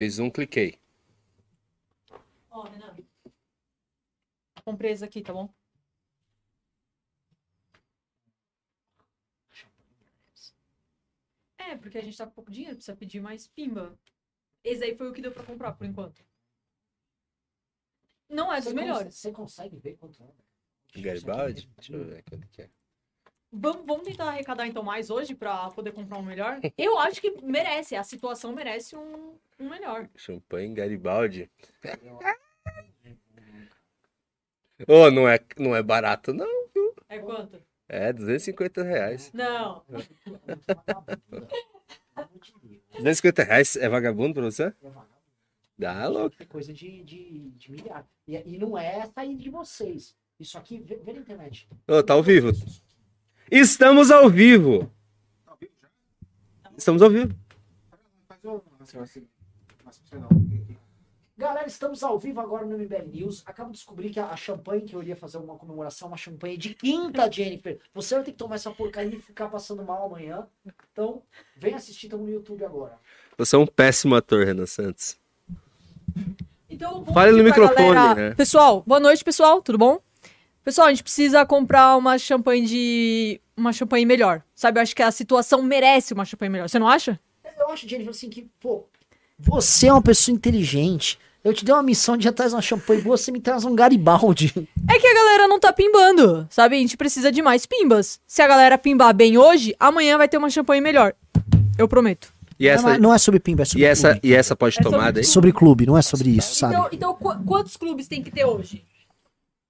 Fiz um, cliquei. Ó, Renan. Comprei esse aqui, tá bom? É, porque a gente tá com pouco dinheiro, precisa pedir mais pimba. Esse aí foi o que deu pra comprar, por enquanto. Não é dos Você melhores. consegue- Você consegue ver quanto é? Garibaldi? Deixa eu ver quanto que é. Vamos, vamos tentar arrecadar então mais hoje pra poder comprar um melhor? Eu acho que merece, a situação merece um, um melhor. Champanhe Garibaldi. Ô, não, é, não é barato, não. É quanto? É 250 reais. Não. 250 reais é vagabundo pra você? Dá louco. É coisa de, de, de milhar. E, e não é sair de vocês. Isso aqui, vê, vê na internet. Ô, tá ao vivo. Estamos ao vivo. Estamos ao vivo. Faz um. Assim, assim, não. Galera, estamos ao vivo agora no MBL News. Acabo de descobrir que a, a champanhe que eu iria fazer uma comemoração, uma champanhe de quinta, Jennifer. Você vai ter que tomar essa porcaria e ficar passando mal amanhã. Então, vem assistir, estamos no YouTube agora. Você é um péssimo ator, Renan Santos. Então, vamos Fale no microfone, galera- né? Pessoal, boa noite, pessoal. Tudo bom? Pessoal, a gente precisa comprar uma champanhe de. Uma champanhe melhor. Sabe, eu acho que a situação merece uma champanhe melhor. Você não acha? Eu acho, Jennifer, assim, que, pô, você é uma pessoa inteligente. Eu te dei uma missão de ir atrás de uma champanhe boa, você me traz um Garibaldi. É que a galera não tá pimbando, sabe? A gente precisa de mais pimbas. Se a galera pimbar bem hoje, amanhã vai ter uma champanhe melhor. Eu prometo. E Não, essa, é- não é sobre pimba, é sobre e essa, clube. e essa pode É sobre tomar daí? É sobre clube, não é sobre isso, sabe? Então, então qu- quantos clubes tem que ter hoje?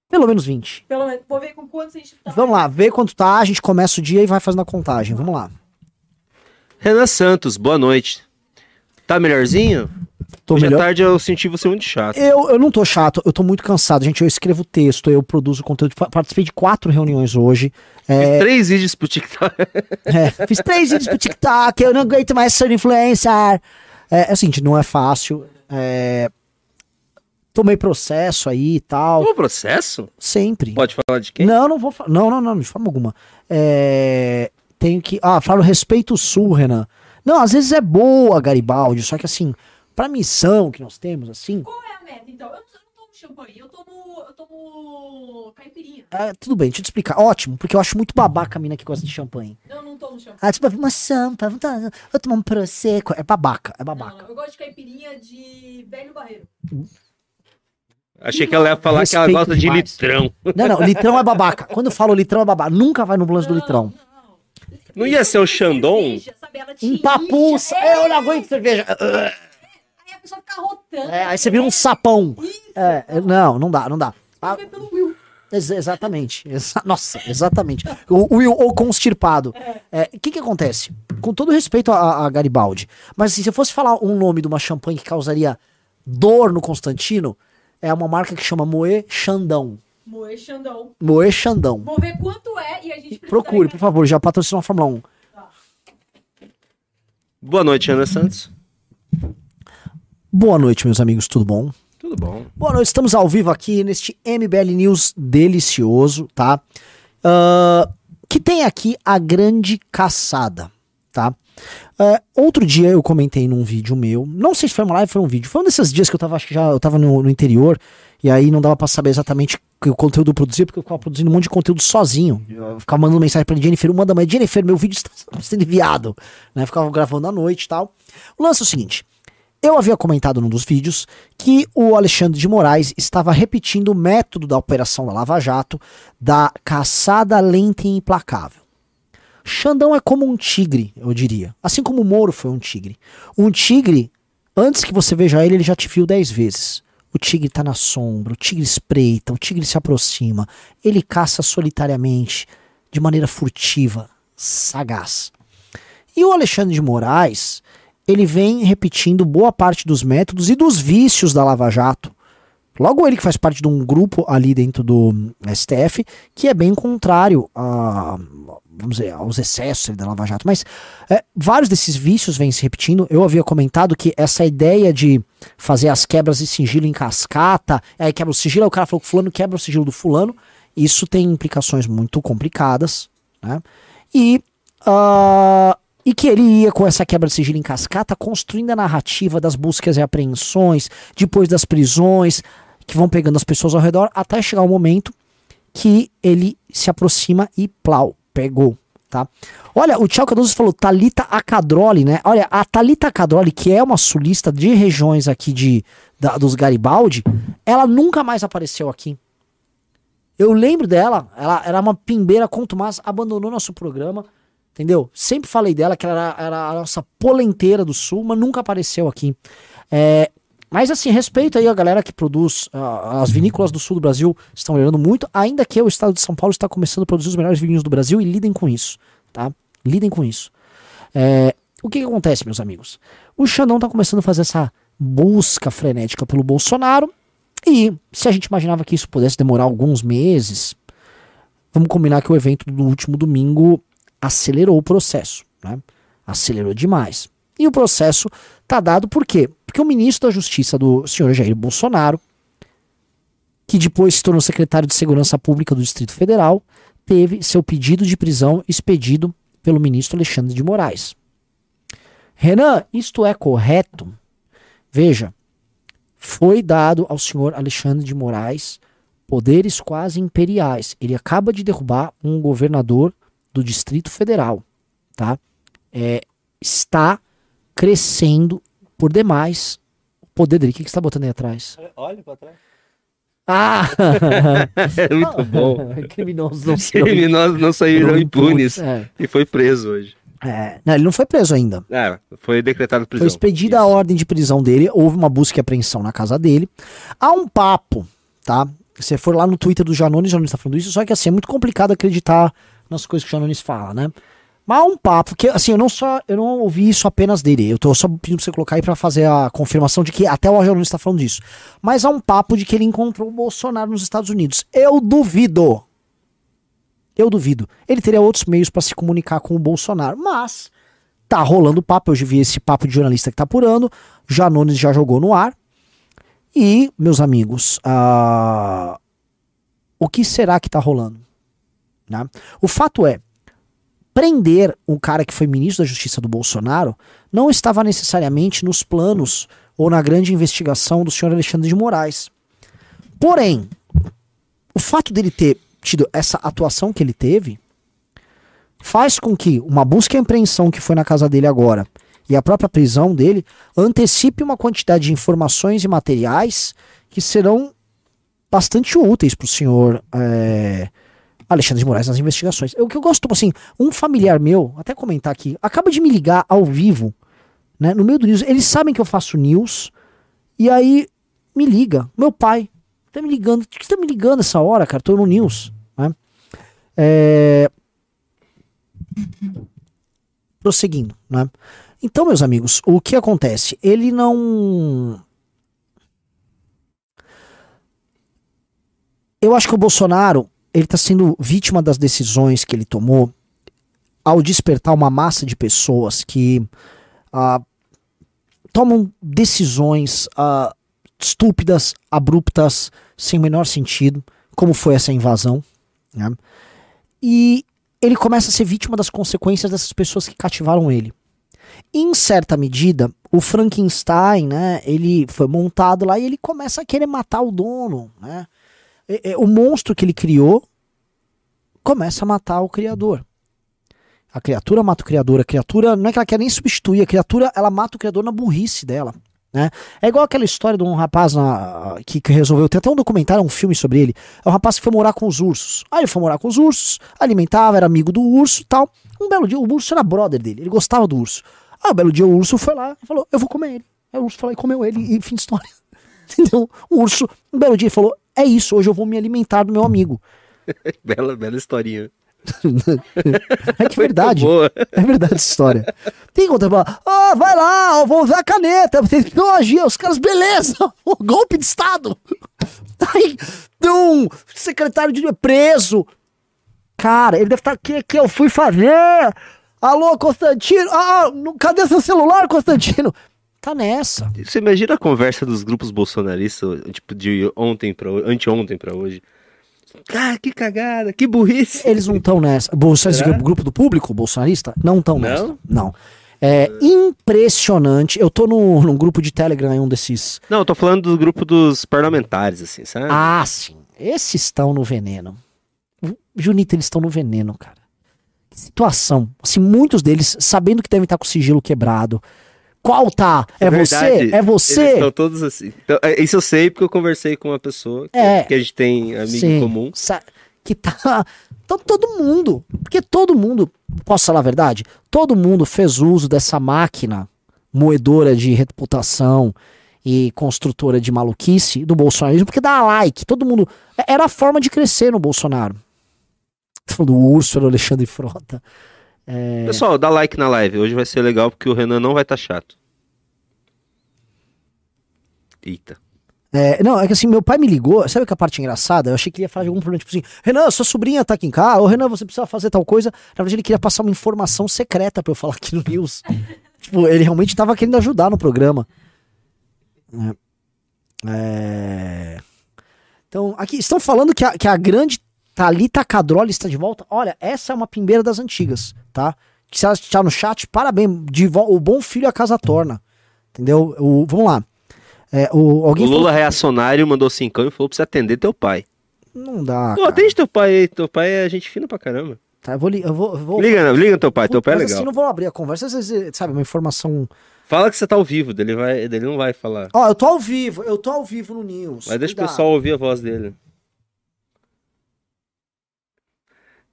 Pelo menos 20. Pelo menos. Vou ver com quantos a gente tá. Vamos lá, vê quanto tá, a gente começa o dia e vai fazendo a contagem. Vamos lá. Renan Santos, boa noite. Tá melhorzinho? Tô Hoje à melhor. tarde eu senti você muito chato. Eu, eu não tô chato, eu tô muito cansado, gente. Eu escrevo texto, eu produzo conteúdo. pa- Participei de quatro reuniões hoje. Fiz três vídeos pro TikTok. É, fiz três vídeos pro TikTok, eu não aguento mais ser influencer. É, assim, não é fácil. É, tomei processo aí e tal. O processo? Sempre. Pode falar de quem? Não, não vou falar. Não, não, não, de forma alguma. É, tenho que. Ah, falo respeito sul, Renan. Não, às vezes é boa, Garibaldi, só que assim, pra missão que nós temos, assim. Qual é a meta, então? Eu não, não tomo champanhe, eu tomo. Eu tomo caipirinha. ah, tudo bem, deixa eu te explicar. Ótimo, porque eu acho muito babaca a mina que gosta de champanhe. Eu não tomo champanhe. Ah, tipo, uma champa, vou tomar, vou tomar um prosecco. É babaca, é Não, babaca. eu gosto de caipirinha de velho barreiro. Achei que ela ia falar que ela Respeito gosta de demais. litrão. Não, não, litrão é babaca. Quando eu falo litrão é babaca. Nunca vai no lance do litrão. Não ia ser o Xandão? Um papuça. É, eu não aguento cerveja. Aí a pessoa fica rotando. É, aí você vira um sapão. É, é, não, não dá, não dá. Ah. Ex- exatamente. Exa- Nossa, exatamente. O Will ou constipado. É, O que que acontece? Com todo respeito a, a Garibaldi, mas assim, se eu fosse falar um nome de uma champanhe que causaria dor no Constantino, é uma marca que chama Moe Xandão. Moe Xandão. Moe Xandão. Vou ver quanto é e a gente Procure, por favor, já patrocinou a Fórmula 1. Boa noite, Renan Santos. Boa noite, meus amigos, tudo bom? Tudo bom. Boa noite, estamos ao vivo aqui neste MBL News delicioso, tá? Ah, que tem aqui a grande caçada, tá? Ah, outro dia eu comentei num vídeo meu, não sei se foi uma live foi um vídeo, foi um desses dias que eu tava, acho que já, eu tava no, no interior, e aí não dava pra saber exatamente o conteúdo eu produzia, porque eu ficava produzindo um monte de conteúdo sozinho. Eu ficava mandando mensagem pra Jennifer, manda, mas Jennifer, meu vídeo está sendo enviado, né? Ficava gravando à noite e tal. O lance é o seguinte, eu havia comentado num dos vídeos que o Alexandre de Moraes estava repetindo o método da operação da Lava Jato da caçada lenta e implacável. Xandão é como um tigre, eu diria. Assim como o Moro foi um tigre. Um tigre, antes que você veja ele, ele já te viu dez vezes. O tigre tá na sombra, o tigre espreita, o tigre se aproxima. Ele caça solitariamente, de maneira furtiva, sagaz. E o Alexandre de Moraes, ele vem repetindo boa parte dos métodos e dos vícios da Lava Jato. Logo ele que faz parte de um grupo ali dentro do STF que é bem contrário a, vamos dizer, aos excessos da Lava Jato. Mas é, vários desses vícios vêm se repetindo. Eu havia comentado que essa ideia de fazer as quebras de sigilo em cascata, aí quebra o sigilo, aí o cara falou que fulano quebra o sigilo do fulano. Isso tem implicações muito complicadas, né? E, ah, E que ele ia, com essa quebra de sigilo em cascata, construindo a narrativa das buscas e apreensões, depois das prisões, que vão pegando as pessoas ao redor, até chegar o momento que ele se aproxima e plau, pegou, tá? Olha, o Tchau Cardoso falou Talita Acadroli, né? Olha, a Talita Acadroli, que é uma sulista de regiões aqui de, da- dos Garibaldi, ela nunca mais apareceu aqui. Eu lembro dela, ela era uma pimbeira conto mais, abandonou nosso programa, entendeu? Sempre falei dela que ela era, era a nossa polenteira do sul, mas nunca apareceu aqui. É, mas assim, respeito aí a galera que produz, ah, as vinícolas do sul do Brasil estão melhorando muito, ainda que o estado de São Paulo está começando a produzir os melhores vinhos do Brasil e lidem com isso, tá? Lidem com isso. É, o que, que acontece, meus amigos? O Xandão tá começando a fazer essa busca frenética pelo Bolsonaro, e se a gente imaginava que isso pudesse demorar alguns meses, vamos combinar que o evento do último domingo acelerou o processo, né? Acelerou demais. E o processo tá dado por quê? Porque o ministro da Justiça do senhor Jair Bolsonaro, que depois se tornou secretário de Segurança Pública do Distrito Federal, teve seu pedido de prisão expedido pelo ministro Alexandre de Moraes. Renan, isto é correto? Veja, foi dado ao senhor Alexandre de Moraes poderes quase imperiais. Ele acaba de derrubar um governador do Distrito Federal, tá? É, está crescendo por demais o poder dele. O que, que você está botando aí atrás? Olha pra trás. Ah! É muito bom. Criminosos não serão Criminosos não saíram impunes. É, E foi preso hoje. é. Não, ele não foi preso ainda. É, foi decretado prisão. Foi expedida a ordem de prisão dele, houve uma busca e apreensão na casa dele. Há um papo, tá? Se você for lá no Twitter do Janones, o Janones tá falando isso, só que assim, é muito complicado acreditar nas coisas que o Janones fala, né? Mas há um papo, que assim, eu não só, eu não ouvi isso apenas dele, eu tô só pedindo pra você colocar aí pra fazer a confirmação de que até o Janones tá falando disso. Mas há um papo de que ele encontrou o Bolsonaro nos Estados Unidos. Eu duvido. Eu duvido. Ele teria outros meios pra se comunicar com o Bolsonaro, mas tá rolando papo. Eu já vi esse papo de jornalista que tá apurando. Janones já jogou no ar. E, meus amigos, ah, o que será que tá rolando? Né? O fato é, prender o cara que foi ministro da Justiça do Bolsonaro não estava necessariamente nos planos ou na grande investigação do senhor Alexandre de Moraes. Porém, o fato dele ter tido essa atuação que ele teve faz com que uma busca e apreensão que foi na casa dele agora e a própria prisão dele antecipe uma quantidade de informações e materiais que serão bastante úteis para o senhor é, Alexandre de Moraes nas investigações. O que eu gosto, tipo assim, um familiar meu, até comentar aqui, acaba de me ligar ao vivo, né, no meio do news. Eles sabem que eu faço news, e aí me liga. Meu pai tá me ligando. Por que você tá me ligando essa hora, cara? Tô no news. Né? É... Prosseguindo, né? Então, meus amigos, o que acontece? Ele não. Eu acho que o Bolsonaro ele está sendo vítima das decisões que ele tomou ao despertar uma massa de pessoas que ah, tomam decisões ah, estúpidas, abruptas, sem o menor sentido, como foi essa invasão. né? E ele começa a ser vítima das consequências dessas pessoas que cativaram ele. Em certa medida, o Frankenstein, né, ele foi montado lá e ele começa a querer matar o dono, né? É- é, O monstro que ele criou começa a matar o criador. A criatura mata o criador, a criatura não é que ela quer nem substituir, a criatura ela mata o criador na burrice dela. Né? É igual aquela história de um rapaz na- que, que resolveu. Tem até um documentário, um filme sobre ele. É um rapaz que foi morar com os ursos. Aí ele foi morar com os ursos, alimentava, era amigo do urso tal. Um belo dia, o urso era brother dele, ele gostava do urso. Aí um belo dia o urso foi lá e falou: Eu vou comer ele. Aí o urso lá e comeu ele, e fim de história. Entendeu? O urso, um belo dia, falou: É isso, hoje eu vou me alimentar do meu amigo. Bela, bela historinha. É que verdade. Boa. É verdade essa história. Tem outra fala, ah, vai lá, eu vou usar a caneta, vocês agir. Os caras, beleza, golpe de Estado. Aí, um secretário de preso. Cara, ele deve estar aqui, que eu fui fazer. Alô, Constantino. Ah, no- cadê seu celular, Constantino? Tá nessa. Você imagina a conversa dos grupos bolsonaristas, tipo, de ontem para anteontem pra hoje? Cara, que cagada, que burrice. Eles não estão nessa. Bolsa- Será? o grupo do público, bolsonarista, não estão Não? nessa. Não. É impressionante. Eu tô no, num grupo de Telegram, um desses. Não, eu tô falando do grupo dos parlamentares, assim, sabe? Ah, sim. Esses estão no veneno. Junito, eles estão no veneno, cara. Que situação. Assim, muitos deles sabendo que devem estar com o sigilo quebrado. Qual tá? É, você? verdade. É você? Eles estão todos assim. Então, é, isso eu sei porque eu conversei com uma pessoa que, É. que a gente tem amigo Sim. em comum. Que tá. to- Todo mundo. Porque todo mundo. Posso falar a verdade? Todo mundo fez uso dessa máquina moedora de reputação e construtora de maluquice do bolsonarismo, porque dá like. Todo mundo. é- Era a forma de crescer no Bolsonaro. Tô falando do urso, era o Alexandre Frota. É, Pessoal, dá like na live. Hoje vai ser legal porque o Renan não vai estar chato. Eita. É, não, é que assim, meu pai me ligou, sabe que a parte engraçada? Eu achei que ele ia falar de algum problema, tipo assim, Renan, sua sobrinha tá aqui em casa, ou Renan, você precisa fazer tal coisa. Na verdade, ele queria passar uma informação secreta pra eu falar aqui no News. tipo, ele realmente tava querendo ajudar no programa. É. É. Então, aqui, estão falando que a, que a grande Thalita Cadroli está de volta. Olha, essa é uma pimbeira das antigas, tá? Que se ela está no chat, parabéns. De o bom filho a casa torna. Entendeu? O, vamos lá. É, o, alguém o falou- Lula reacionário mandou cincão e falou pra você atender teu pai. Não dá. Pô, atende teu pai aí. Teu pai é gente fina pra caramba. Tá, eu vou, eu vou, eu vou Liga, liga no teu pai. Teu pai é legal. assim, não vou abrir a conversa, às vezes, sabe, uma informação. Fala que você tá ao vivo. Dele, vai, dele não vai falar. Ó, eu tô ao vivo, eu tô ao vivo no News. Mas deixa o pessoal ouvir a voz dele.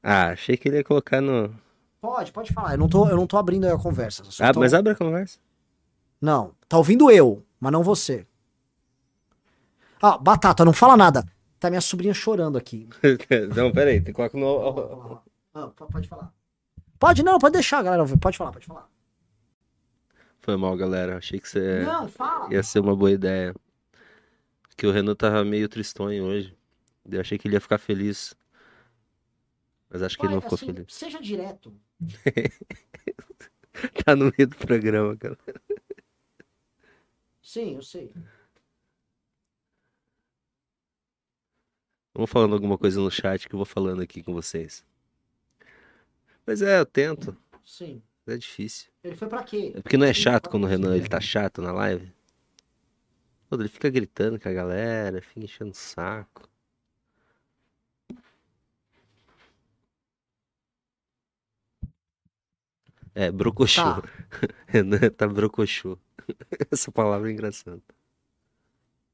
Ah, achei que ele ia colocar no. Pode, pode falar. Eu não tô, eu não tô abrindo aí a conversa. Ah, tô- mas abre a conversa. Não, tá ouvindo eu, mas não você. Ah, Batata, não fala nada. Tá minha sobrinha chorando aqui. não, pera aí. Tem que colocar no. Ah, pode falar. Pode, não, pode deixar, galera. Pode falar, pode falar. Foi mal, galera. Achei que você Não, fala. ia ser uma boa ideia. Porque o Renan tava meio tristonho hoje. Eu achei que ele ia ficar feliz. Mas acho que ele não Vai, ficou assim, feliz. Seja direto. Tá no meio do programa, cara. Sim, eu sei. Vamos falando alguma coisa no chat que eu vou falando aqui com vocês. Mas é, eu tento. Sim. É difícil. Ele foi pra quê? É porque não é chato quando o Renan ele tá chato na live. Pô, ele fica gritando com a galera, fica enchendo o saco. É, brocochô. Tá. Renan tá brocochô. Essa palavra é engraçada.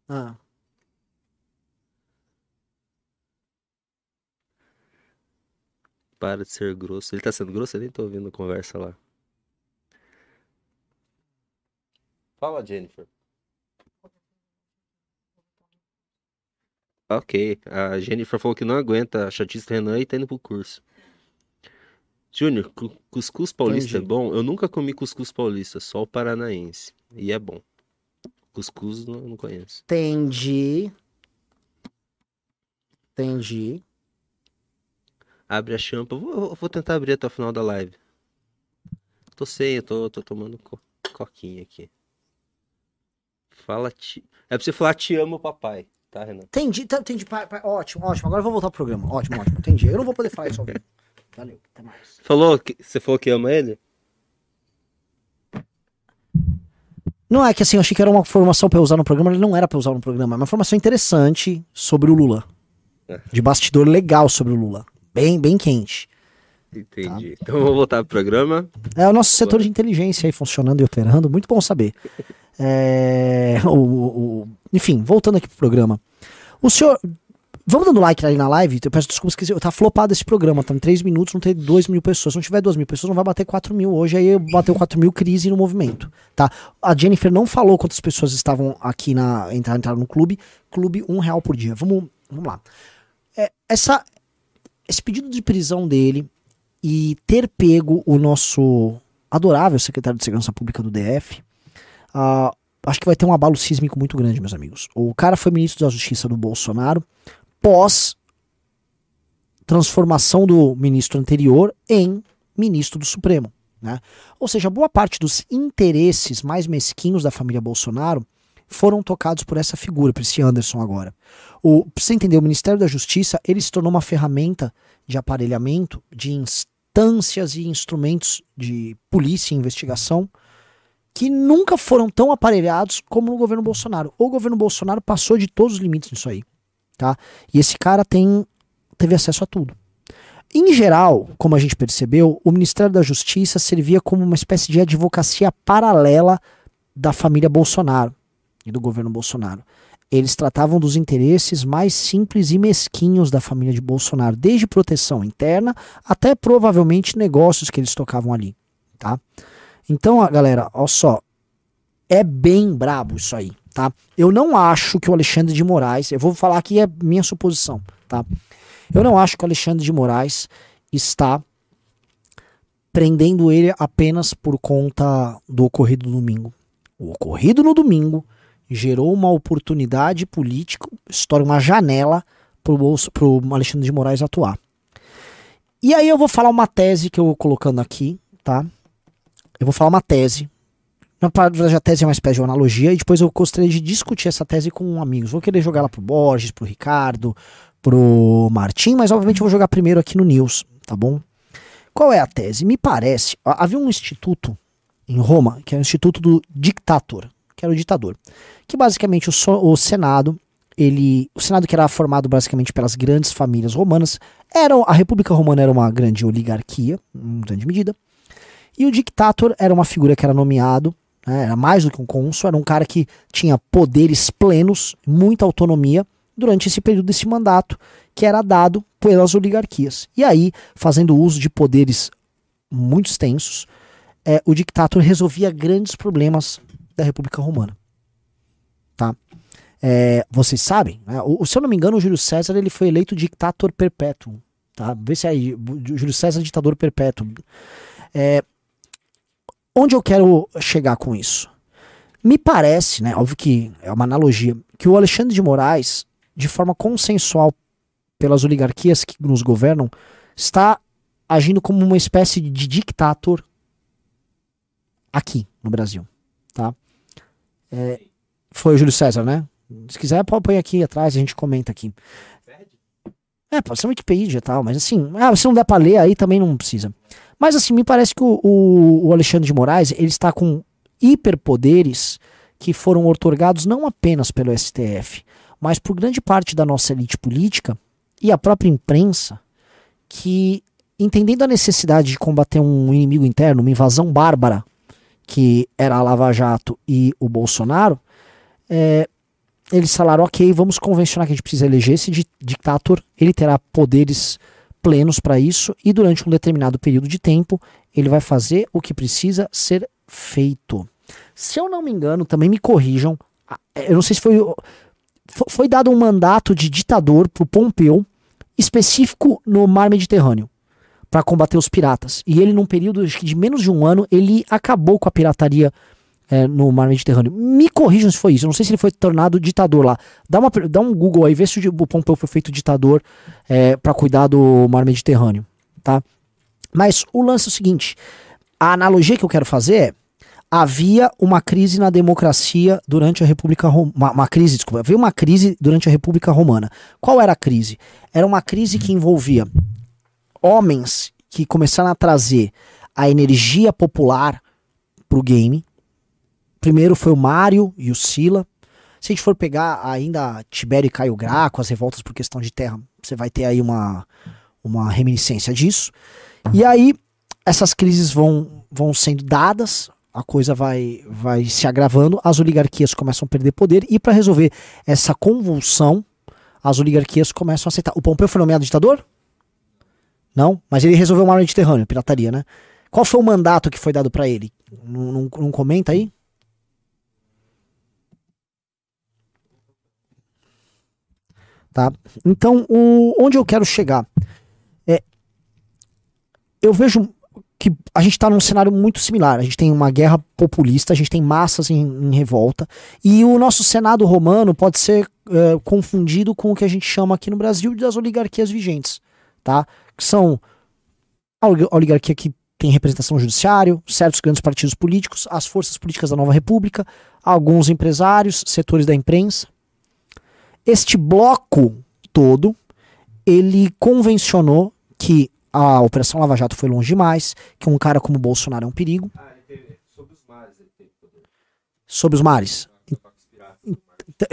Ah. Para de ser grosso. Ele tá sendo grosso? Eu nem tô ouvindo a conversa lá. Fala, Jennifer. Ok, a Jennifer falou que não aguenta a chatice do Renan e tá indo pro curso. Júnior, cu- cuscuz paulista Entendi. é bom? Eu nunca comi cuscuz paulista, só o paranaense. E é bom. Cuscuz não, não conheço. Entendi. Entendi. Abre a champa. Vou, vou- tentar abrir até o final da live. Tô sem, eu tô, tô tomando co- coquinha aqui. Fala ti... É pra você falar te amo, papai. Tá, Renan? Entendi, tá, entendi. pa- pa- ótimo, ótimo. Agora eu vou voltar pro programa. Ótimo, ótimo. Entendi. Eu não vou poder falar isso ao vivo. Valeu, até mais. Falou que você falou que ama ele? Não é que assim, eu achei que era uma informação pra eu usar no programa, ele não era pra eu usar no programa. É uma informação interessante sobre o Lula. É. De bastidor legal sobre o Lula. Bem, bem quente. Entendi. Então eu vou voltar pro programa. É o nosso setor de inteligência aí funcionando e operando, muito bom saber. É, o- o- o- enfim, voltando aqui pro programa. O senhor. Vamos dando like ali na live. Eu peço desculpas que eu tá flopado esse programa. Tá em 3 minutos, não tem 2 mil pessoas. Se não tiver 2 mil pessoas, não vai bater 4 mil hoje. Aí bateu 4 mil crise no movimento. Tá? A Jennifer não falou quantas pessoas estavam aqui na. Entrar, entrar no clube. Clube, um real por dia. Vamos, vamos lá. É, essa, esse pedido de prisão dele e ter pego o nosso adorável secretário de Segurança Pública do DF, ah, acho que vai ter um abalo sísmico muito grande, meus amigos. O cara foi ministro da Justiça do Bolsonaro pós transformação do ministro anterior em ministro do Supremo. Né? Ou seja, boa parte dos interesses mais mesquinhos da família Bolsonaro foram tocados por essa figura, por esse Anderson agora. O, pra você entender, o Ministério da Justiça ele se tornou uma ferramenta de aparelhamento de instâncias e instrumentos de polícia e investigação que nunca foram tão aparelhados como no governo Bolsonaro. O governo Bolsonaro passou de todos os limites nisso aí, tá? E esse cara tem teve acesso a tudo. Em geral, como a gente percebeu, o Ministério da Justiça servia como uma espécie de advocacia paralela da família Bolsonaro e do governo Bolsonaro. Eles tratavam dos interesses mais simples e mesquinhos da família de Bolsonaro, desde proteção interna até provavelmente negócios que eles tocavam ali, tá? Então, galera, olha só, é bem brabo isso aí, tá? Eu não acho que o Alexandre de Moraes, eu vou falar aqui é minha suposição, tá? Eu não acho que o Alexandre de Moraes está prendendo ele apenas por conta do ocorrido no domingo. O ocorrido no domingo gerou uma oportunidade política, estoura uma janela para o Alexandre de Moraes atuar. E aí eu vou falar uma tese que eu vou colocando aqui, tá? Eu vou falar uma tese. Na verdade, a tese é uma espécie de analogia, e depois eu gostaria de discutir essa tese com amigos. Vou querer jogar ela pro Borges, pro Ricardo, pro Martim, mas obviamente eu vou jogar primeiro aqui no News, tá bom? Qual é a tese? Me parece, havia um instituto em Roma, que é o Instituto do Dictator, que era o ditador, que basicamente o, so, o Senado, ele, o Senado que era formado basicamente pelas grandes famílias romanas, era a República Romana era uma grande oligarquia, em grande medida, e o dictator era uma figura que era nomeado, né, era mais do que um cônsul, era um cara que tinha poderes plenos, muita autonomia, durante esse período desse mandato que era dado pelas oligarquias. E aí, fazendo uso de poderes muito extensos, é, o dictator resolvia grandes problemas da República Romana. Tá? É, vocês sabem, né? o, se eu não me engano, o Júlio César ele foi eleito dictator perpétuo. Tá? Vê se aí, Júlio César ditador perpétuo. É, onde eu quero chegar com isso? Me parece, né, óbvio que é uma analogia, que o Alexandre de Moraes de forma consensual pelas oligarquias que nos governam, está agindo como uma espécie de dictator aqui no Brasil, tá? É, foi o Júlio César, né? Se quiser, põe aqui atrás, a gente comenta aqui. É, pode ser Wikipedia e tal, mas assim, ah, se não der pra ler, aí também não precisa. Mas assim, me parece que o, o, Alexandre de Moraes, ele está com hiperpoderes que foram otorgados não apenas pelo STF, mas por grande parte da nossa elite política e a própria imprensa, que entendendo a necessidade de combater um inimigo interno, uma invasão bárbara, que era a Lava Jato e o Bolsonaro, é, eles falaram, ok, vamos convencionar que a gente precisa eleger esse dictator, ele terá poderes plenos para isso e durante um determinado período de tempo ele vai fazer o que precisa ser feito. Se eu não me engano, também me corrijam, eu não sei se foi foi dado um mandato de ditador para Pompeu específico no mar Mediterrâneo para combater os piratas. E ele, num período de menos de um ano, ele acabou com a pirataria é, no mar Mediterrâneo. Me corrijam se foi isso. Eu não sei se ele foi tornado ditador lá. Dá, uma, dá um Google aí, vê se o Pompeu foi feito ditador é, para cuidar do mar Mediterrâneo. Tá? Mas o lance é o seguinte: a analogia que eu quero fazer é havia uma crise na democracia durante a República Romana. Uma, uma, crise, desculpa, havia uma crise durante a República Romana. Qual era a crise? Era uma crise que envolvia homens que começaram a trazer a energia popular pro game. Primeiro foi o Mário e o Sila. Se a gente for pegar ainda Tibério e Caio Graco, as revoltas por questão de terra, você vai ter aí uma, uma reminiscência disso. E aí essas crises vão, vão sendo dadas a coisa vai, vai se agravando, as oligarquias começam a perder poder e para resolver essa convulsão, as oligarquias começam a aceitar. O Pompeu foi nomeado ditador? Não, mas ele resolveu o mar Mediterrâneo, pirataria, né? Qual foi o mandato que foi dado para ele? Não, não, não comenta aí? Tá? Então, o, onde eu quero chegar? É, eu vejo que a gente está num cenário muito similar. A gente tem uma guerra populista, a gente tem massas em, em revolta, e o nosso Senado romano pode ser uh, confundido com o que a gente chama aqui no Brasil das oligarquias vigentes, tá? Que são a oligarquia que tem representação judiciário, certos grandes partidos políticos, as forças políticas da nova república, alguns empresários, setores da imprensa. Este bloco todo, ele convencionou que a Operação Lava Jato foi longe demais, que um cara como o Bolsonaro é um perigo. Sobre os mares ele teve poder. Sobre os mares.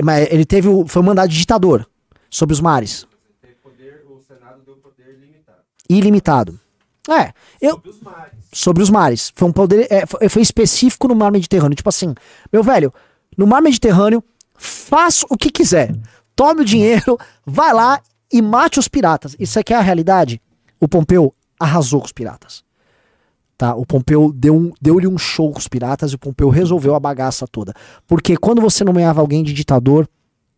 Mas ele teve o, foi um mandado de ditador sobre os mares. Teve poder, o Senado deu poder limitado. Ilimitado. É, eu, Sobre os mares. sobre os mares. Foi um poder. é, foi, foi específico no mar Mediterrâneo. Tipo assim, meu velho, no mar Mediterrâneo, faça o que quiser. Tome o dinheiro, vai lá e mate os piratas. Isso aqui é a realidade. O Pompeu arrasou com os piratas. Tá? O Pompeu deu um- deu-lhe um show com os piratas e o Pompeu resolveu a bagaça toda. Porque quando você nomeava alguém de ditador,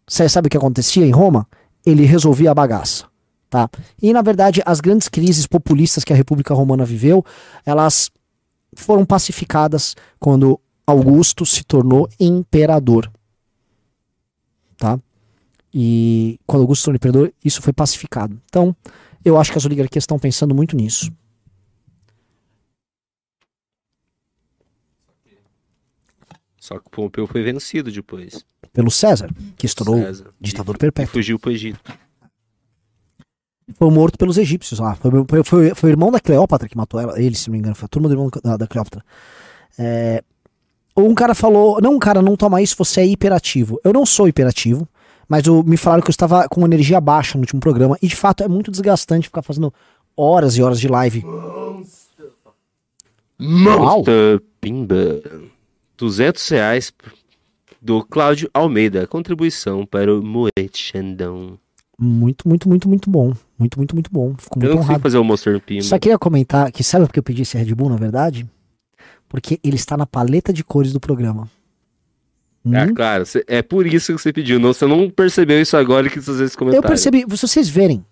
você sabe o que acontecia em Roma? Ele resolvia a bagaça. Tá? E na verdade, as grandes crises populistas que a República Romana viveu, elas foram pacificadas quando Augusto se tornou imperador. E quando Augusto se tornou imperador, isso foi pacificado. Então, eu acho que as oligarquias estão pensando muito nisso. Só que o Pompeu foi vencido depois. Pelo César, que estourou César. ditador E perpétuo. fugiu pro Egito. Foi morto pelos egípcios lá. Foi, foi- foi- foi o irmão da Cleópatra que matou ela, ele, se não me engano. Foi a turma do irmão da, da Cleópatra. É, um cara falou: Não, cara, não toma isso, você é hiperativo. Eu não sou hiperativo, mas o- me falaram que eu estava com energia baixa no último programa. E de fato é muito desgastante ficar fazendo horas e horas de live. Monster Pimba. 200 reais do Cláudio Almeida. Contribuição para o Moete Xandão. Muito, muito, muito, muito bom. Muito, muito, muito bom. Fico Eu muito não consigo honrado. fazer o Monster Pimba. Só queria comentar que sabe por que eu pedi esse Red Bull, na verdade? Porque ele está na paleta de cores do programa. Ah, Hum? claro. É por isso que você pediu. Não, você não percebeu isso agora que você esse Eu comentário. percebi, se vocês verem,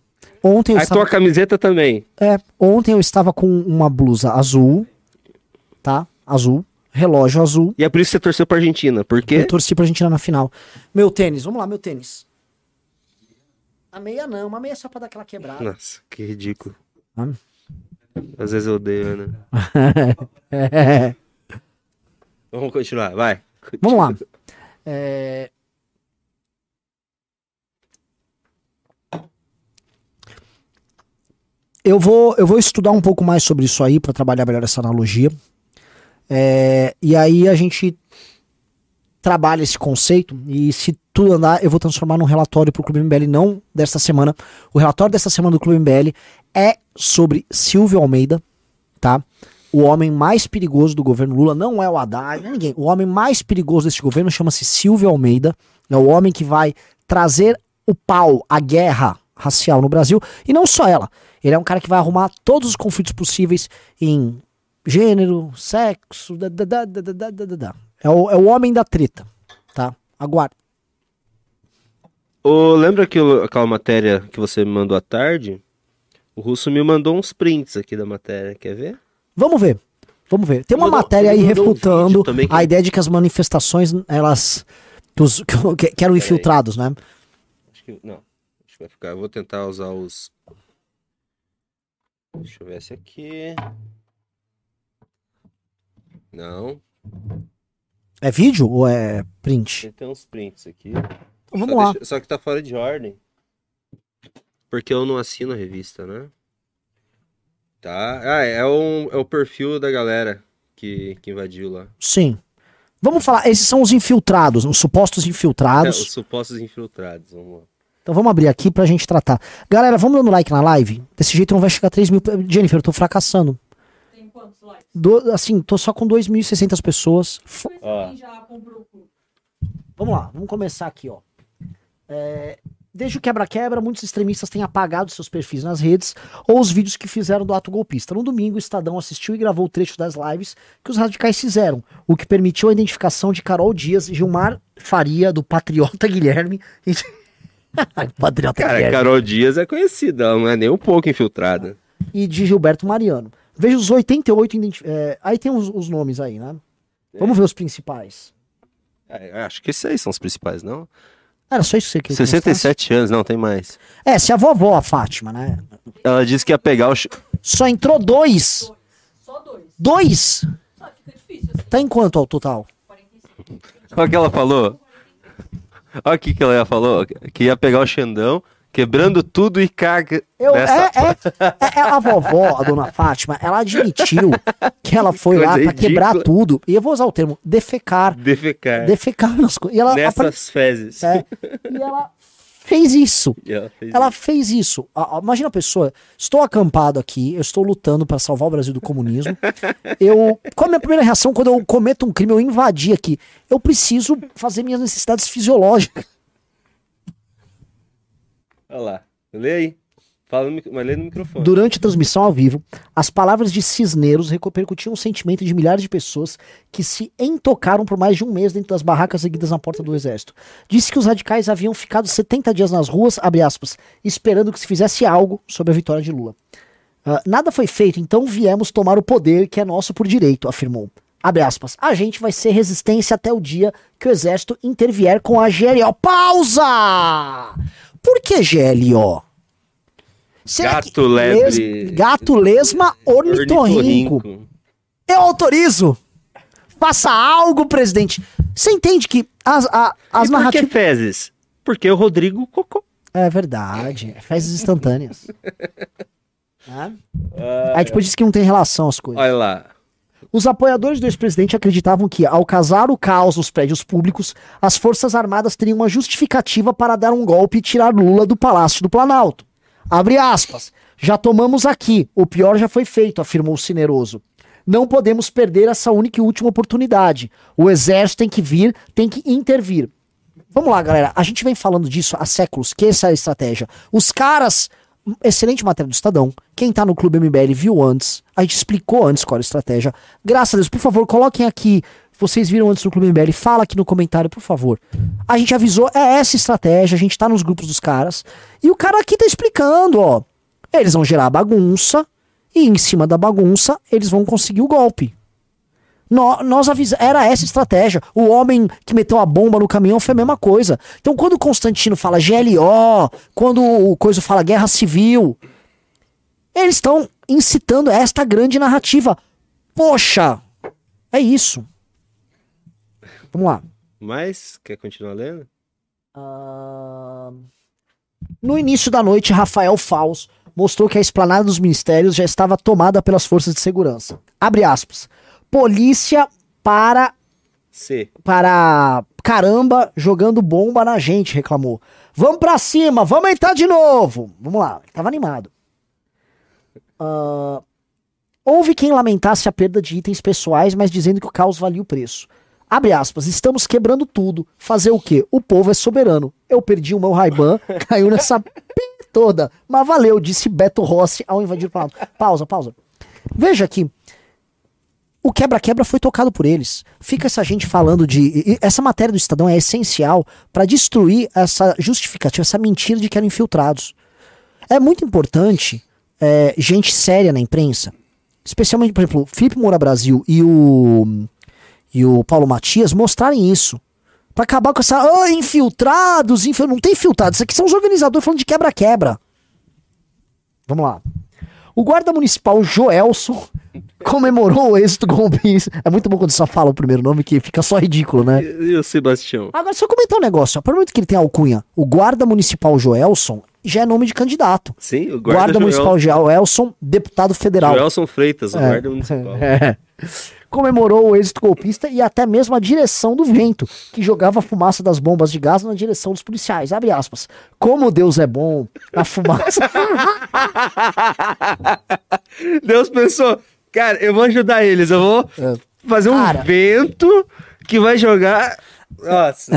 ontem eu A estava, tua camiseta também. é, ontem eu estava com uma blusa azul, tá? Azul, relógio azul. E é por isso que você torceu pra Argentina. Por quê? Eu torci pra Argentina na final. Meu tênis, vamos lá, meu tênis. A meia não, uma meia só pra dar aquela quebrada. Nossa, que ridículo. Hum. Às vezes eu odeio, né? É, Vamos continuar, vai. vamos lá. É, Eu vou, eu vou estudar um pouco mais sobre isso aí para trabalhar melhor essa analogia. É, e aí a gente trabalha esse conceito e se tudo andar, eu vou transformar num relatório pro Clube MBL, não desta semana. O relatório desta semana do Clube MBL é sobre Silvio Almeida, tá? O homem mais perigoso do governo Lula não é o Haddad, não é ninguém. O homem mais perigoso desse governo chama-se Silvio Almeida. É o homem que vai trazer o pau, a guerra racial no Brasil. E não só ela. Ele é um cara que vai arrumar todos os conflitos possíveis em gênero, sexo, da, da, da, É, o, é o homem da treta, tá? Aguarde. Oh, lembra que aquela matéria que você me mandou à tarde? O Russo me mandou uns prints aqui da matéria, quer ver? Vamos ver. Vamos ver. Tem uma Mandou- matéria aí um refutando também que- a ideia de que as manifestações, elas. Que, os- que- que eram infiltrados, né? Acho que. Não. Acho que vai ficar. Eu vou tentar usar os. Deixa eu ver esse aqui. Não. É vídeo ou é print? Tem, tem uns prints aqui. Então vamos só, lá. deixa- só que tá fora de ordem. Porque eu não assino a revista, né? Tá. Ah, é, um, é o perfil da galera que, que invadiu lá. Sim. Vamos falar, esses são os infiltrados, os supostos É, infiltrados. os supostos infiltrados. Vamos lá. Então vamos abrir aqui pra gente tratar. Galera, vamos dando like na live? Desse jeito não vai chegar a 3 mil. Jennifer, eu tô fracassando. Tem quantos likes? Do- assim, tô só com 2.600 pessoas. F- o clube? Vamos lá, vamos começar aqui, ó. É, desde o quebra-quebra, muitos extremistas têm apagado seus perfis nas redes ou os vídeos que fizeram do ato golpista. No domingo, o Estadão assistiu e gravou o trecho das lives que os radicais fizeram, o que permitiu a identificação de Carol Dias, Gilmar Faria, do Patriota Guilherme. e- Patriota Cara, Guilherme. Carol Dias é conhecida, não é nem um pouco infiltrada. E de Gilberto Mariano. Veja os 88 identi- é, Aí tem os, os nomes aí, né? Vamos ver os principais. É, acho que esses aí são os principais, não? Era só isso que você queria que eu 67 anos, não, tem mais. É, se a vovó, a Fátima, né? Ela disse que ia pegar o. Só entrou dois. Só dois. Dois? Só fica difícil assim. Tá em quanto ao total? 45. Olha o que ela falou. Olha o que que ela falou. Que ia pegar o Xandão, quebrando tudo e caga. Eu, nessa- é, é, é, é a vovó, a dona Fátima, ela admitiu que ela foi lá Coisa pra quebrar tudo. E eu vou usar o termo defecar. Defecar. Defecar nas coisas. E ela, apare- Nessas fezes. é, e ela fez isso. Ela fez Ela isso. fez isso. Ah, Imagina a pessoa, estou acampado aqui, eu estou lutando para salvar o Brasil do comunismo. Eu, qual a minha primeira reação quando eu cometo um crime, eu invadi aqui? Eu preciso fazer minhas necessidades fisiológicas. Olha lá. Lê aí. Fala no, mas lê no microfone. Durante a transmissão ao vivo, as palavras de Cisneros repercutiam o sentimento de milhares de pessoas que se entocaram por mais de um mês dentro das barracas seguidas na porta do exército. Disse que os radicais haviam ficado 70 dias nas ruas, aspas, esperando que se fizesse algo sobre a vitória de Lula. Ah, nada foi feito, então viemos tomar o poder que é nosso por direito, afirmou. Abre aspas. A gente vai ser resistência até o dia que o exército intervier com a GLO. Pausa! Por que GLO? Será Gato lebre. Les- Gato lesma ornitorrinco. Ornitorrinco. Eu autorizo. Faça algo, presidente. Você entende que as, a- as e por que narrativas. fezes? Porque o Rodrigo cocô. É verdade. Fezes instantâneas. Né? Aí depois diz que não tem relação as coisas. Olha lá. Os apoiadores do ex-presidente acreditavam que, ao causar o caos nos prédios públicos, as Forças Armadas teriam uma justificativa para dar um golpe e tirar Lula do Palácio do Planalto. Abre aspas. Já tomamos aqui, o pior já foi feito, afirmou Cineroso. Não podemos perder essa única e última oportunidade. O exército tem que vir, tem que intervir. Vamos lá, galera. A gente vem falando disso há séculos, que essa é a estratégia. Os caras. Excelente matéria do Estadão. Quem tá no Clube MBL viu antes. A gente explicou antes qual era a estratégia. Graças a Deus, por favor, coloquem aqui. Vocês viram antes no Clube MBL, fala aqui no comentário, por favor. A gente avisou, é essa estratégia, a gente tá nos grupos dos caras. E o cara aqui tá explicando, ó. Eles vão gerar bagunça, e em cima da bagunça, eles vão conseguir o golpe. Nó- Nós avisamos, era essa a estratégia. O homem que meteu a bomba no caminhão foi a mesma coisa. Então, quando o Constantino fala GLO, quando o Coisa fala guerra civil, eles estão incitando esta grande narrativa. Poxa, é isso. Vamos lá. Mas, quer continuar lendo? Ah, No início da noite, Rafael Faus mostrou que a esplanada dos ministérios já estava tomada pelas forças de segurança. Abre aspas. Polícia para C. para caramba jogando bomba na gente, reclamou. Vamos pra cima, vamos entrar de novo. Vamos lá, ele tava animado. Ah, houve quem lamentasse a perda de itens pessoais, mas dizendo que o caos valia o preço. Abre aspas, estamos quebrando tudo. Fazer o quê? O povo é soberano. Eu perdi o meu Ray-Ban, caiu nessa p toda. Mas valeu, disse Beto Rossi ao invadir o Planalto. Pausa, pausa. Veja aqui, o quebra-quebra foi tocado por eles. Fica essa gente falando de. Essa matéria do Estadão é essencial para destruir essa justificativa, essa mentira de que eram infiltrados. É muito importante é, gente séria na imprensa, especialmente, por exemplo, Felipe Moura Brasil e o, e o Paulo Matias mostrarem isso. Pra acabar com essa. Ah, infiltrados, infil... não tem infiltrados. Isso aqui são os organizadores falando de quebra-quebra. Vamos lá. O guarda municipal Joelson comemorou o êxito golpista. É muito bom quando só fala o primeiro nome que fica só ridículo, né? E, e o Sebastião? Agora, só comentar um negócio. Por muito que ele tem alcunha, o guarda municipal Joelson já é nome de candidato. Sim, o Guarda, guarda, municipal Joelson, deputado federal. Joelson Freitas, o É. guarda municipal. É. Comemorou o êxito golpista e até mesmo a direção do vento, que jogava a fumaça das bombas de gás na direção dos policiais. Abre aspas. Como Deus é bom, a fumaça. Deus pensou, cara, eu vou ajudar eles, eu vou fazer um Cara. vento que vai jogar. Nossa,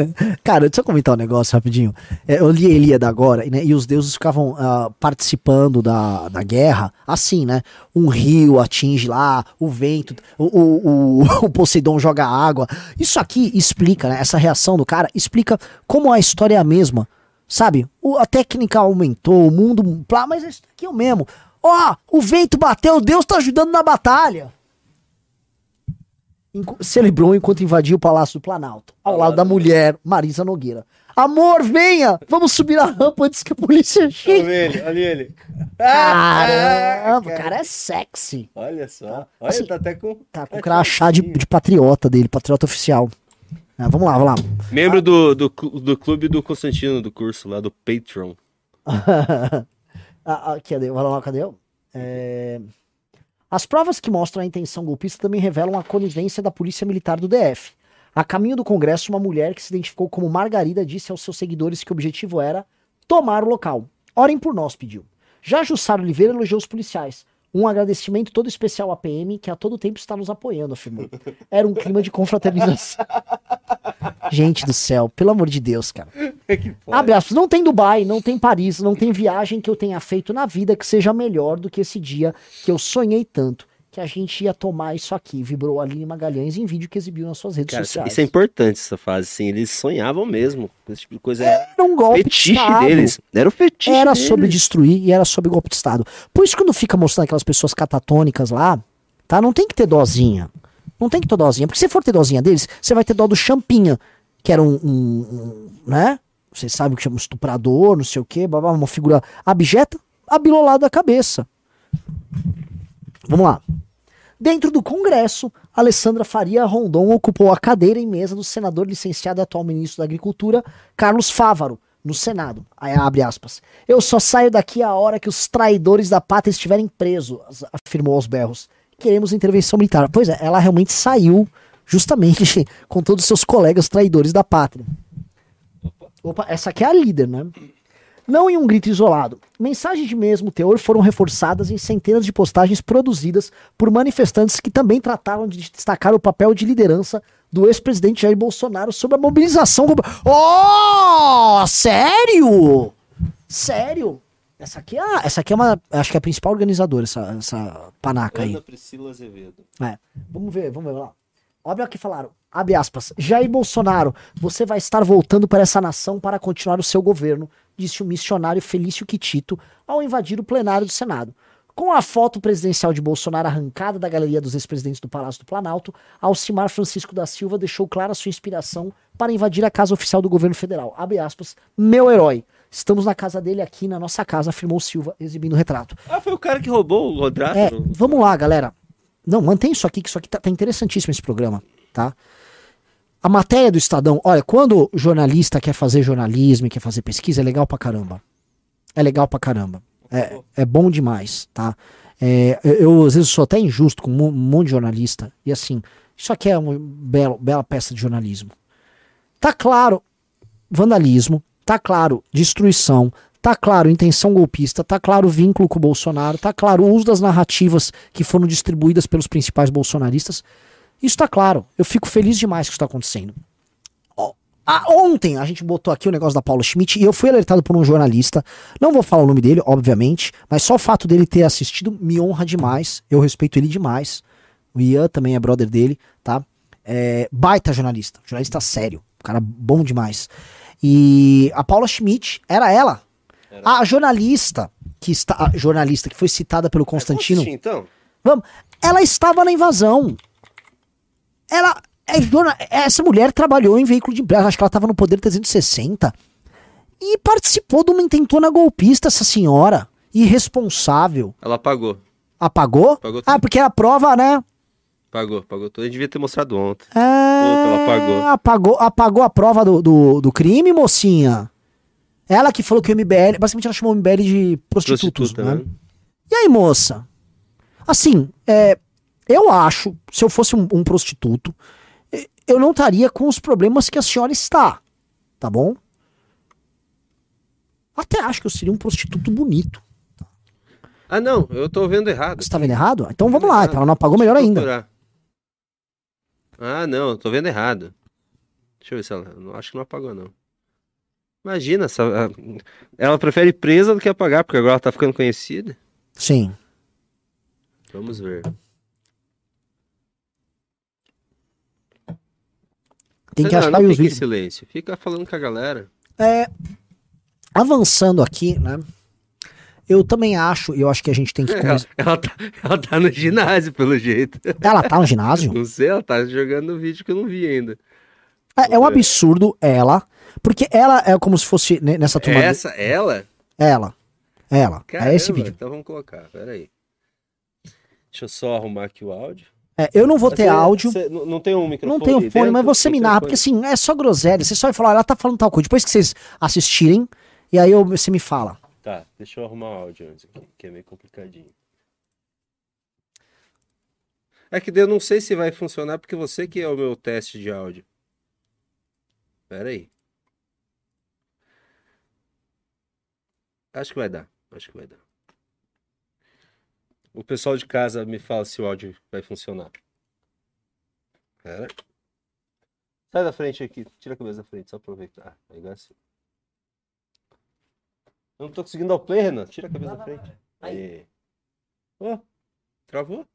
Cara, deixa eu comentar um negócio rapidinho. É, eu li a Ilíada agora, né, e os deuses ficavam ah, participando da, da guerra, assim, né? Um rio atinge lá, o vento, o, o, o, o Poseidon joga água. Isso aqui explica, né? Essa reação do cara explica como a história é a mesma. Sabe? O- a técnica aumentou, o mundo. plá, Mas isso aqui é o mesmo. Ó, o vento bateu, Deus tá ajudando na batalha. enqu- celebrou enquanto invadia o Palácio do Planalto, ao lado da mulher Marisa Nogueira. Amor, venha! Vamos subir a rampa antes que a polícia Olha chegue. ele, olha ele. Caramba, o cara. cara é sexy. Olha só. Olha, Assim, tá até com. Tá com o crachá de, de patriota dele, patriota oficial. Ah, vamos lá, vamos lá. Membro do, do, clu- do clube do Constantino, do curso lá, do Patreon. ah, ah? Vai lá, cadê? É, As provas que mostram a intenção golpista também revelam a conivência da Polícia Militar do DF. A caminho do Congresso, uma mulher que se identificou como Margarida disse aos seus seguidores que o objetivo era tomar o local. Orem por nós, pediu. Já Jussara Oliveira elogiou os policiais. Um agradecimento todo especial à PM, que a todo tempo está nos apoiando, afirmou. Era um clima de confraternização. Gente do céu, pelo amor de Deus, cara. que foda. Abre aspas, não tem Dubai, não tem Paris, não tem viagem que eu tenha feito na vida que seja melhor do que esse dia que eu sonhei tanto que a gente ia tomar isso aqui, vibrou Aline Magalhães em vídeo que exibiu nas suas redes Cara, sociais. isso é importante, essa fase, assim. Eles sonhavam mesmo com esse tipo de coisa. Era Era um golpe de fetiche Estado. deles. Era o fetiche Era deles. sobre destruir e era sobre golpe de Estado. Por isso, quando fica mostrando aquelas pessoas catatônicas lá, tá? Não tem que ter dozinha. Não tem que ter dozinha. Porque se for ter dozinha deles, você vai ter dó do Champinha, que era um, um- um, né? Vocês sabem que chama estuprador, não sei o quê, uma figura abjeta, abilolada da cabeça. Vamos lá. Dentro do Congresso, Alessandra Faria Rondon ocupou a cadeira e mesa do senador licenciado e atual ministro da Agricultura, Carlos Fávaro, no Senado. Aí abre aspas. Eu só saio daqui a hora que os traidores da pátria estiverem presos, afirmou aos berros. Queremos intervenção militar. Pois é, ela realmente saiu justamente com todos os seus colegas traidores da pátria. Opa, essa aqui é a líder, né? Não em um grito isolado. Mensagens de mesmo teor foram reforçadas em centenas de postagens produzidas por manifestantes que também trataram de destacar o papel de liderança do ex-presidente Jair Bolsonaro sobre a mobilização. Oh, sério? Sério? Essa aqui é, a- essa aqui é uma, acho que é a principal organizadora, essa, essa panaca aí. Ana Priscila Azevedo. É. Vamos ver, vamos ver lá. Olha o que falaram. Abre aspas. Jair Bolsonaro, você vai estar voltando para essa nação para continuar o seu governo, disse o missionário Felício Quitito ao invadir o plenário do Senado. Com a foto presidencial de Bolsonaro arrancada da galeria dos ex-presidentes do Palácio do Planalto, Alcimar Francisco da Silva deixou clara sua inspiração para invadir a casa oficial do governo federal. Abre aspas. Meu herói. Estamos na casa dele aqui, na nossa casa, afirmou Silva, exibindo o retrato. Ah, foi o cara que roubou o Rodrato? É, vamos lá, galera. Não, mantém isso aqui, que isso aqui tá, tá interessantíssimo esse programa, tá? A matéria do Estadão, olha, quando jornalista quer fazer jornalismo e quer fazer pesquisa, é legal pra caramba. É legal pra caramba. É, é bom demais, tá? É, eu, eu, às vezes sou até injusto com um monte de jornalista. E assim, isso aqui é uma bela, bela peça de jornalismo. Tá claro vandalismo, tá claro destruição, tá claro intenção golpista, tá claro vínculo com o Bolsonaro, tá claro o uso das narrativas que foram distribuídas pelos principais bolsonaristas. Isso tá claro. Eu fico feliz demais que isso tá acontecendo. Ah, ontem a gente botou aqui o negócio da Paula Schmidt e eu fui alertado por um jornalista. Não vou falar o nome dele, obviamente, mas só o fato dele ter assistido me honra demais. Eu respeito ele demais. O Ian também é brother dele, tá? É, baita jornalista, jornalista sério, cara bom demais. E a Paula Schmidt era ela, a jornalista que está, a jornalista que foi citada pelo Constantino. Assistir, então. Vamos, ela estava na invasão. Ela é jorna- essa mulher trabalhou em veículo de imprensa, acho que ela estava no Poder 360 e participou de uma intentona golpista essa senhora, irresponsável. Ela pagou. Apagou? Pagou ah, porque era prova, né? Pagou, pagou tudo. Eu devia ter mostrado ontem. É, ela apagou. apagou. Apagou a prova do, do, do crime, mocinha. Ela que falou que o MBL. Basicamente, ela chamou o MBL de prostitutos, Prostituta, né? né? E aí, moça? Assim, é, eu acho, se eu fosse um, um prostituto, eu não estaria com os problemas que a senhora está. Tá bom? Até acho que eu seria um prostituto bonito. Ah, não. Eu tô vendo errado. Você tá vendo errado? Então vamos lá. errado. Então ela não apagou melhor ainda. Ah, não. eu Tô vendo errado. Deixa eu ver se ela... não- Acho que não apagou, não. Imagina, essa... ela prefere presa do que apagar, porque agora ela tá ficando conhecida. Sim. Vamos ver. Tem que não, achar não os vídeos. silêncio. Fica falando com a galera. É, avançando aqui, né? Eu também acho, eu acho que a gente tem que Ela, começar. ela tá, ela tá no ginásio, pelo jeito. Ela tá no ginásio? Não sei, ela tá jogando no vídeo que eu não vi ainda. É, é um absurdo ela, porque ela é como se fosse né, nessa turma. Essa, ela? Ela. Ela. Caramba, é esse vídeo. Então vamos colocar, peraí. Deixa eu só arrumar aqui o áudio. É, eu não vou ter Você- áudio. você não não tem um microfone? Não tenho aí fone, mas você Tem me narra, porque assim, é só groselha. Você só vai falar, ela tá falando tal coisa. Depois que vocês assistirem, e aí eu- você me fala. Tá, deixa eu arrumar o áudio antes aqui, que é meio complicadinho. É que eu não sei se vai funcionar, porque você que é o meu teste de áudio. Pera aí. Acho que vai dar, acho que vai dar. O pessoal de casa me fala se o áudio vai funcionar. Pera. Sai da frente aqui, tira a cabeça da frente, só aproveitar. Aí agora sim. Eu não tô conseguindo dar o play, Renan. Tira a cabeça da frente. Aí. Ó, travou?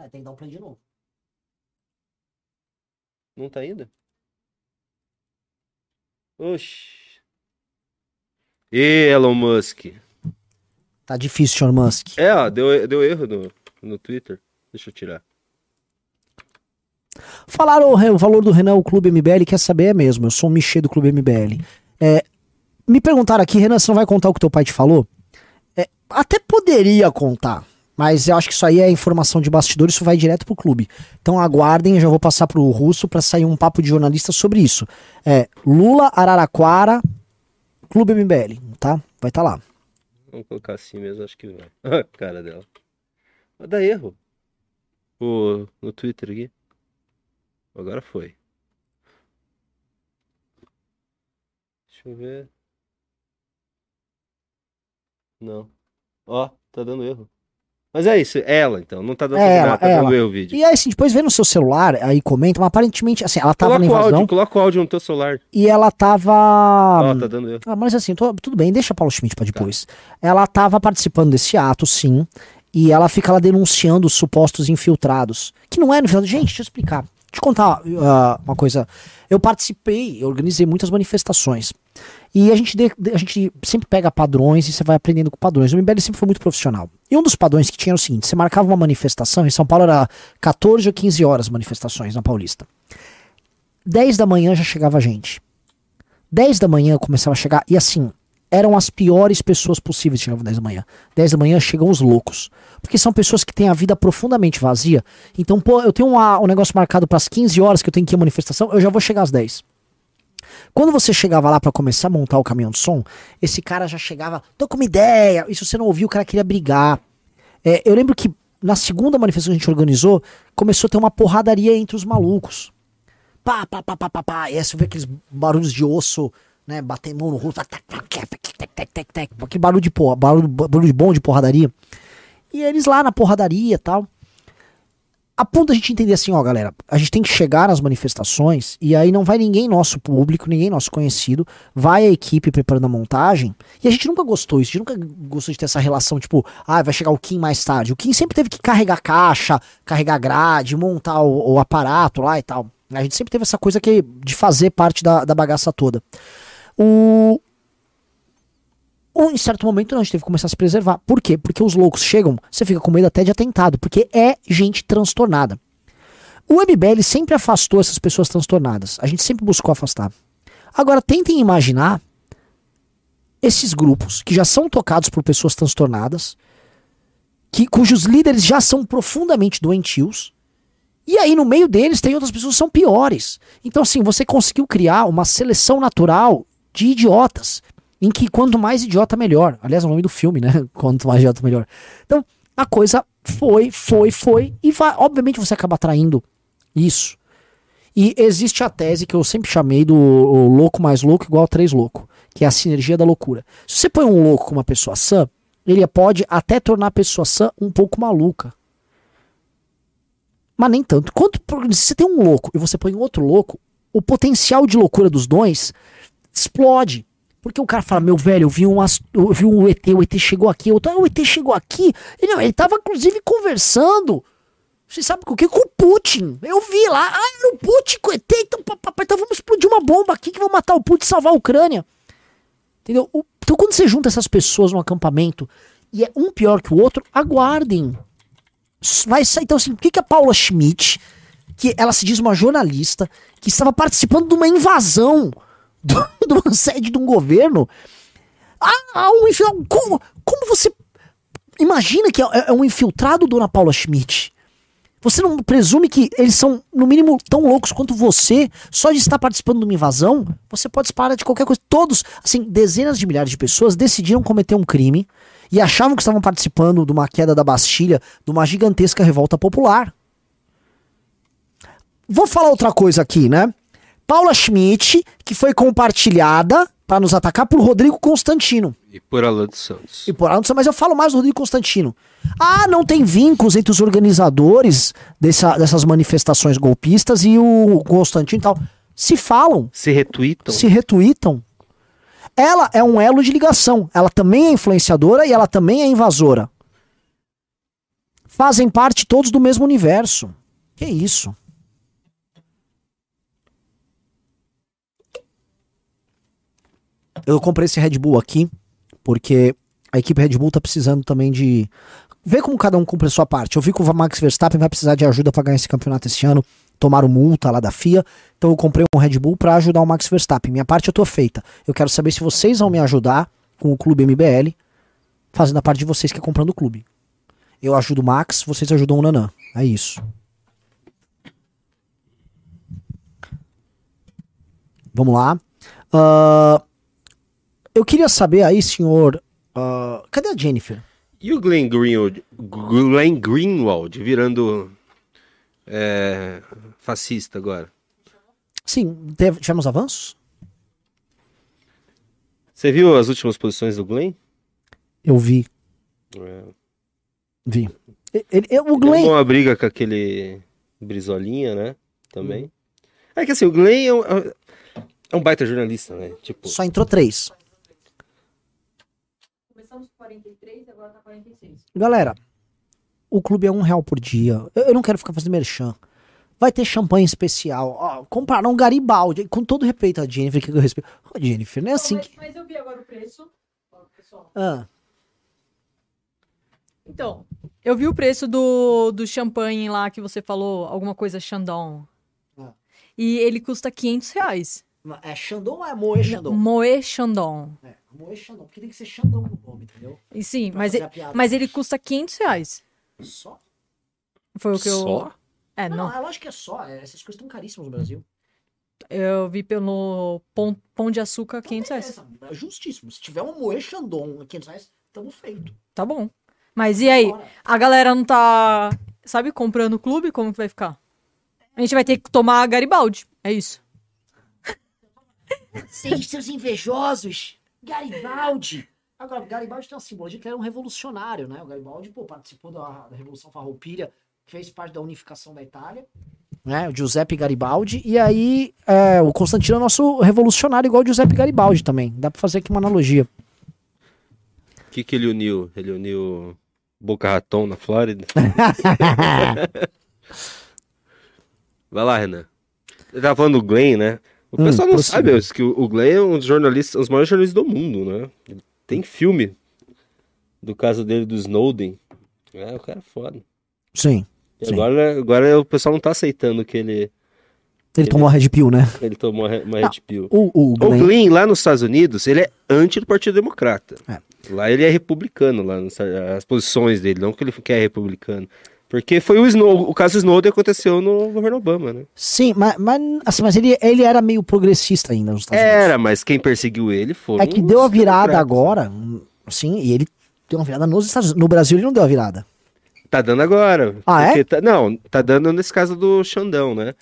É, tem que dar um play de novo. Não tá ainda? Oxi. E Elon Musk. Tá difícil, Elon Musk. É, ó, deu, deu erro no, no Twitter. Deixa eu tirar. Falaram o, o valor do Renan, o Clube MBL, quer saber? É mesmo, eu sou um Michê do Clube MBL. É, me perguntaram aqui, Renan, você não vai contar o que teu pai te falou? É, até poderia contar, mas eu acho que isso aí é informação de bastidores, isso vai direto pro clube. Então aguardem, eu já vou passar pro Russo pra sair um papo de jornalista sobre isso. É, Lula, Araraquara, Clube MBL, tá? Vai estar tá lá. Vamos colocar assim mesmo, acho que vai. Cara dela. Vai dar erro. O, no Twitter aqui. Agora foi. Deixa eu ver. Não. Ó, tá dando erro. Mas é isso, é ela então. Não tá dando, É ela, nada, tá é ela. o vídeo. E aí, assim, depois vê no seu celular, aí comenta, mas aparentemente, assim, ela tava Coloca na o invasão áudio, coloca o áudio no teu celular. e ela tava. Ó, tá dando erro. Ah, mas assim, tô- tudo bem, deixa Paulo Schmidt pra depois. Ela tava participando desse ato, sim, e ela fica lá denunciando os supostos infiltrados. Que não é infiltrado. Gente, deixa eu explicar. Eu contar ah, uma coisa. Eu participei, eu organizei muitas manifestações. E a gente, de- a gente sempre pega padrões e você vai aprendendo com padrões. O MBL sempre foi muito profissional. E um dos padrões que tinha era o seguinte: você marcava uma manifestação, em São Paulo era 14 ou 15 horas manifestações na Paulista. 10 da manhã já chegava gente. 10 da manhã começava a chegar, e assim, eram as piores pessoas possíveis que chegavam 10 da manhã. 10 da manhã chegam os loucos. Porque são pessoas que têm a vida profundamente vazia. Então, pô, eu tenho uma- um negócio marcado para as 15 horas que eu tenho que ir à manifestação, eu já vou chegar às 10. Quando você chegava lá para começar a montar o caminhão de som, esse cara já chegava, tô com uma ideia. Se você não ouviu, o cara queria brigar. É, eu lembro que na segunda manifestação que a gente organizou, começou a ter uma porradaria entre os malucos pá, pá, pá, pá, pá, pá. E aí você vê aqueles barulhos de osso, né? Bater mão no rosto. Que barulho de porra, barulho, barulho de bom de porradaria. E eles lá na porradaria e tal. A ponto da gente entender assim, ó, galera, a gente tem que chegar nas manifestações e aí não vai ninguém nosso público, ninguém nosso conhecido, vai a equipe preparando a montagem. E a gente nunca gostou disso, a gente nunca gostou de ter essa relação, tipo, ah, vai chegar o Kim mais tarde. O Kim sempre teve que carregar caixa, carregar grade, montar o, o aparato lá e tal. A gente sempre teve essa coisa que de fazer parte da, da bagaça toda. O, ou em certo momento não, a gente teve que começar a se preservar. Por quê? Porque os loucos chegam, você fica com medo até de atentado, porque é gente transtornada. O MBL sempre afastou essas pessoas transtornadas. A gente sempre buscou afastar. Agora, tentem imaginar esses grupos que já são tocados por pessoas transtornadas, que, cujos líderes já são profundamente doentios, e aí no meio deles tem outras pessoas que são piores. Então, assim, você conseguiu criar uma seleção natural de idiotas em que quanto mais idiota, melhor. Aliás, é o nome do filme, né? Quanto mais idiota, melhor. Então, a coisa foi, foi, foi, e vai, obviamente você acaba atraindo isso. E existe a tese que eu sempre chamei do louco mais louco igual a três louco, que é a sinergia da loucura. Se você põe um louco com uma pessoa sã, ele pode até tornar a pessoa sã um pouco maluca. Mas nem tanto. Quanto, se você tem um louco e você põe outro louco, o potencial de loucura dos dois explode. Porque o cara fala, meu velho, eu vi um, eu vi um ET, o ET chegou aqui, eu, o ET chegou aqui. Ele, ele tava inclusive conversando. Você sabe com o que? Com o Putin. Eu vi lá, ah, era o Putin com o ET, então, pá, então vamos explodir uma bomba aqui que vai matar o Putin e salvar a Ucrânia. Entendeu? Então, quando você junta essas pessoas num acampamento e é um pior que o outro, aguardem. Vai sair. Então, assim, por que, que a Paula Schmidt, que ela se diz uma jornalista, que estava participando de uma invasão de uma sede de um governo, ah, ah, um infil- como, como você imagina que é, é um infiltrado, dona Paula Schmidt? Você não presume que eles são, no mínimo, tão loucos quanto você, só de estar participando de uma invasão? Você pode disparar de qualquer coisa. Todos, assim, dezenas de milhares de pessoas decidiram cometer um crime e achavam que estavam participando de uma queda da Bastilha, de uma gigantesca revolta popular. Vou falar outra coisa aqui, né? Paula Schmidt, que foi compartilhada para nos atacar por Rodrigo Constantino. E por Alan dos Santos. E por Arnold, mas eu falo mais do Rodrigo Constantino. Ah, não tem vínculos entre os organizadores dessa- dessas manifestações golpistas e o Constantino e tal. Se falam, Se retweetam. se retweetam. Ela é um elo de ligação. Ela também é influenciadora e ela também é invasora. Fazem parte todos do mesmo universo. Que isso? Eu comprei esse Red Bull aqui porque a equipe Red Bull tá precisando também de ver como cada um cumpre a sua parte. Eu vi que o Max Verstappen vai precisar de ajuda para ganhar esse campeonato esse ano. Tomaram multa lá da FIA. Então eu comprei um Red Bull para ajudar o Max Verstappen. Minha parte eu tô feita. Eu quero saber se vocês vão me ajudar com o clube MBL, fazendo a parte de vocês que é comprando o clube. Eu ajudo o Max, vocês ajudam o Nanã. É isso. Vamos lá. Ah, eu queria saber aí, senhor. ah, cadê a Jennifer? E o Glenn Greenwald, Glenn Greenwald virando é, fascista agora? Sim, teve- tivemos avanços? Você viu as últimas posições do Glenn? Eu vi, É. vi. Ele- ele- o Glenn. arrumou uma briga com aquele Brizolinha, né? Também. É que assim, o Glenn é um, é um baita jornalista, né? Tipo, Só entrou três. Começamos com 43 e agora tá 46. Galera, o clube é um real por dia. Eu, eu não quero ficar fazendo merchan. Vai ter champanhe especial. Ó, compraram um Garibaldi. Com todo respeito a Jennifer, que eu respeito. Ô, Jennifer, não é assim mas, que. mas eu vi agora o preço. Ó, pessoal. Ah, Então, eu vi o preço do, do champanhe lá que você falou, alguma coisa Chandon. Ah. E ele custa 500 reais. é Xandão ou é Moe Xandão? Moe Chandon. É, Moe Xandão, porque tem que ser Xandão no nome, entendeu? E sim, Pra mas, ele- mas ele custa 500 reais. Só? Foi o que eu... Só? É, não, não. é lógico que é só. é, essas coisas estão caríssimas no Brasil. Eu vi pelo pão, pão de açúcar 500 reais. É justíssimo. Se tiver um Moe Xandão a 500 reais, tamo feito. Tá bom. Mas e aí? Bora. A galera não tá, sabe, comprando o clube? Como que vai ficar? A gente vai ter que tomar Garibaldi. É isso. Vocês, seus invejosos! Garibaldi! Agora, o Garibaldi tem uma simbologia que ele era um revolucionário, né? O Garibaldi, pô, participou da, da Revolução Farroupilha, fez parte da unificação da Itália. Né? O Giuseppe Garibaldi. E aí, é, o Constantino é nosso revolucionário igual o Giuseppe Garibaldi também. Dá pra fazer aqui uma analogia. o que, que ele uniu? Ele uniu Boca Raton na Flórida? Vai lá, Renan. Você tava falando do Glenn, né? O Hum, pessoal não prossiga. sabe mas que o Glenn é um dos jornalistas, um dos maiores jornalistas do mundo, né? Ele Tem filme do caso dele do Snowden. É, o cara é foda. Sim. E Sim. agora, agora o pessoal não tá aceitando que ele, Ele tomou a Red Pill, né? ele tomou uma Red Pill. O, o O Glenn. Glenn, lá nos Estados Unidos, ele é anti do Partido Democrata. É. Lá ele é republicano, lá as posições dele, não que ele quer republicano. Porque foi o Snow, o caso Snowden aconteceu no governo Obama, né? Sim, mas, mas, assim, mas ele, ele era meio progressista ainda nos Estados Unidos. Era, mas quem perseguiu ele foram É que deu a virada agora, sim, e ele deu uma virada nos Estados Unidos. No Brasil ele não deu a virada. Tá dando agora. Ah, é? Tá- não, tá dando nesse caso do Xandão, né?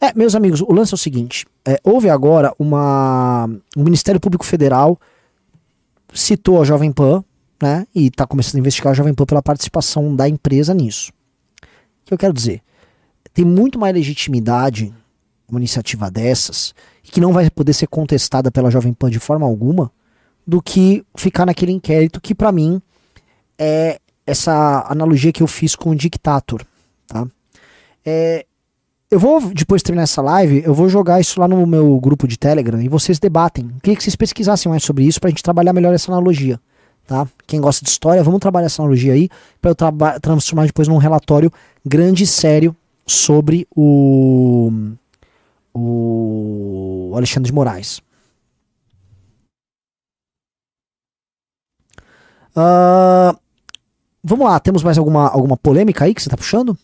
É, meus amigos, o lance é o seguinte: é, houve agora uma. O Ministério Público Federal citou a Jovem Pan, né? E tá começando a investigar a Jovem Pan pela participação da empresa nisso. O que eu quero dizer? Tem muito mais legitimidade uma iniciativa dessas, que não vai poder ser contestada pela Jovem Pan de forma alguma, do que ficar naquele inquérito que, pra mim, é essa analogia que eu fiz com o Dictator, tá? É, eu vou, depois de terminar essa live, eu vou jogar isso lá no meu grupo de Telegram e vocês debatem. Queria que vocês pesquisassem mais sobre isso pra gente trabalhar melhor essa analogia. Tá? Quem gosta de história, vamos trabalhar essa analogia aí pra eu transformar depois num relatório grande e sério sobre o, o Alexandre de Moraes. Ah, vamos lá, temos mais alguma, alguma polêmica aí que você tá puxando?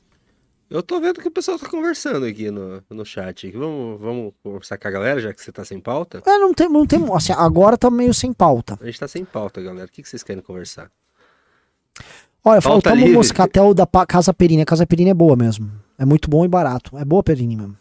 Eu tô vendo que o pessoal tá conversando aqui no, no chat. Vamos, vamos conversar com a galera, já que você tá sem pauta? É, não tem, não tem, assim, agora tá meio sem pauta. A gente tá sem pauta, galera. O que, que vocês querem conversar? Olha, faltamos um livre. moscatel da Casa Perini. A Casa Perini é boa mesmo. É muito bom e barato. É boa Perini mesmo.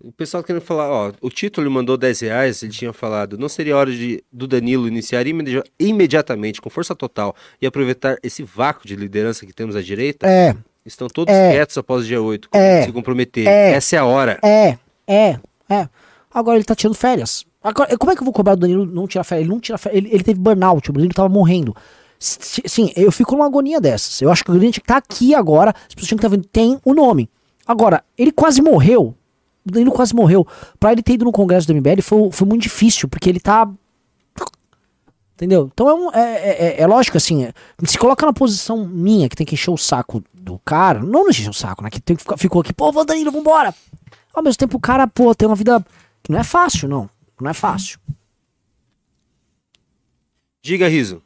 O pessoal querendo falar, ó, o título mandou 10 reais, ele tinha falado, não seria hora de, do Danilo iniciar imedi- imediatamente, com força total, e aproveitar esse vácuo de liderança que temos à direita? É, Estão todos É. quietos após o dia 8, É. se comprometer. É. Essa é a hora. é, é, é. Agora ele tá tirando férias. Agora, como é que eu vou cobrar do Danilo não tirar férias? Ele não tira férias. Ele, ele teve burnout, o Danilo tava morrendo. Sim, eu fico numa agonia dessas. Eu acho que o Danilo tinha que estar aqui agora. As pessoas tinham que estar vendo. Tem o nome. Agora, ele quase morreu. O Danilo quase morreu. Pra ele ter ido no congresso do MBL foi, foi muito difícil, porque ele tá. Entendeu? Então é, um- é, é- é- é lógico assim. é- se coloca na posição minha, que tem que encher o saco do cara. Não não encher o saco, né? Que tem que ficar, ficou aqui, pô, vou Danilo, vambora. Ao mesmo tempo, o cara, pô, tem uma vida que não é fácil, não. Não é fácil. Diga, Riso.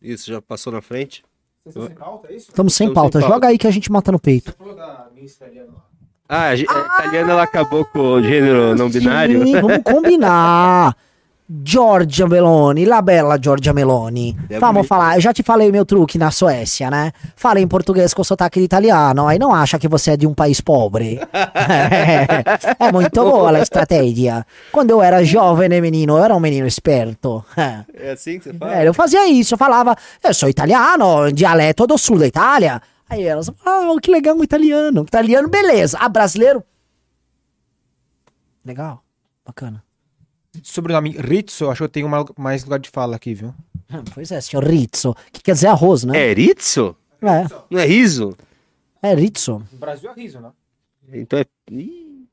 Isso, já passou na frente? Vocês estão sem pauta, é isso? Estamos sem Estamos sem pauta. pauta. Joga aí que a gente mata no peito. Você falou da Miss Italiana lá. Ah, a, ge- a italiana ela acabou com o gênero não binário. Sim, vamos combinar. Giorgia Meloni, la bella Giorgia Meloni. É Vamos falar, eu já te falei meu truque na Suécia, né? Falei em português com sotaque de italiano, aí não acha que você é de um país pobre. é muito boa a estratégia. Quando eu era jovem menino, eu era um menino esperto. É assim que você fala? É, eu fazia isso, eu falava, eu sou italiano, dialeto do sul da Itália. Aí elas, ah, que legal, um italiano. Italiano, beleza. Ah, brasileiro? Legal, bacana. Sobrenome Rizzo, acho que eu tenho ma- mais lugar de fala aqui, viu? Pois é, senhor Rizzo, que quer dizer arroz, né? É Rizzo? É, Não é riso? é Rizzo. No Brasil é riso, né? Então é. Ih.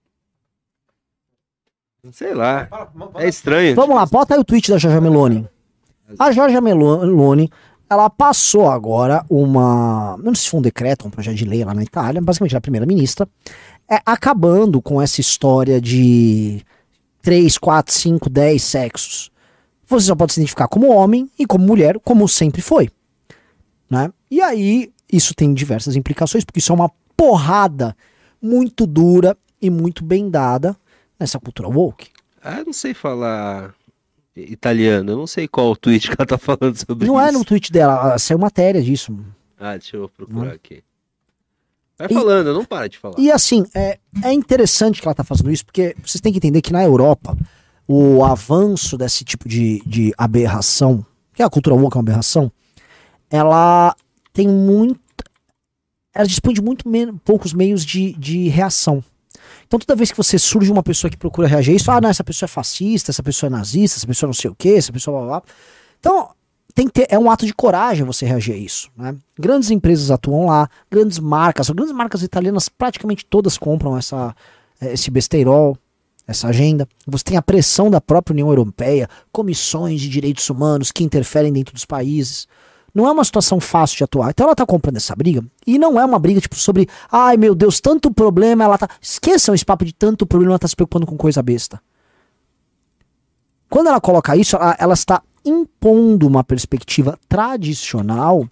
Sei lá. É estranho. Vamos lá, bota aí o tweet da Giorgia Meloni. A Giorgia Meloni, ela passou agora uma. Não sei se foi um decreto, um projeto de lei lá na Itália, basicamente ela é a primeira-ministra, é, acabando com essa história de 3, 4, 5, 10 sexos. Você só pode se identificar como homem e como mulher, como sempre foi. Né? E aí, isso tem diversas implicações, porque isso é uma porrada muito dura e muito bem dada nessa cultura woke. Ah, eu não sei falar italiano. Eu não sei qual o tweet que ela tá falando sobre Não isso. é no tweet dela, ah, saiu matéria disso. Ah, deixa eu procurar aqui. Vai E- falando, não para de falar. E assim, é, é interessante que ela tá fazendo isso, porque vocês têm que entender que na Europa, o avanço desse tipo de, de aberração, que é a cultura woke é uma aberração, ela tem muito. Ela dispõe de muito men- poucos meios de, de reação. Então, toda vez que você surge uma pessoa que procura reagir a isso, ah, não, essa pessoa é fascista, essa pessoa é nazista, essa pessoa não sei o quê, essa pessoa blá blá. blá. Então, tem ter, é um ato de coragem você reagir a isso. Né? Grandes empresas atuam lá, grandes marcas, grandes marcas italianas praticamente todas compram essa, eh, esse besteirol, essa agenda. Você tem a pressão da própria União Europeia, comissões de direitos humanos que interferem dentro dos países. Não é uma situação fácil de atuar. Então ela tá comprando essa briga. E não é uma briga, tipo, sobre, ai meu Deus, tanto problema, ela tá. Esqueçam esse papo de tanto problema, ela tá se preocupando com coisa besta. Quando ela coloca isso, ela, ela está impondo uma perspectiva tradicional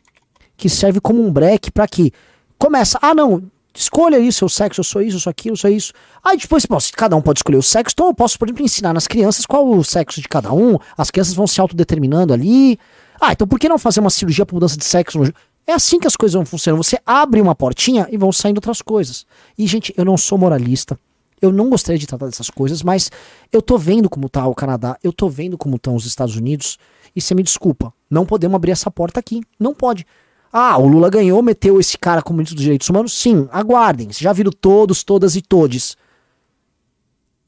que serve como um breque para que começa, ah não, escolha aí seu sexo, eu sou isso, eu sou aquilo, eu sou isso. Aí depois, bom, se cada um pode escolher o sexo, então eu posso, por exemplo, ensinar nas crianças qual o sexo de cada um, as crianças vão se autodeterminando ali. Ah, então por que não fazer uma cirurgia para mudança de sexo? no- É assim que as coisas vão funcionando. Você abre uma portinha e vão saindo outras coisas. E, gente, eu não sou moralista. Eu não gostaria de tratar dessas coisas, mas eu tô vendo como tá o Canadá, eu tô vendo como estão os Estados Unidos, e você me desculpa, não podemos abrir essa porta aqui. Não pode. Ah, o Lula ganhou, meteu esse cara como ministro dos direitos humanos? Sim, aguardem. Vocês já viram todos, todas e todes.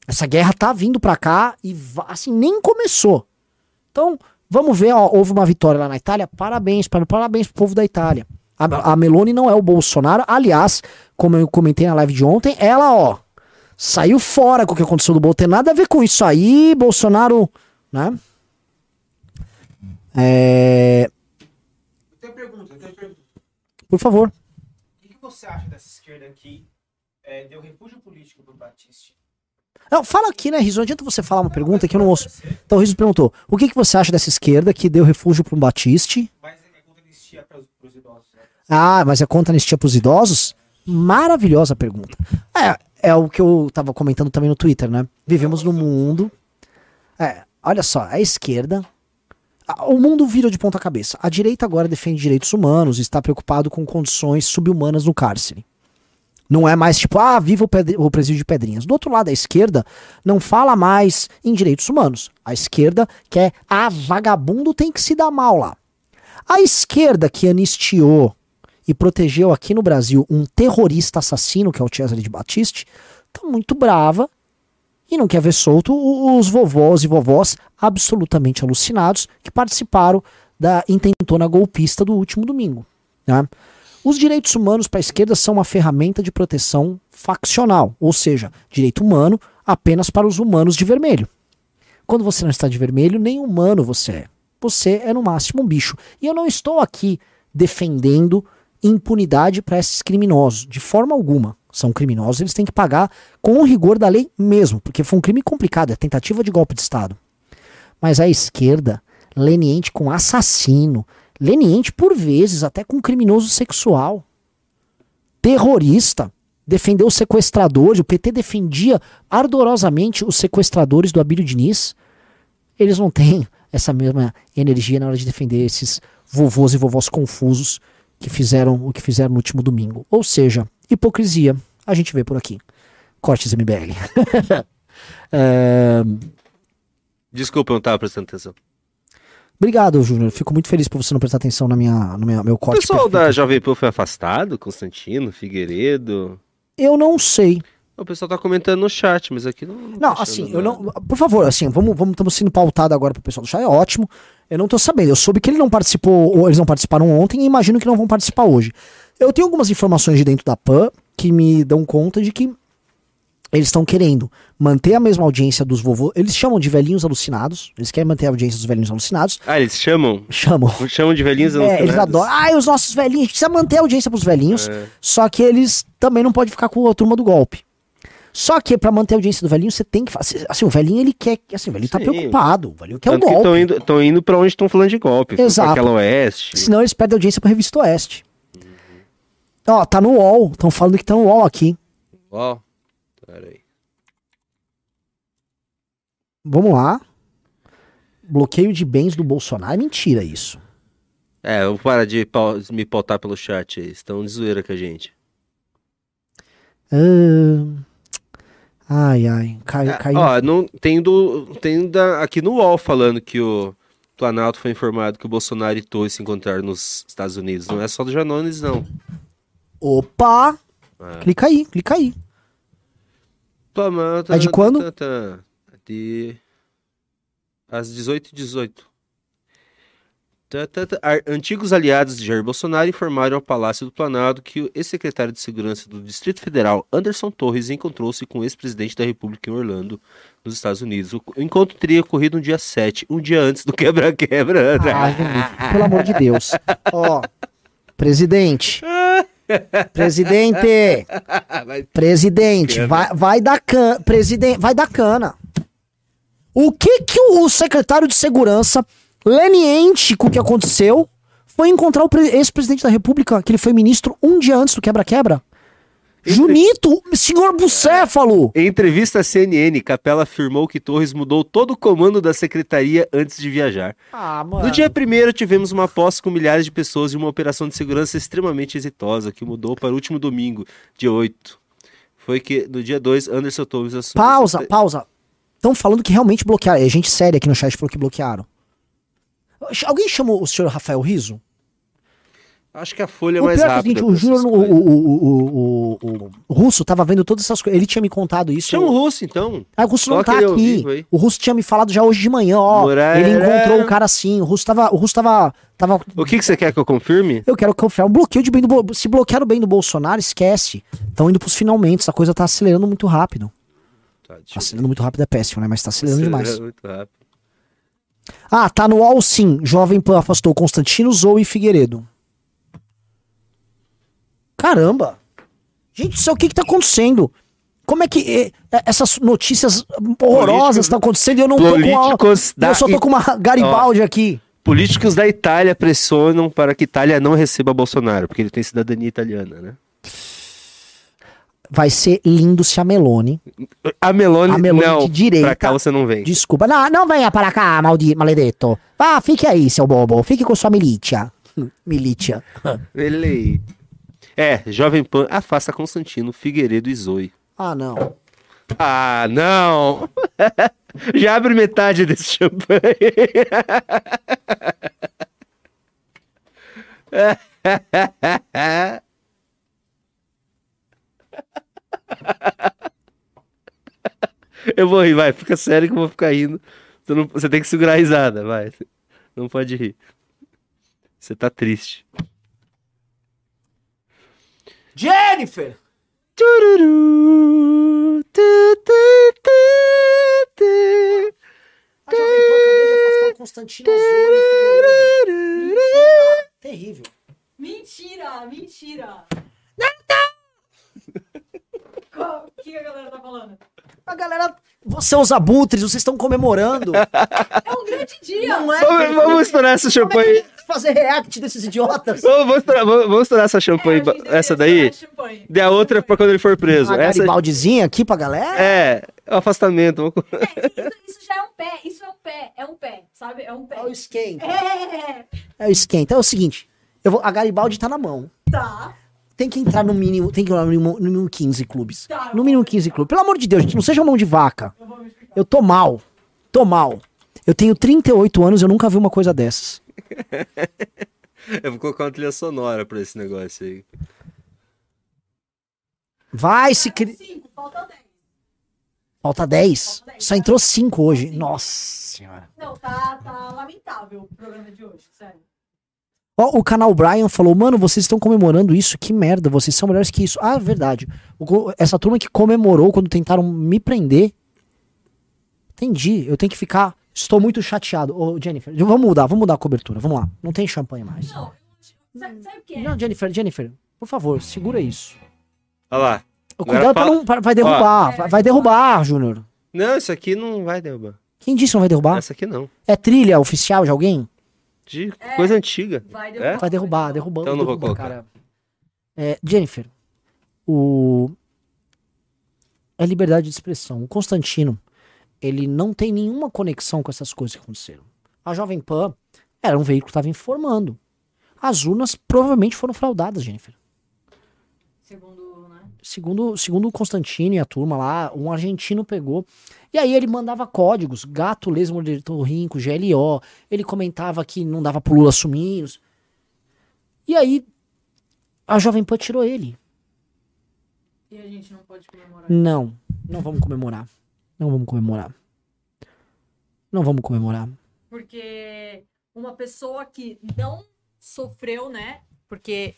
Essa guerra tá vindo pra cá e assim, nem começou. Então, vamos ver, ó, houve uma vitória lá na Itália. Parabéns, para parabéns pro povo da Itália. A, a Meloni não é o Bolsonaro. Aliás, como eu comentei na live de ontem, ela, ó, saiu fora com o que aconteceu do Bolsonaro. Tem nada a ver com isso aí, Bolsonaro, né? É, Eu tenho pergunta, eu tenho pergunta. por favor. O que, você acha dessa esquerda aqui? É, deu refúgio político pro Batiste. Não, fala aqui, né, Riso? Não adianta você falar uma pergunta que eu não ouço. Então, o Riso perguntou: o que, que você acha dessa esquerda que deu refúgio para um Batiste? Mas é contra anistia pros, idosos. Né? Ah, mas é contra anistia pros idosos? Maravilhosa pergunta. É, é o que eu tava comentando também no Twitter, né? Vivemos num mundo. É, olha só, a esquerda. O mundo virou de ponta cabeça. A direita agora defende direitos humanos e está preocupado com condições subhumanas no cárcere. Não é mais tipo, ah, viva o, o presídio de Pedrinhas. Do outro lado, a esquerda não fala mais em direitos humanos. A esquerda quer, ah, vagabundo tem que se dar mal lá. A esquerda que anistiou e protegeu aqui no Brasil um terrorista assassino, que é o Cesare de Battisti, tá muito brava e não quer ver solto os vovós e vovós absolutamente alucinados que participaram da intentona golpista do último domingo. né? Os direitos humanos para a esquerda são uma ferramenta de proteção faccional, ou seja, direito humano apenas para os humanos de vermelho. Quando você não está de vermelho, nem humano você é. Você é no máximo um bicho. E eu não estou aqui defendendo impunidade para esses criminosos, de forma alguma. São criminosos, eles têm que pagar com o rigor da lei mesmo, porque foi um crime complicado, é tentativa de golpe de Estado. Mas a esquerda, leniente com assassino, leniente por vezes até com criminoso sexual, terrorista, defendeu os sequestradores, o PT defendia ardorosamente os sequestradores do Abílio Diniz. Eles não têm essa mesma energia na hora de defender esses vovôs e vovós confusos que fizeram o que fizeram no último domingo. Ou seja, hipocrisia, a gente vê por aqui. Cortes MBL. É, Desculpa, eu não tava prestando atenção. Obrigado, Júnior. Fico muito feliz por você não prestar atenção na minha, no meu, meu O corte. pessoal perfeito. da Jovem Pan foi afastado? Constantino, Figueiredo? Eu não sei. O pessoal tá comentando no chat, mas aqui não. Não, tá assim, achando eu nada. não. Por favor, assim, vamos, vamos, estamos sendo pautados agora pro pessoal do chat, é ótimo. Eu não tô sabendo. Eu soube que ele não participou, ou eles não participaram ontem e imagino que não vão participar hoje. Eu tenho algumas informações de dentro da PAN que me dão conta de que eles estão querendo manter a mesma audiência dos vovôs. Eles chamam de velhinhos alucinados. Eles querem manter a audiência dos velhinhos alucinados. Ah, eles chamam? Chamam. Chamam de velhinhos É, eles alucinados? adoram. Ai, os nossos velhinhos. A gente precisa manter a audiência pros velhinhos. É. Só que eles também não podem ficar com a turma do golpe. Só que pra manter a audiência do velhinho, você tem que fazer. Assim, o velhinho, ele quer. Assim, o velhinho tá Sim. preocupado. O velhinho quer o Tanto que golpe. estão indo, tão indo pra onde estão falando de golpe. Exato. Aquela oeste. Senão eles perdem audiência pra Revista Oeste. Ó, tá no UOL. Estão falando que tá no UOL aqui. Ó. Peraí. Vamos lá. Bloqueio de bens do Bolsonaro. É mentira isso. É, eu vou parar de me pautar pelo chat aí. Estão de zoeira com a gente. Ah, Ai, ai. Cai, É, caiu. Ó, não, tem, do, tem da, aqui no UOL falando que o Planalto foi informado que o Bolsonaro e Torres se encontraram nos Estados Unidos. Não é só do Janones, não. Opa! É. Clica aí, clica aí. Toma, É de quando? De... Às 18h18. Tá, tá, tá. Ar- Antigos aliados de Jair Bolsonaro informaram ao Palácio do Planalto que o ex-secretário de Segurança do Distrito Federal, Anderson Torres, encontrou-se com o ex-presidente da República em Orlando, nos Estados Unidos. O encontro teria ocorrido no dia 7, um dia antes do quebra-quebra. Gente, pelo amor de Deus. Ó, presidente. Presidente. Presidente, vai, vai dar cana. Presidente, vai dar cana. O que que o secretário de segurança, leniente com o que aconteceu, foi encontrar o pre- ex-presidente da república, que ele foi ministro um dia antes do quebra-quebra? Junito, senhor Bucéfalo. Em entrevista à CNN, Capela afirmou que Torres mudou todo o comando da secretaria antes de viajar. Ah, mano. No dia 1 tivemos uma posse com milhares de pessoas e uma operação de segurança extremamente exitosa, que mudou para o último domingo, dia 8. Foi que no dia 2, Anderson Torres assumiu. Pausa, pausa. Estão falando que realmente bloquearam. É gente séria aqui no chat falou que bloquearam. Alguém chamou o senhor Rafael Riso? Acho que a Folha é mais é é o rápida. seguinte, o o, o, o, Russo tava vendo todas essas coisas. Ele tinha me contado isso. Chama o Russo, então. Ah, o Russo não tá ao aqui. O Russo tinha me falado já hoje de manhã, ó. Ele encontrou um cara assim. O Russo tava. O Russo tava. tava O que, que você quer que eu confirme? eu quero confiar. Um bloqueio de bem do Se bloquear o bem do Bolsonaro, esquece. Estão indo pros finalmente. Essa coisa tá acelerando muito rápido. Tá, eu Acelerando muito rápido é péssimo, né? Mas tá acelerando demais. É muito rápido. Ah, tá no UOL sim. Jovem Pan afastou Constantino, Zou e Figueiredo. Caramba! Gente, isso é o que que tá acontecendo? Como é que eh, eh, essas notícias horrorosas estão acontecendo e eu não tô com Políticos a... da Eu só tô com uma Garibaldi aqui. Políticos da Itália pressionam para que Itália não receba Bolsonaro, porque ele tem cidadania italiana, né? Vai ser lindo se a Meloni... A Meloni, A não, de direita. pra cá você não vem. Desculpa. Não, não venha para cá, maldi, maledetto. Vá, fique aí, seu bobo. Fique com sua milícia. milícia. Ele... É, Jovem Pan afasta Constantino, Figueiredo e Zoe. Ah, não. Ah, não! Já abre metade desse champanhe. Eu vou rir, vai, fica sério que eu vou ficar rindo. Você, não- você tem que segurar a risada, vai. Não pode rir. Você tá triste. Jennifer! Tururu, tu, tu, tu, tu. A Jovem Pan acabou de afastar o Constantino Azul Terrível. Mentira, mentira. O que a galera tá falando? A galera, seus abutres, vocês estão comemorando. É um grande dia. Não é? Vamos, vamos estourar essa é champanhe. que fazer react desses idiotas? Vamos, vamos, estourar, vamos, vamos estourar essa champanhe, É, gente deveria essa daí. champanhe. E a outra pra quando ele for preso. Uma Essa Garibaldizinha aqui pra galera? é o afastamento. É, isso, isso já é um pé, isso é um pé, é um pé, sabe? É um pé. É o esquenta. É, É o esquenta. É o seguinte, eu vou, a Garibaldi tá na mão. tá. Tem que entrar no mínimo, tem que ir no mínimo, no mínimo 15 clubes. Tá, No mínimo 15 clubes. Pelo amor de Deus, gente, não seja mão de vaca. Eu tô mal. Tô mal. Eu tenho 38 anos, eu nunca vi uma coisa dessas. Eu vou colocar uma trilha sonora pra esse negócio aí. Vai se. Falta 10. Falta 10. Só entrou 5 hoje. Nossa senhora. Não, tá, tá lamentável o programa de hoje, sério. Ó, o canal Brian falou, mano, vocês estão comemorando isso? Que merda, vocês são melhores que isso. Ah, verdade. O essa turma que comemorou quando tentaram me prender. Entendi. Eu tenho que ficar. Estou muito chateado. Ô, Jennifer, vamos mudar, vamos mudar a cobertura. Vamos lá. Não tem champanhe mais. Não, sabe, sabe o que é? Não, Jennifer, Jennifer, por favor, segura isso. Olha lá. Cuidado pra não. pra- vai derrubar. Vai, vai derrubar, Júnior. Não, isso aqui não vai derrubar. Quem disse que não vai derrubar? Essa aqui não. É trilha oficial de alguém? De coisa antiga. Vai É? Vai derrubar, derrubando. Então não vou colocar. cara. É, Jennifer, o. É liberdade de expressão. O Constantino, ele não tem nenhuma conexão com essas coisas que aconteceram. A Jovem Pan era um veículo que estava informando. As urnas provavelmente foram fraudadas, Jennifer. Segundo? Segundo, segundo o Constantino e a turma lá, um argentino pegou. E aí ele mandava códigos, gato, lesmo, ornitorrinco, GLO. Ele comentava que não dava pro Lula assumir. E aí a Jovem Pan tirou ele. E a gente não pode comemorar. Não, não vamos comemorar. Não vamos comemorar. Não vamos comemorar. Porque uma pessoa que não sofreu, né? Porque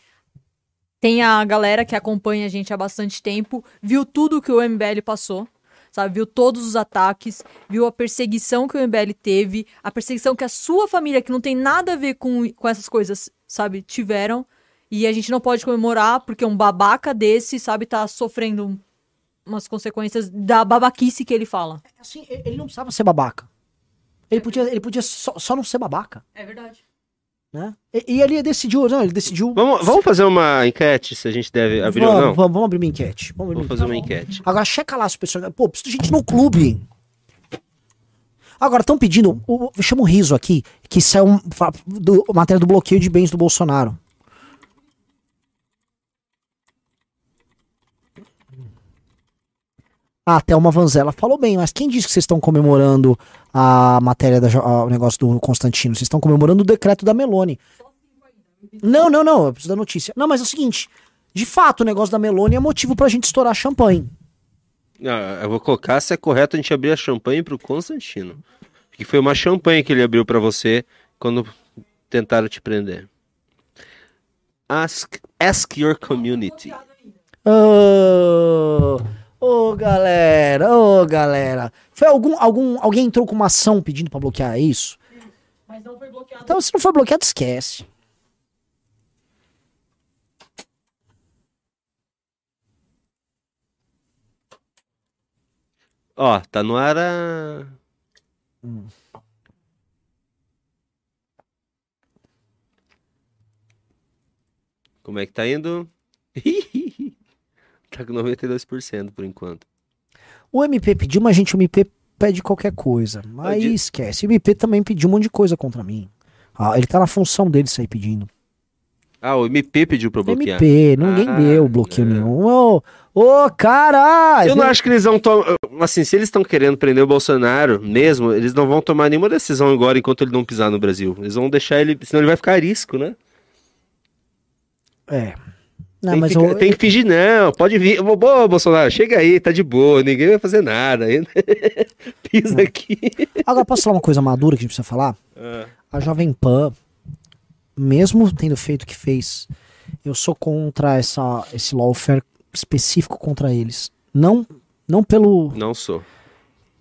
tem a galera que acompanha a gente há bastante tempo, viu tudo que o MBL passou, sabe? Viu todos os ataques, viu a perseguição que o MBL teve, a perseguição que a sua família, que não tem nada a ver com, com essas coisas, sabe, tiveram. E a gente não pode comemorar porque um babaca desse, sabe, tá sofrendo umas consequências da babaquice que ele fala. Assim, e- ele não precisava ser babaca. Ele podia, ele podia só, só não ser babaca, É verdade. Né? E, e ele decidiu, não, ele decidiu. Vamos, vamos fazer uma enquete se a gente deve abrir ou vamos, não? vamos, vamos abrir uma enquete. Vamos, fazer uma enquete. Agora, checa lá se o pessoal. Pô, precisa de gente no clube. Agora, estão pedindo. Chama o riso aqui, que saiu um, do, matéria do bloqueio de bens do Bolsonaro. Ah, a Thelma Vanzella falou bem, mas quem disse que vocês estão comemorando a matéria, da, a- o negócio do Constantino? Vocês estão comemorando o decreto da Meloni. Não, não, não, eu preciso da notícia. Não, mas é o seguinte, de fato, o negócio da Meloni é motivo pra gente estourar champanhe. Ah, eu vou colocar se é correto a gente abrir a champanhe pro Constantino. Que foi uma champanhe que ele abriu pra você quando tentaram te prender. Ask, ask your community. Ô, ô, galera, ô, galera. Foi algum, algum, alguém entrou com uma ação pedindo pra bloquear isso? Mas não foi bloqueado. Então, se não for bloqueado, esquece. Ó, tá no ar a... Como é que tá indo? tá com 92% por enquanto. O MP pediu, mas gente, o MP pede qualquer coisa. Aí di- esquece. O MP também pediu um monte de coisa contra mim. Ah, ele tá na função dele sair pedindo. Ah, o MP pediu pra bloquear. MP, ninguém Ah, deu bloqueio é. nenhum. Ô, ô, caralho! Eu não acho que eles vão tomar. Assim, se eles estão querendo prender o Bolsonaro mesmo, eles não vão tomar nenhuma decisão agora enquanto ele não pisar no Brasil. Eles vão deixar ele. Senão ele vai ficar a risco, né? É. Não, tem, mas que, eu, tem que fingir, não. Pode vir. Ô, Bolsonaro, chega aí, tá de boa, ninguém vai fazer nada. ainda. Pisa aqui. Agora, posso falar uma coisa madura que a gente precisa falar? Ah. A Jovem Pan, mesmo tendo feito o que fez, eu sou contra essa, esse lawfare específico contra eles. Não, não pelo. Não sou.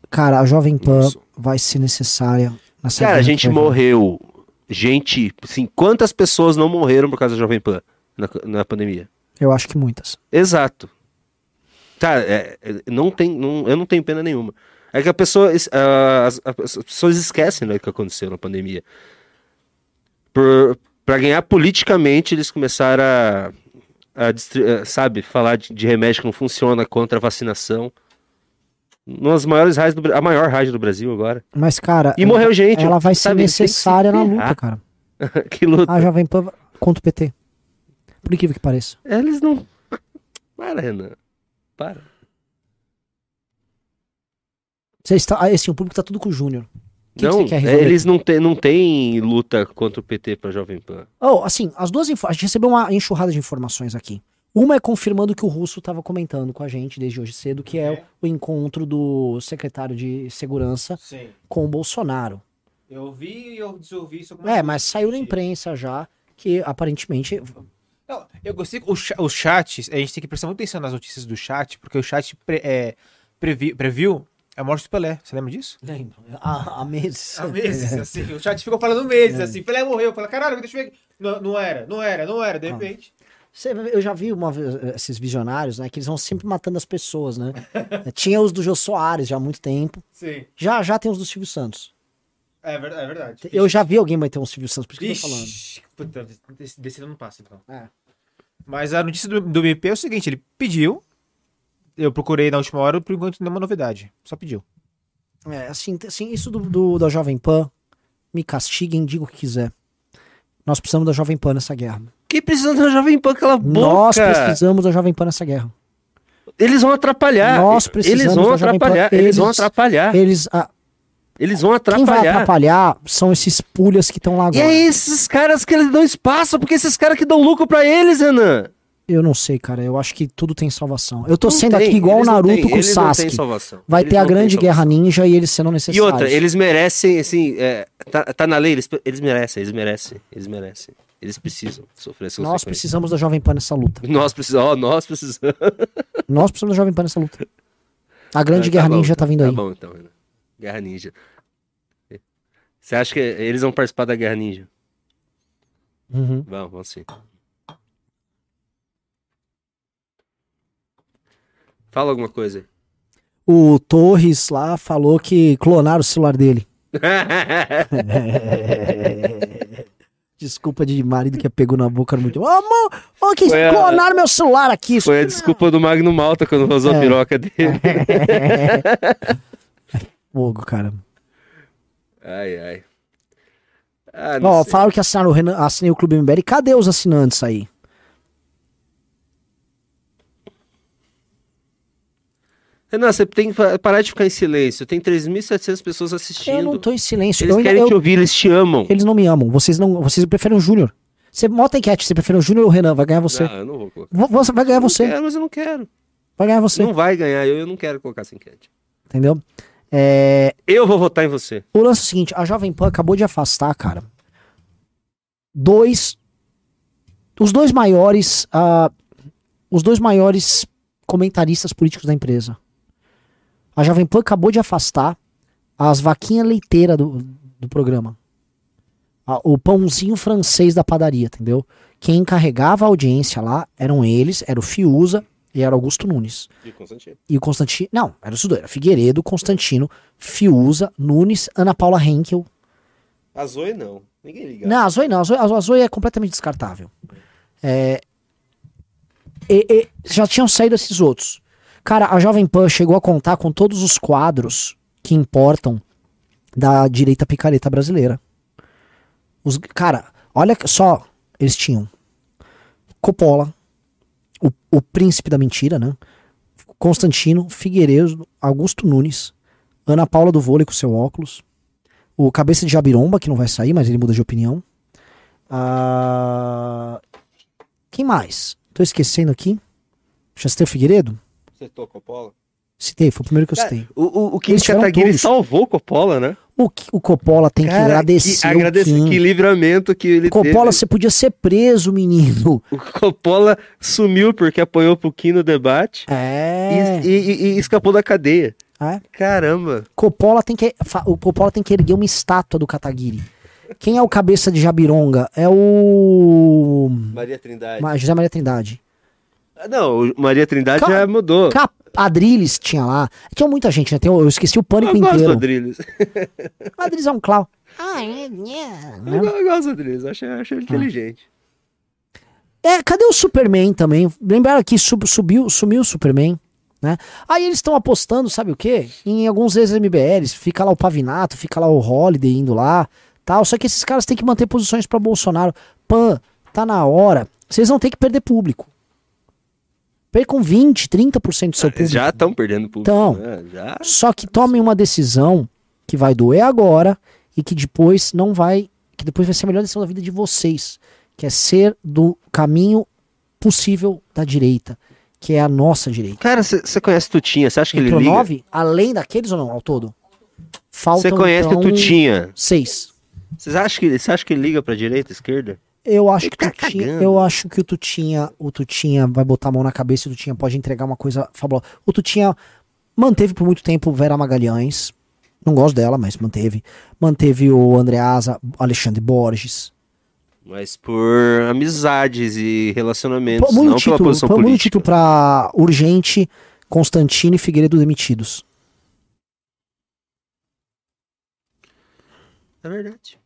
Cara, a Jovem Pan Não vai ser necessária nessa Cara, a gente morreu. Gente, assim, quantas pessoas não morreram por causa da Jovem Pan na, na pandemia? Eu acho que muitas. Exato. Cara, é- não tem, não- eu não tenho pena nenhuma. É que a pessoa, es- as, as pessoas esquecem né, o que aconteceu na pandemia. Por, pra ganhar politicamente, eles começaram a, a eh, sabe, falar de, de remédio que não funciona contra a vacinação. Nas maiores raios do a maior rádio do Brasil agora. Mas, cara, E ela, morreu gente. ela vai ser sabe, têm que se necessária na luta, cara. que luta. A Jovem Pan contra o PT. Por incrível que pareça. Eles não. Para, Renan. Para. Você está, ah, assim, o público tá tudo com o Júnior. Que, que não, quer é, eles não têm não tem luta contra o PT pra Jovem Pan. Oh, assim, as duas a gente recebeu uma enxurrada de informações aqui. Uma é confirmando que o Russo estava comentando com a gente desde hoje cedo, que é É. o encontro do secretário de segurança Sim. com o Bolsonaro. Eu ouvi e eu desouvi isso É, mas saiu na imprensa já que aparentemente Não, eu gostei o os chats, a gente tem que prestar muita atenção nas notícias do chat, porque o chat pre- é, previ- previu a morte do Pelé. Você lembra disso? lembro, há, há meses. Há meses, assim. O chat ficou falando meses, É. assim. Pelé morreu. Fala, caralho, deixa eu ver. Não, não era, não era, não era, de Ah. repente. Você- eu já vi uma vez esses visionários, né, que eles vão sempre matando as pessoas, né? Tinha os do Jô Soares já há muito tempo. Sim. Já já tem os do Silvio Santos. É, ver- é verdade. Eu já vi alguém bater um Silvio Santos, por isso que eu tô falando. Puta, desse, desse não passa, então. É. Mas a notícia do, do MP é o seguinte, ele pediu, eu procurei na última hora, por enquanto nenhuma novidade, só pediu. É, assim, assim isso do, do- da Jovem Pan, me castiguem, diga o que quiser. Nós precisamos da Jovem Pan nessa guerra. Que precisa da Jovem Pan aquela boca? Nós precisamos da Jovem Pan nessa guerra. Eles vão atrapalhar. Nós precisamos Eles vão da Jovem Pan. atrapalhar. Eles, vão Eles- atrapalhar. Eles, ah, Eles vão quem vai atrapalhar. atrapalhar são esses pulhas que estão lá E agora. é esses caras que eles dão espaço, porque esses caras que dão lucro pra eles, Renan. Eu não sei, cara. Eu acho que tudo tem salvação. Eu tô Não sendo tem, aqui igual o Naruto com o Sasuke. Vai Eles ter a grande guerra ninja e eles serão E necessários. outra, eles merecem, assim, é, tá, tá na lei, eles, eles merecem, eles merecem, eles merecem. Eles precisam sofrer essas Nós precisamos da Jovem Pan nessa luta. Nós precisamos, ó, nós precisamos. Nós precisamos da Jovem Pan nessa luta. A grande Ah, guerra bom, ninja tá vindo aí. Tá bom, então, Renan. Guerra Ninja. Você acha que eles vão participar da Guerra Ninja? Uhum. Vão, vão sim. Fala alguma coisa. O Torres lá falou que clonaram o celular dele. Desculpa de marido que pegou na boca muito. Ô, amor, ô, que Foi a- clonaram meu celular aqui. Foi a desculpa do Magno Malta quando vazou a É. piroca dele. Fogo, cara. Ai, ai. Ah, Ó, sei. falaram que assinaram o Renan, assinei o Clube MBL. Cadê os assinantes aí? Renan, você tem que pa- parar de ficar em silêncio. Tem 3.700 pessoas assistindo. Eu não tô em silêncio. Eles Eu querem eu- te ouvir, eles te amam. Eles não me amam. Vocês não. Vocês preferem o Júnior. Você bota a enquete, você prefere o Júnior ou o Renan? Vai ganhar você. Não, eu não vou colocar. Vo- Você vai ganhar Eu você. quero, mas eu não quero. Vai ganhar você. Não vai ganhar, eu, eu não quero colocar essa enquete. Entendeu? É, Eu vou votar em você. o lance é o seguinte: a Jovem Pan acabou de afastar, cara. Dois. Os dois maiores. ah, os dois maiores comentaristas políticos da empresa. A Jovem Pan acabou de afastar as vaquinhas leiteiras do, do programa. Ah, o pãozinho francês da padaria, entendeu? Quem encarregava a audiência lá eram eles, era o Fiuza e era Augusto Nunes. De Constantino. E o Constantino. Não, era os dois. Era Figueiredo, Constantino, Fiuza, Nunes, Ana Paula Henkel. A Zoe não. Ninguém liga. Não, a Zoe não. A Zoe, a Zoe é completamente descartável. É, e- e já tinham saído esses outros. Cara, a Jovem Pan chegou a contar com todos os quadros que importam da direita picareta brasileira. Os, cara, olha só, eles tinham Coppola, o, o príncipe da mentira, né? Constantino, Figueiredo, Augusto Nunes, Ana Paula do vôlei com seu óculos, o Cabeça de Jabiromba, que não vai sair, mas ele muda de opinião. Ah, Quem mais? Tô esquecendo aqui. Já citei o Figueiredo? Você tocou Coppola? Citei, foi o primeiro que eu citei. O, o, o Kim Kataguiri salvou Coppola, né? O, que- o Coppola tem que Cara, agradecer. Que, o agradecer Kim. que livramento que ele Coppola, teve. você podia ser preso, menino. O Coppola sumiu porque apanhou pro Kim no debate É. e, e- e escapou da cadeia. é. Caramba. Coppola tem que. O Coppola tem que erguer uma estátua do Kataguiri. Quem é o cabeça de Jabironga? É o. Maria Trindade. José Maria Trindade. Ah, Não, o Maria Trindade Ca- já mudou. Cap... Adriles tinha lá. Tinha muita gente, né? Tem eu esqueci o pânico eu gosto do inteiro. Adriles. Adriles é um clown. Ah, é? Eu, eu gosto do Adriles, eu acho, eu acho ele inteligente. É, cadê o Superman também? Lembraram que sub- subiu, sumiu o Superman, né? Aí eles estão apostando, sabe o quê? Em alguns ex-MBLs, fica lá o Pavinato, fica lá o Holiday indo lá, tal. Só que esses caras têm que manter posições pra Bolsonaro. Pan, tá na hora. Vocês vão ter que perder público. Percam 20, 30% do seu Eles público. já estão perdendo público. Então. né? Já. Só que tomem uma decisão que vai doer agora e que depois não vai. Que depois vai ser a melhor decisão da vida de vocês. Que é ser do caminho possível da direita. Que é a nossa direita. Cara, você conhece Tutinha? Você acha que ele Entrou liga? nove, além daqueles ou não, ao todo? Faltam Você conhece então, Tutinha? Seis. Você acha, que, você acha que ele liga pra direita, esquerda? Eu acho Ele que tá o Tutinha, cagando. eu acho que o Tutinha, o Tutinha vai botar a mão na cabeça e o Tutinha pode entregar uma coisa fabulosa. O Tutinha manteve por muito tempo Vera Magalhães. Não gosto dela, mas manteve. Manteve o Andreasa, Alexandre Borges. Mas por amizades e relacionamentos, Pô, muda não o pela título, posição política. título pra Urgente, Constantino e Figueiredo demitidos. É verdade.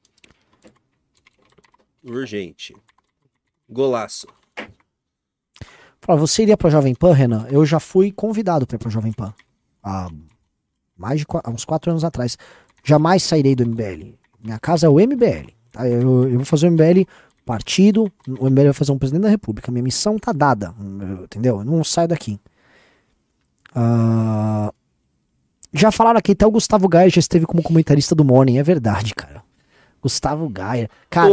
Urgente. Golaço. Fala, você iria pra Jovem Pan, Renan? Eu já fui convidado pra ir pra Jovem Pan. Há mais de há uns quatro anos atrás. Jamais sairei do MBL. Minha casa é o MBL. tá? Eu, eu vou fazer o MBL partido, o MBL vai fazer um presidente da República. Minha missão tá dada. eu- Entendeu? Eu não saio daqui. Ah, já falaram aqui, até o Gustavo Gaia já esteve como comentarista do Morning. É verdade, cara. Gustavo Gaia. Cara,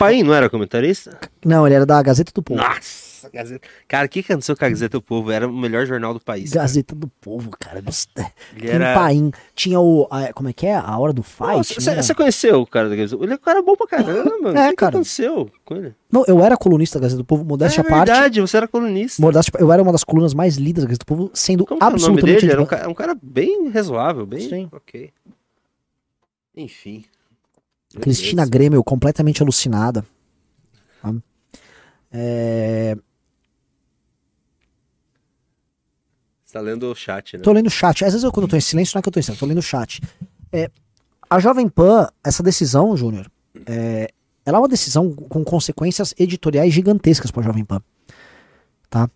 Paim não era comentarista? não, ele era da Gazeta do Povo. Nossa, Gazeta. Cara, o que que aconteceu com a Gazeta do Povo? Era o melhor jornal do país. cara. Gazeta do Povo, cara. Gostei. Ele Tem era... Paim. Tinha o. a- como é que é? A hora do fight? Você né? conheceu o cara da Gazeta? Ele é um cara bom pra caramba, mano. É, o que, que cara. aconteceu com ele? Não, eu era colunista da Gazeta do Povo, modéstia é à parte. verdade, você era colunista. Modéstia, eu era uma das colunas mais lidas da Gazeta do Povo, sendo Como que é o nome absolutamente. dele? Era um cara, um cara bem razoável, bem... Sim. Ok. Enfim. Cristina. Grêmio, completamente alucinada. Tá? É, Você tá lendo o chat, né? Tô lendo o chat. Às vezes eu, quando eu tô em silêncio, não é que eu tô em silêncio, tô lendo o chat. É, a Jovem Pan, essa decisão, Júnior, é, ela é uma decisão com consequências editoriais gigantescas pra Jovem Pan. Tá?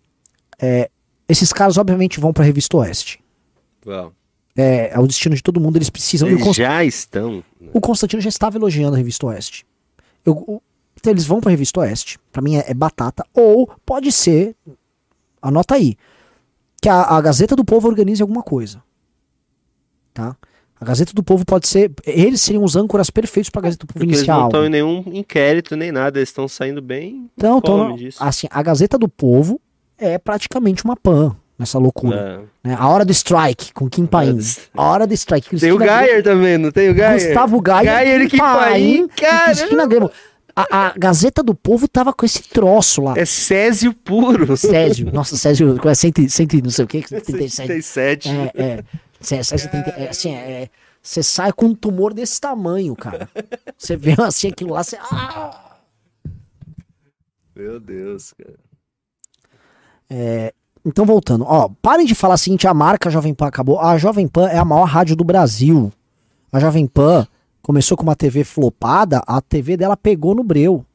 É, esses caras, obviamente, vão pra Revista Oeste. Uau. É, é o destino de todo mundo, eles precisam. Eles Const- já estão... né? O Constantino já estava elogiando a Revista Oeste. Eu- o- então eles vão pra Revista Oeste. Pra mim é, é batata. Ou pode ser, anota aí, que a, a Gazeta do Povo organize alguma coisa. Tá? A Gazeta do Povo pode ser. Eles seriam os âncoras perfeitos pra Gazeta do Povo Porque eles iniciar não estão em nenhum inquérito nem nada, eles estão saindo bem. Então, então, assim, a Gazeta do Povo é praticamente uma pan nessa loucura. É. né? A hora do strike com Kim Paim. A hora do strike. Tem o Gayer também, não tem o Gayer? Gustavo Gayer, Gayer e Kim Paim, cara. Cristina Grêmio. A, a Gazeta do Povo tava com esse troço lá. É Césio puro. Césio. Nossa, Césio, é cento, cento, não sei o que, 37. 37. É, é. Cê- Césio tem, é, assim, é, você sai com um tumor desse tamanho, cara. Você vê assim aquilo lá, você. Ah! Meu Deus, cara. Então, voltando, ó, parem de falar o seguinte: a marca Jovem Pan acabou. A Jovem Pan é a maior rádio do Brasil. A Jovem Pan começou com uma TV flopada, a TV dela pegou no breu.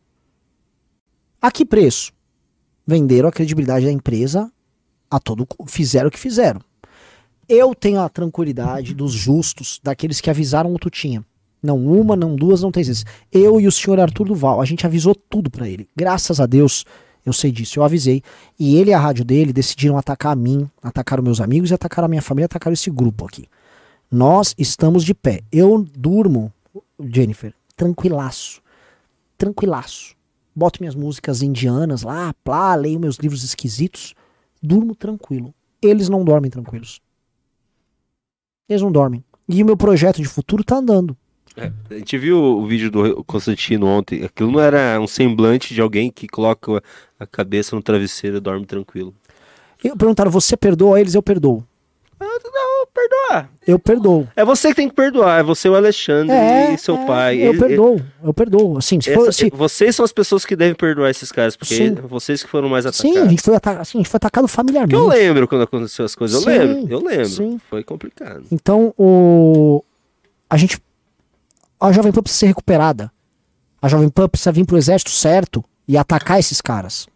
A que preço? Venderam a credibilidade da empresa a todo. Fizeram o que fizeram. Eu tenho a tranquilidade dos justos, daqueles que avisaram o Tutinha. Não uma, não duas, não três vezes. Eu e o senhor Arthur Duval, a gente avisou tudo pra ele. Graças a Deus, eu sei disso, eu avisei. E ele e a rádio dele decidiram atacar a mim, atacar os meus amigos e atacar a minha família, atacar esse grupo aqui. Nós estamos de pé. Eu durmo, Jennifer, tranquilaço. Tranquilaço. Boto minhas músicas indianas lá, plá, leio meus livros esquisitos. Durmo tranquilo. Eles não dormem tranquilos. Eles não dormem. E o meu projeto de futuro tá andando. É, a gente viu o vídeo do Constantino ontem. Aquilo não era um semblante de alguém que coloca a cabeça no travesseiro e dorme tranquilo. Eu perguntaram, você perdoa eles? Eu perdoo. Não, perdoar. Eu perdoo. É você que tem que perdoar. É você, o Alexandre É, e seu é, pai. Eu Ele- perdoo. Eu perdoo. Assim, se essa- for, se, Vocês são as pessoas que devem perdoar esses caras, porque Sim. vocês que foram mais atacados. sim, a gente foi, ata- assim, a gente foi atacado Porque familiarmente. eu lembro quando aconteceu as coisas. Eu Sim, lembro, eu lembro. sim. Foi complicado. Então, o a gente a Jovem Pan precisa ser recuperada. A Jovem Pan precisa vir pro exército certo e atacar esses caras.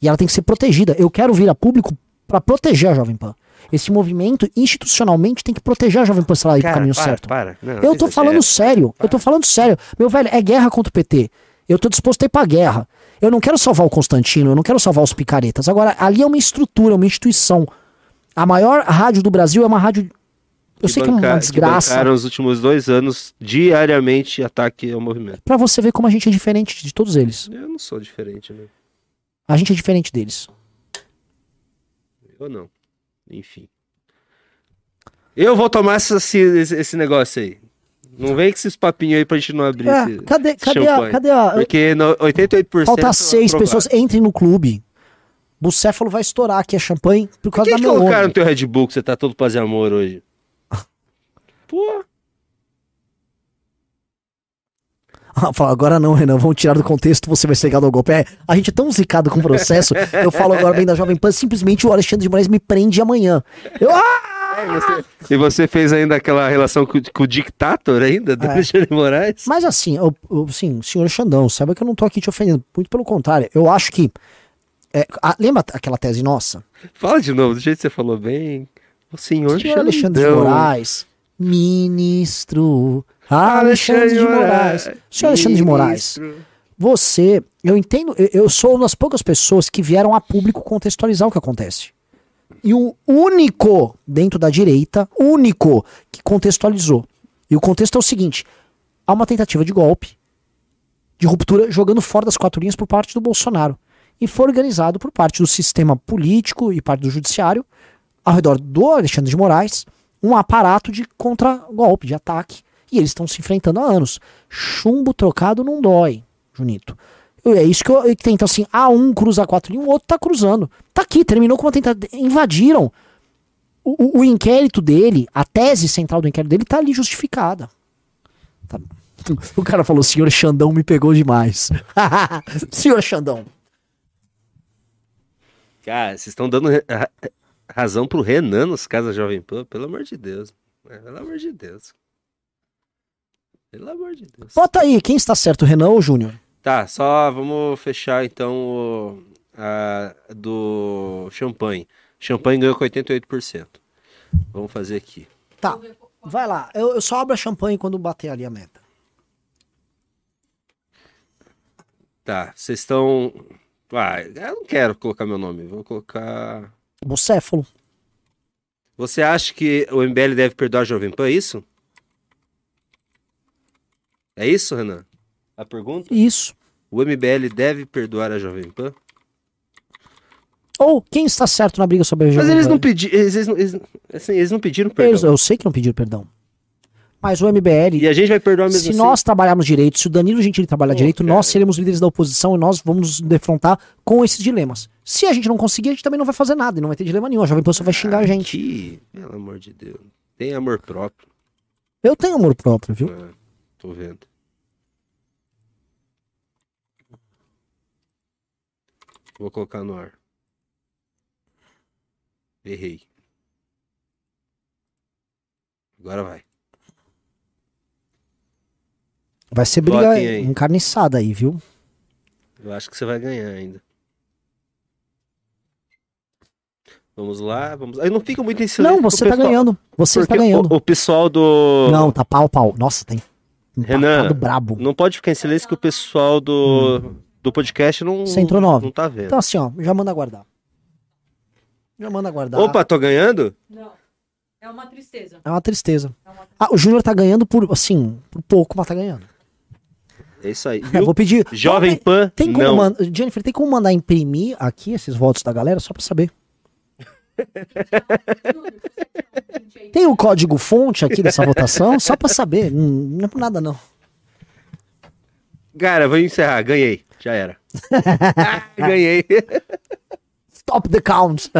E ela tem que ser protegida. Eu quero vir a público para proteger a Jovem Pan. Esse movimento institucionalmente tem que proteger a Jovem Pan se ela ir pro caminho para, certo. para. Não, Eu tô falando sério. Eu tô falando sério. Meu velho, é guerra contra o PT. Eu tô disposto a ir pra guerra. Eu não quero salvar o Constantino, eu não quero salvar os picaretas. Agora, ali é uma estrutura, uma instituição. A maior rádio do Brasil é uma rádio. Eu Que sei que é uma que desgraça. bancaram os últimos dois anos diariamente ataque ao movimento. Pra você ver como a gente é diferente de todos eles. Eu não sou diferente, né? A gente é diferente deles. Eu não. Enfim. Eu vou tomar essa- esse, esse, negócio aí. Não vem com esses papinhos aí pra gente não abrir É, esse. cadê, cadê, a, cadê a. Porque no 88%. Falta seis aprovado. pessoas. Entrem no clube. Bucéfalo vai estourar aqui a champanhe por Por causa que da que colocaram no melona. teu Red Bull que você tá todo paz e amor hoje? Pô. Fala, agora não, Renan, vamos tirar do contexto, você vai ser ligado ao golpe. É, a gente é tão zicado com o processo, eu falo agora bem da Jovem Pan, simplesmente o Alexandre de Moraes me prende amanhã. Eu, ah! E você fez ainda aquela relação com, com o dictator ainda, do É. Alexandre de Moraes? Mas assim, eu, eu, assim, senhor Xandão, saiba que eu não tô aqui te ofendendo, muito pelo contrário, eu acho que. é, a- lembra aquela tese nossa? Fala de novo, do jeito que você falou bem. O senhor, Senhor Alexandre de. Moraes, ministro Alexandre de Moraes. Senhor Alexandre de Moraes, você, eu entendo, eu, eu sou uma das poucas pessoas que vieram a público contextualizar o que acontece. E o único dentro da direita, único que contextualizou. E o contexto é o seguinte: há uma tentativa de golpe, de ruptura, jogando fora das quatro linhas por parte do Bolsonaro. E foi organizado por parte do sistema político e parte do judiciário, ao redor do Alexandre de Moraes, um aparato de contra-golpe, de ataque. E eles estão se enfrentando há anos. Chumbo trocado não dói, Junito. É isso que eu que tem. Então, assim, ah, um cruza a quatro linhas, o outro tá cruzando. Tá aqui, terminou com uma tentativa. Invadiram. O, o- o inquérito dele, a tese central do inquérito dele tá ali justificada. Tá. O cara falou, senhor Xandão me pegou demais. senhor Xandão. Cara, vocês estão dando razão pro Renan nos casos da Jovem Pan, pelo amor de Deus. É, pelo amor de Deus. Pelo amor de Deus. Bota aí, quem está certo, Renan ou Júnior? Tá, só vamos fechar então o, a, do champanhe. Champanhe ganhou com 88%. Vamos fazer aqui. Tá, vai lá. Eu, eu só abro a champanhe quando bater ali a meta. Tá, vocês estão. Ah, eu não quero colocar meu nome, vou colocar. Bucéfalo. Você acha que o MBL deve perdoar a Jovem Pan, é isso? É isso, Renan? A pergunta? Isso. O MBL deve perdoar a Jovem Pan? Ou quem está certo na briga sobre a Mas Jovem eles Pan? não pediram. Eles, eles, não- eles- assim, eles não pediram Eles- perdão. eu sei que não pediram perdão. Mas o MBL, E a gente vai perdoar mesmo se assim. nós trabalharmos direito, se o Danilo Gentili trabalhar Pô, direito, cara. nós seremos líderes da oposição e nós vamos nos defrontar com esses dilemas. Se a gente não conseguir, a gente também não vai fazer nada e não vai ter dilema nenhum. A Jovem Pan só vai xingar a gente. Aqui, pelo amor de Deus. Tem amor próprio. Eu tenho amor próprio, viu? Ah, tô vendo. Vou colocar no ar. Errei. Agora vai. Vai ser briga aí. encarniçada aí, viu? Eu acho que você vai ganhar ainda. Vamos lá, vamos. Aí não fica muito em silêncio. Não, você tá pessoal- ganhando. Você está porque ganhando. O, o pessoal do. Não, tá pau, pau. Nossa, tem. Renan, empatado brabo. Não pode ficar em silêncio que o pessoal do, do podcast não, Você entrou nove. não tá vendo. Então assim, ó, já manda guardar. Já manda guardar. Opa, tô ganhando? Não. É uma tristeza. É uma tristeza. É uma Ah, o Júnior tá ganhando por, assim, por pouco, mas tá ganhando. É isso aí. Eu vou pedir. Jovem Pan, Tem como não. man- Jennifer, tem como mandar imprimir aqui esses votos da galera só pra saber? Tem o código fonte aqui dessa votação só pra saber. Hum, Não é por nada não. Cara, vou encerrar. Ganhei. Já era. Ah, Ganhei. Stop the count.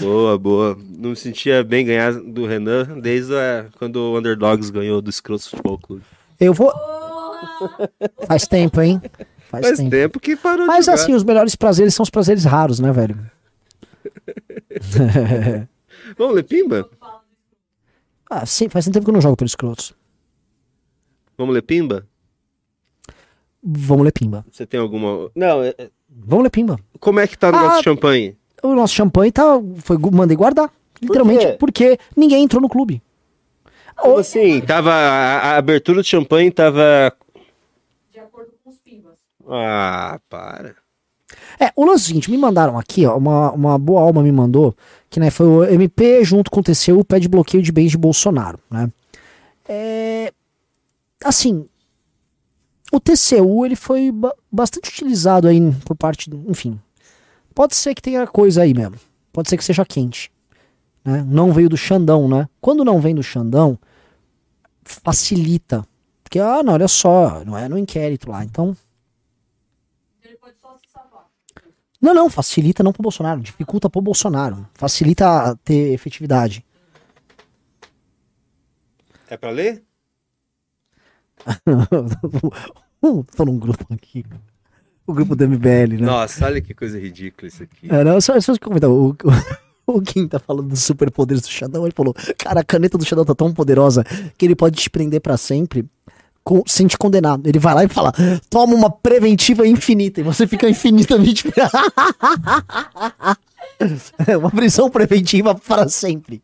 boa, boa. Não me sentia bem ganhar do Renan desde a- quando o Underdogs ganhou do Scrooge Futebol Clube. Eu vou. Faz tempo, hein? Faz, Faz tempo. tempo que parou Mas de jogar. assim, os melhores prazeres são os prazeres raros, né, velho? Vamos ler Pimba? Ah, sim, faz tempo que eu não jogo pelos escrotos. Vamos ler Pimba? Vamos ler pimba. Você tem alguma... Não, é- é- Vamos ler pimba. como é que tá o Ah, nosso champanhe? O nosso champanhe tá. Foi, mandei guardar. Literalmente, quê? porque ninguém entrou no clube. Como assim? Tava... A, a abertura do champanhe tava... De acordo com os pimbas. Ah, para. É, o lance é o seguinte, me mandaram aqui, ó, uma, uma boa alma me mandou, que né, foi o MP junto com o TCU pede bloqueio de bens de Bolsonaro, né? É, assim, o TCU ele foi ba- bastante utilizado aí por parte, enfim, pode ser que tenha coisa aí mesmo, pode ser que seja quente, né? Não veio do Xandão, né? Quando não vem do Xandão, facilita, porque, ah, não, olha só, não é no inquérito lá, então... Ele pode só se salvar. Não, não, facilita não pro Bolsonaro, dificulta pro Bolsonaro. Facilita a ter efetividade. É pra ler? Tô num grupo aqui. O grupo do MBL, né? Nossa, olha que coisa ridícula isso aqui. É, não, só, só comentar. O, o, o Kim tá falando dos superpoderes do Xandão. Ele falou: Cara, a caneta do Xandão tá tão poderosa que ele pode te prender pra sempre com- sem te condenar. Ele vai lá e fala: Toma uma preventiva infinita. E você fica infinitamente. É uma prisão preventiva para sempre.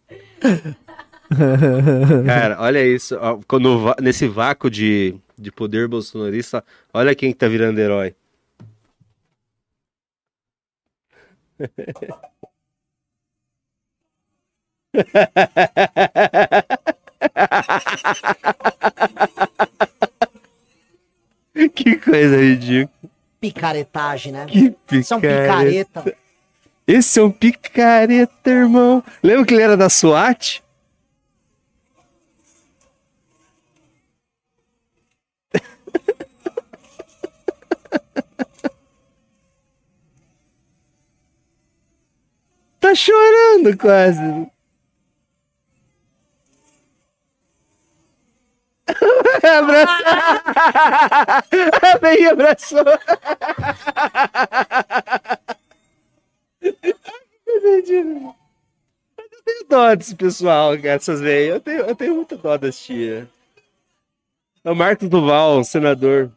Cara, olha isso. Quando, nesse vácuo de, de poder bolsonarista, olha quem que tá virando herói. que coisa ridícula. Picaretagem, né? Que Isso é um picareta. Esse é um picareta, irmão. Lembra que ele era da SWAT? Tá chorando quase. Abraçou. Bem abraçou. Eu tenho dó desse pessoal, essas velhas. Eu tenho, eu tenho muita dó das tia. É o Marcos Duval, senador.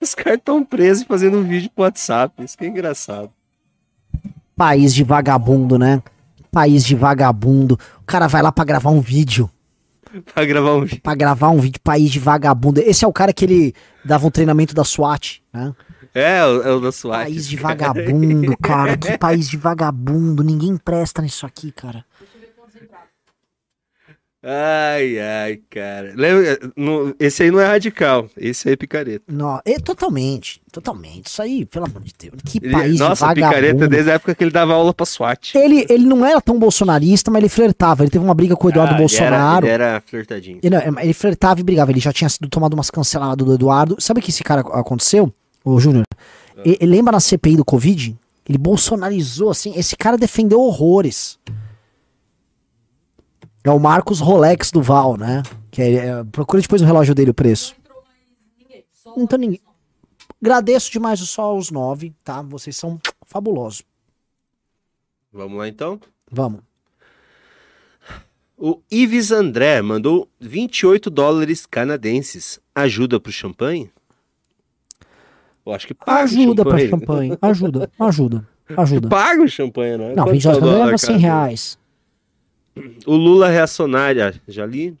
Os caras estão presos fazendo um vídeo pro WhatsApp. Isso que é engraçado. País de vagabundo, né? País de vagabundo. O cara vai lá pra gravar um vídeo. pra gravar um vídeo. Pra gravar um vídeo, país de vagabundo. Esse é o cara que ele dava um treinamento da SWAT, né? É, é o da SWAT. País de vagabundo, cara. Que país de vagabundo. Ninguém presta nisso aqui, cara. Ai, ai, cara. Lembra, no- esse aí não é radical, esse aí é picareta. Não, é, totalmente, totalmente. Isso aí, pelo amor de Deus. Que Ele- país nossa, de picareta vagabundo. desde a época que ele dava aula pra SWAT. Ele, ele não era tão bolsonarista, mas ele flertava. Ele teve uma briga com o Eduardo Ah, ele era- Bolsonaro. Ele era, flertadinho. Ele, não, ele flertava e brigava. Ele já tinha sido tomado umas canceladas do Eduardo. Sabe o que esse cara aconteceu, ô Júnior? E lembra na CPI do Covid? Ele bolsonarizou, assim. Esse cara defendeu horrores. É o Marcos Rolex do Val, né? Que é, é- procura depois o relógio dele, o preço. Então ninguém. Agradeço demais só os nove, tá? Vocês são fabulosos. Vamos lá então? Vamos. O Ives André mandou 28 dólares canadenses. Ajuda pro champanhe? Eu acho que paga o Ajuda pra champanhe. champanhe. Ajuda, ajuda, ajuda. Paga o champanhe, né? Não, Quanto 28 é o dólar, dólares é 100 cara? reais. O Lula reacionário, ah, já li.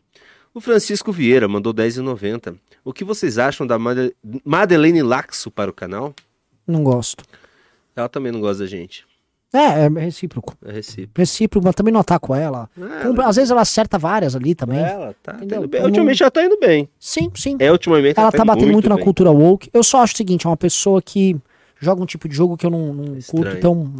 O Francisco Vieira mandou 10,90. O que vocês acham da Made- Madeleine Laxo para o canal? Não gosto. Ela também não gosta da gente. É, é recíproco. É recíproco. Recíproco, mas também não ataco ela. Como- Às vezes ela acerta várias ali também. Ela tá, tá indo bem. Eu não- Ultimamente ela tá indo bem. Sim, sim. É, ultimamente ela tá tá indo batendo muito, na cultura woke. Eu só acho o seguinte, é uma pessoa que joga um tipo de jogo que eu não, não curto, então.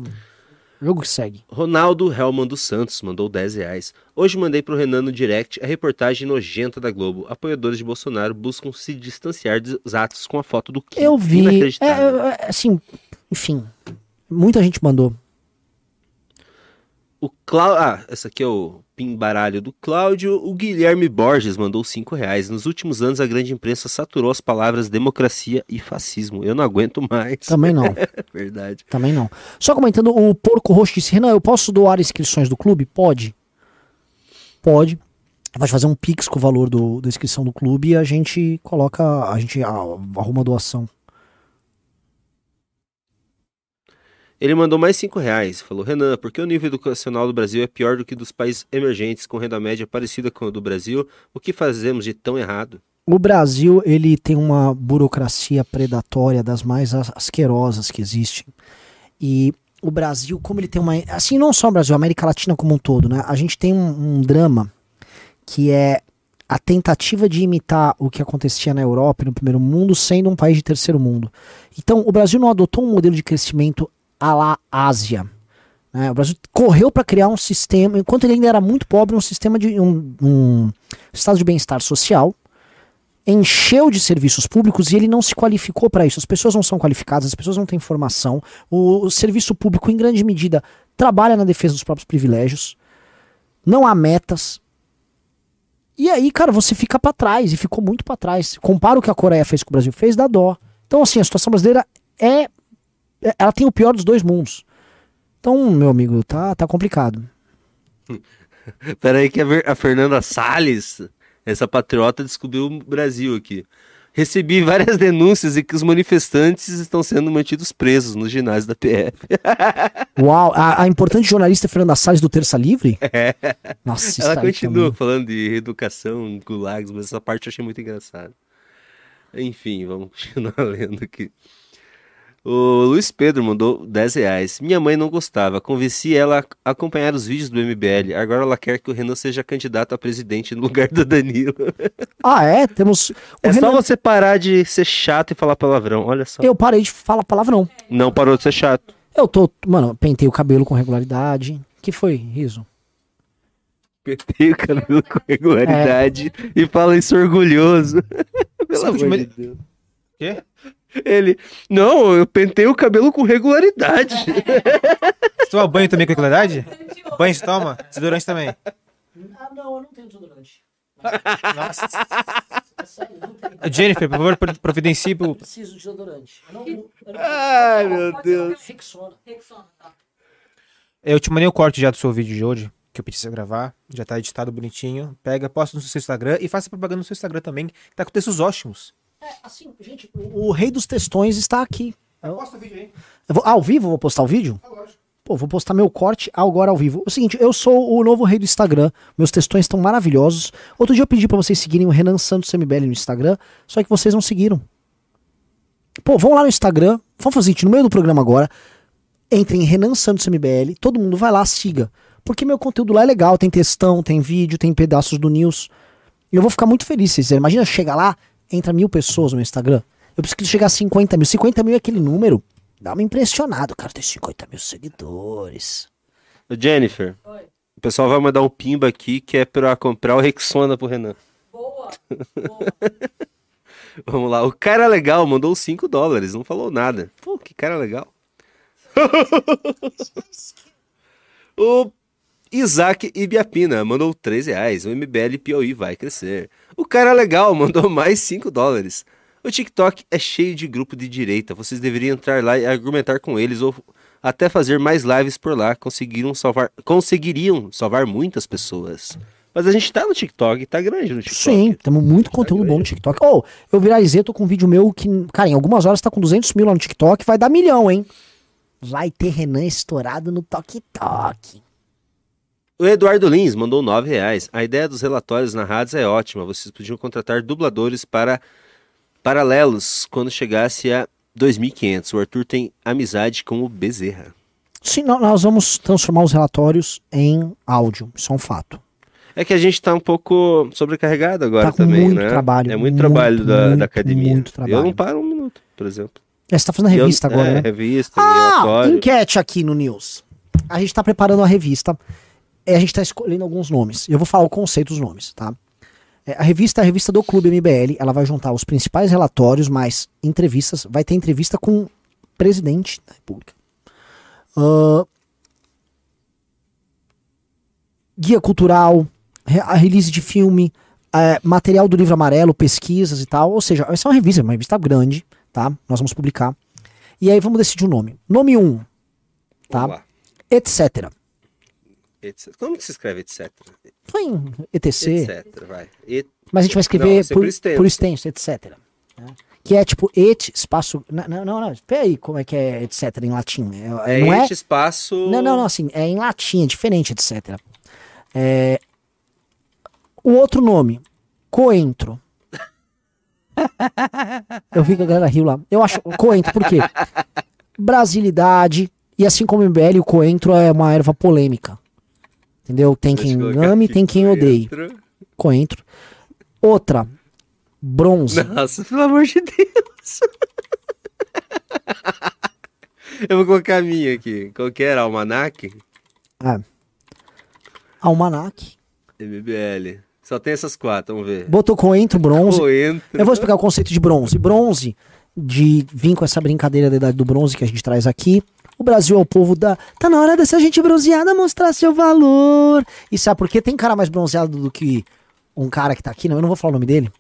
Jogo que segue. Ronaldo Helman dos Santos mandou 10 reais. Hoje mandei pro Renan no direct a reportagem nojenta da Globo. Apoiadores de Bolsonaro buscam se distanciar dos atos com a foto do Kim. Eu vi. É, é, é, assim, enfim. Muita gente mandou. O Clau... Ah, essa aqui é o pimbaralho do Cláudio. O Guilherme Borges mandou 5 reais. Nos últimos anos, a grande imprensa saturou as palavras democracia e fascismo. Eu não aguento mais. Também não. É verdade. Também não. Só comentando, o Porco Roxo disse: Renan, eu posso doar inscrições do clube? Pode. Pode. Vai fazer um pix com o valor do, da inscrição do clube e a gente coloca. A gente ah, arruma a doação. Ele mandou mais 5 reais. Falou, Renan, por que o nível educacional do Brasil é pior do que dos países emergentes com renda média parecida com a do Brasil? O que fazemos de tão errado? O Brasil, ele tem uma burocracia predatória das mais as- asquerosas que existem. E o Brasil, como ele tem uma. Assim, não só o Brasil, a América Latina como um todo, né? A gente tem um, um drama que é a tentativa de imitar o que acontecia na Europa e no primeiro mundo, sendo um país de terceiro mundo. Então, o Brasil não adotou um modelo de crescimento à la Ásia. né? O Brasil correu para criar um sistema, enquanto ele ainda era muito pobre, um sistema de um, um estado de bem-estar social, encheu de serviços públicos e ele não se qualificou para isso. As pessoas não são qualificadas, as pessoas não têm formação. O, o serviço público, em grande medida, trabalha na defesa dos próprios privilégios. Não há metas. E aí, cara, você fica para trás e ficou muito para trás. Compara o que a Coreia fez com o Brasil fez, dá dó. Então, assim, a situação brasileira é. É- Ela tem o pior dos dois mundos. Então, meu amigo, tá, tá complicado. Peraí que a, Ver- a Fernanda Salles, essa patriota, descobriu o Brasil aqui. Recebi várias denúncias e que os manifestantes estão sendo mantidos presos no ginásio da PF. Uau, a, a importante jornalista Fernanda Salles do Terça Livre? Nossa, isso Ela continua falando de reeducação, gulags, mas essa parte eu achei muito engraçada. Enfim, vamos continuar lendo aqui. O Luiz Pedro mandou 10 reais. Minha mãe não gostava. Convenci ela a acompanhar os vídeos do MBL. Agora ela quer que o Renan seja candidato a presidente no lugar do Danilo. Ah, é? Temos. O É Renan- só você parar de ser chato e falar palavrão. Olha só. Eu parei de falar palavrão. Não parou de ser chato. Eu tô. Mano, pentei o cabelo com regularidade. que foi, Riso? Pentei o cabelo com regularidade e fala isso orgulhoso. Pelo Sabe o que amor de Deus. Quê? Ele, não, eu pentei o cabelo com regularidade. Você toma banho também com regularidade? Banho você toma? Desodorante também. Ah, não, eu não tenho desodorante. Nossa. Jennifer, por favor, pro- providencie pro... preciso de desodorante. Eu não, eu não, Ai, meu Deus. Rexona. Eu te mandei o corte já do seu vídeo de hoje, que eu pedi pra você gravar. Já tá editado bonitinho. Pega, posta no seu Instagram e faça propaganda no seu Instagram também, que tá com textos ótimos. É, assim, gente, o, o rei dos textões está aqui. Posta o vídeo aí. Vou- ah, ao vivo eu vou postar o vídeo? Pô, vou postar meu corte agora ao vivo. O seguinte, eu sou o novo rei do Instagram. Meus textões estão maravilhosos. Outro dia eu pedi pra vocês seguirem o Renan Santos MBL no Instagram, só que vocês não seguiram. Pô, vão lá no Instagram, vamos fazer o seguinte, no meio do programa agora, entre em Renan Santos MBL, todo mundo vai lá, siga. Porque meu conteúdo lá é legal, tem textão, tem vídeo, tem pedaços do news. E eu vou ficar muito feliz se vocês. Imagina chegar lá, entra mil pessoas no Instagram. Eu preciso chegar a 50 mil. 50 mil é aquele número. Dá uma impressionada. O cara tem 50 mil seguidores. Jennifer, Oi. o pessoal vai mandar um pimba aqui que é pra comprar o Rexona pro Renan. Boa. Boa. Vamos lá. O cara legal mandou 5 dólares, não falou nada. Pô, que cara legal. o Isaac Ibiapina mandou 3 reais. O MBL Piauí vai crescer. O cara legal mandou mais 5 dólares. O TikTok é cheio de grupo de direita. Vocês deveriam entrar lá e argumentar com eles ou até fazer mais lives por lá. Conseguiram salvar, conseguiriam salvar muitas pessoas. Mas a gente tá no TikTok, tá grande no TikTok. Sim, temos muito conteúdo bom no TikTok. Oh, eu viralizei, tô com um vídeo meu que, cara, em algumas horas tá com 200 mil lá no TikTok, vai dar milhão, hein? Vai ter Renan estourado no TokTok. O Eduardo Lins mandou 9 reais. A ideia dos relatórios narrados é ótima. Vocês podiam contratar dubladores para paralelos quando chegasse a 2.500. O Arthur tem amizade com o Bezerra. Sim, nó- nós vamos transformar os relatórios em áudio, isso é um fato. É que a gente tá um pouco sobrecarregado agora Tá também, muito né? trabalho, É muito, muito, trabalho da, muito, da academia. muito Eu trabalho. não paro um minuto, por exemplo. É, você tá fazendo a E eu- revista agora, é, né? revista, Ah, relatório. enquete aqui no News. A gente tá preparando a revista. É, a gente tá escolhendo alguns nomes. Eu vou falar o conceito dos nomes, tá? É, a revista é a revista do Clube MBL. Ela vai juntar os principais relatórios, mais entrevistas. Vai ter entrevista com o presidente da República. Ah, guia cultural, a release de filme, é, material do livro amarelo, pesquisas e tal. Ou seja, vai ser uma revista, uma revista grande, tá? Nós vamos publicar. E aí vamos decidir o nome. Nome 1, um, tá? Etc. Etc. Como que se escreve etc? Em ETC, Etc, vai. Et- mas a gente vai Não, escrever vai ser por, por extenso. por extenso, etc. né? Que é tipo et, espaço. Não, não, não. não. Espera aí como é que é etc em latim. É, É, não é? et espaço... Não, não, não, assim, é em latim, é diferente, etc. É, O outro nome, coentro. Eu vi que a galera riu lá. Eu acho coentro, por quê? Brasilidade, e assim como o MBL, o coentro é uma erva polêmica. Entendeu? Tem Deixa quem ame, tem quem odeie. coentro. Coentro. Outra, bronze. Nossa, pelo amor de Deus. Eu vou colocar a minha aqui. Qual que era? Almanac? É. Almanac. MBL. Só tem essas quatro, vamos ver. Botou coentro, bronze. Coentro. Eu vou explicar o conceito de bronze. Bronze, de vir com essa brincadeira da idade do bronze que a gente traz aqui. O Brasil é o povo da. Tá na hora dessa gente bronzeada mostrar seu valor. E sabe por quê? Tem cara mais bronzeado do que um cara que tá aqui, não, eu não vou falar o nome dele.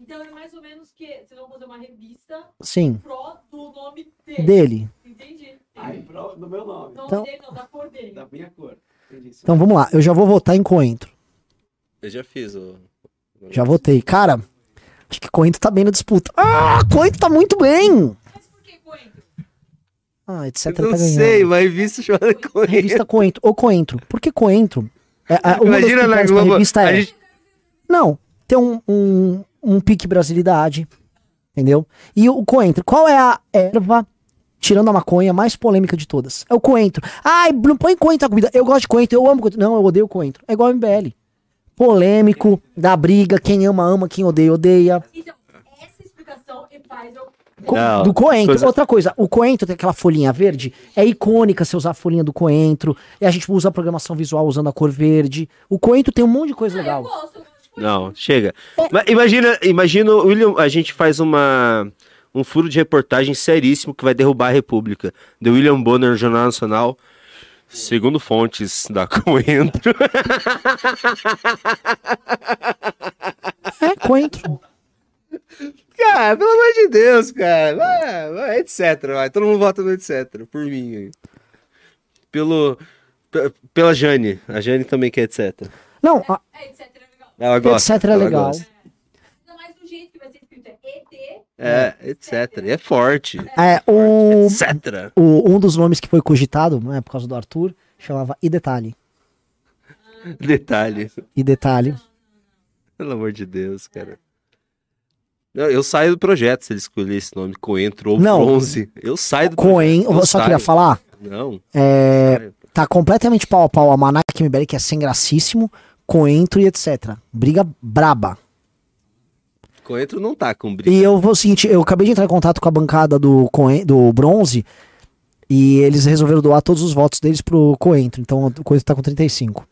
Então é mais ou menos que vocês vão fazer uma revista Sim, pró do nome dele. dele. Entendi. Ai, pro- no meu nome Então- dele não, da cor dele. Da minha cor. Entendi. Então vamos lá, eu já vou votar em coentro. Eu já fiz o. Já votei. Cara, acho que coentro tá bem na disputa. Ah, coentro tá muito bem! Mas por que coentro? Ah, etc. Eu tá não ganhando. sei, mas visto chamada coentro. Revista Coentro. Ou Coentro. Por que Coentro? É, é, uma das Imagina na Globo. revista a é. gente- Não, tem um, um, um pique brasilidade. Entendeu? E o coentro. Qual é a erva, tirando a maconha, mais polêmica de todas? É o coentro. Ai, não põe coentro na comida. Eu gosto de coentro, eu amo coentro. Não, eu odeio coentro. É igual MBL. Polêmico, dá briga, quem ama, ama, quem odeia, odeia. Então, essa explicação faz eu. Co- Não, do coentro. coisa- Outra coisa, o coentro tem aquela folhinha verde. É icônica você usar a folhinha do coentro. E a gente usa a programação visual usando a cor verde. O coentro tem um monte de coisa Ah, eu legal. gosto, eu gosto de coentro. Não, chega. Mas imagina, imagina William, a gente faz uma um furo de reportagem seríssimo que vai derrubar a República. The William Bonner, Jornal Nacional. Segundo fontes da Coentro. É, coentro. Cara, pelo amor de Deus, cara. Vai, vai, etc. Vai. Todo mundo vota no etc. Por mim. aí. Pelo. pe- Pela Jane. A Jane também quer etc. Não, a, É, etc. é legal. Ela gosta. etc é ela legal. gosta. Ainda mais do jeito que vai ser escrito. É ET. É, etc. E é forte. É, o, Etc. o- um dos nomes que foi cogitado, né, por causa do Arthur, chamava E Detalhe. Detalhe. E Detalhe. Pelo amor de Deus, cara. Não, eu saio do projeto se ele escolher esse nome, Coentro ou Não. Bronze. Eu saio do Coen, projeto. eu só saio. queria falar, Não. é, tá completamente pau a pau a Manac MBL, que é sem gracíssimo, Coentro e etc. Briga braba. Coentro não tá com briga. E eu vou o seguinte, eu acabei de entrar em contato com a bancada do, Coen, do Bronze e eles resolveram doar todos os votos deles pro Coentro, então o Coentro tá com 35.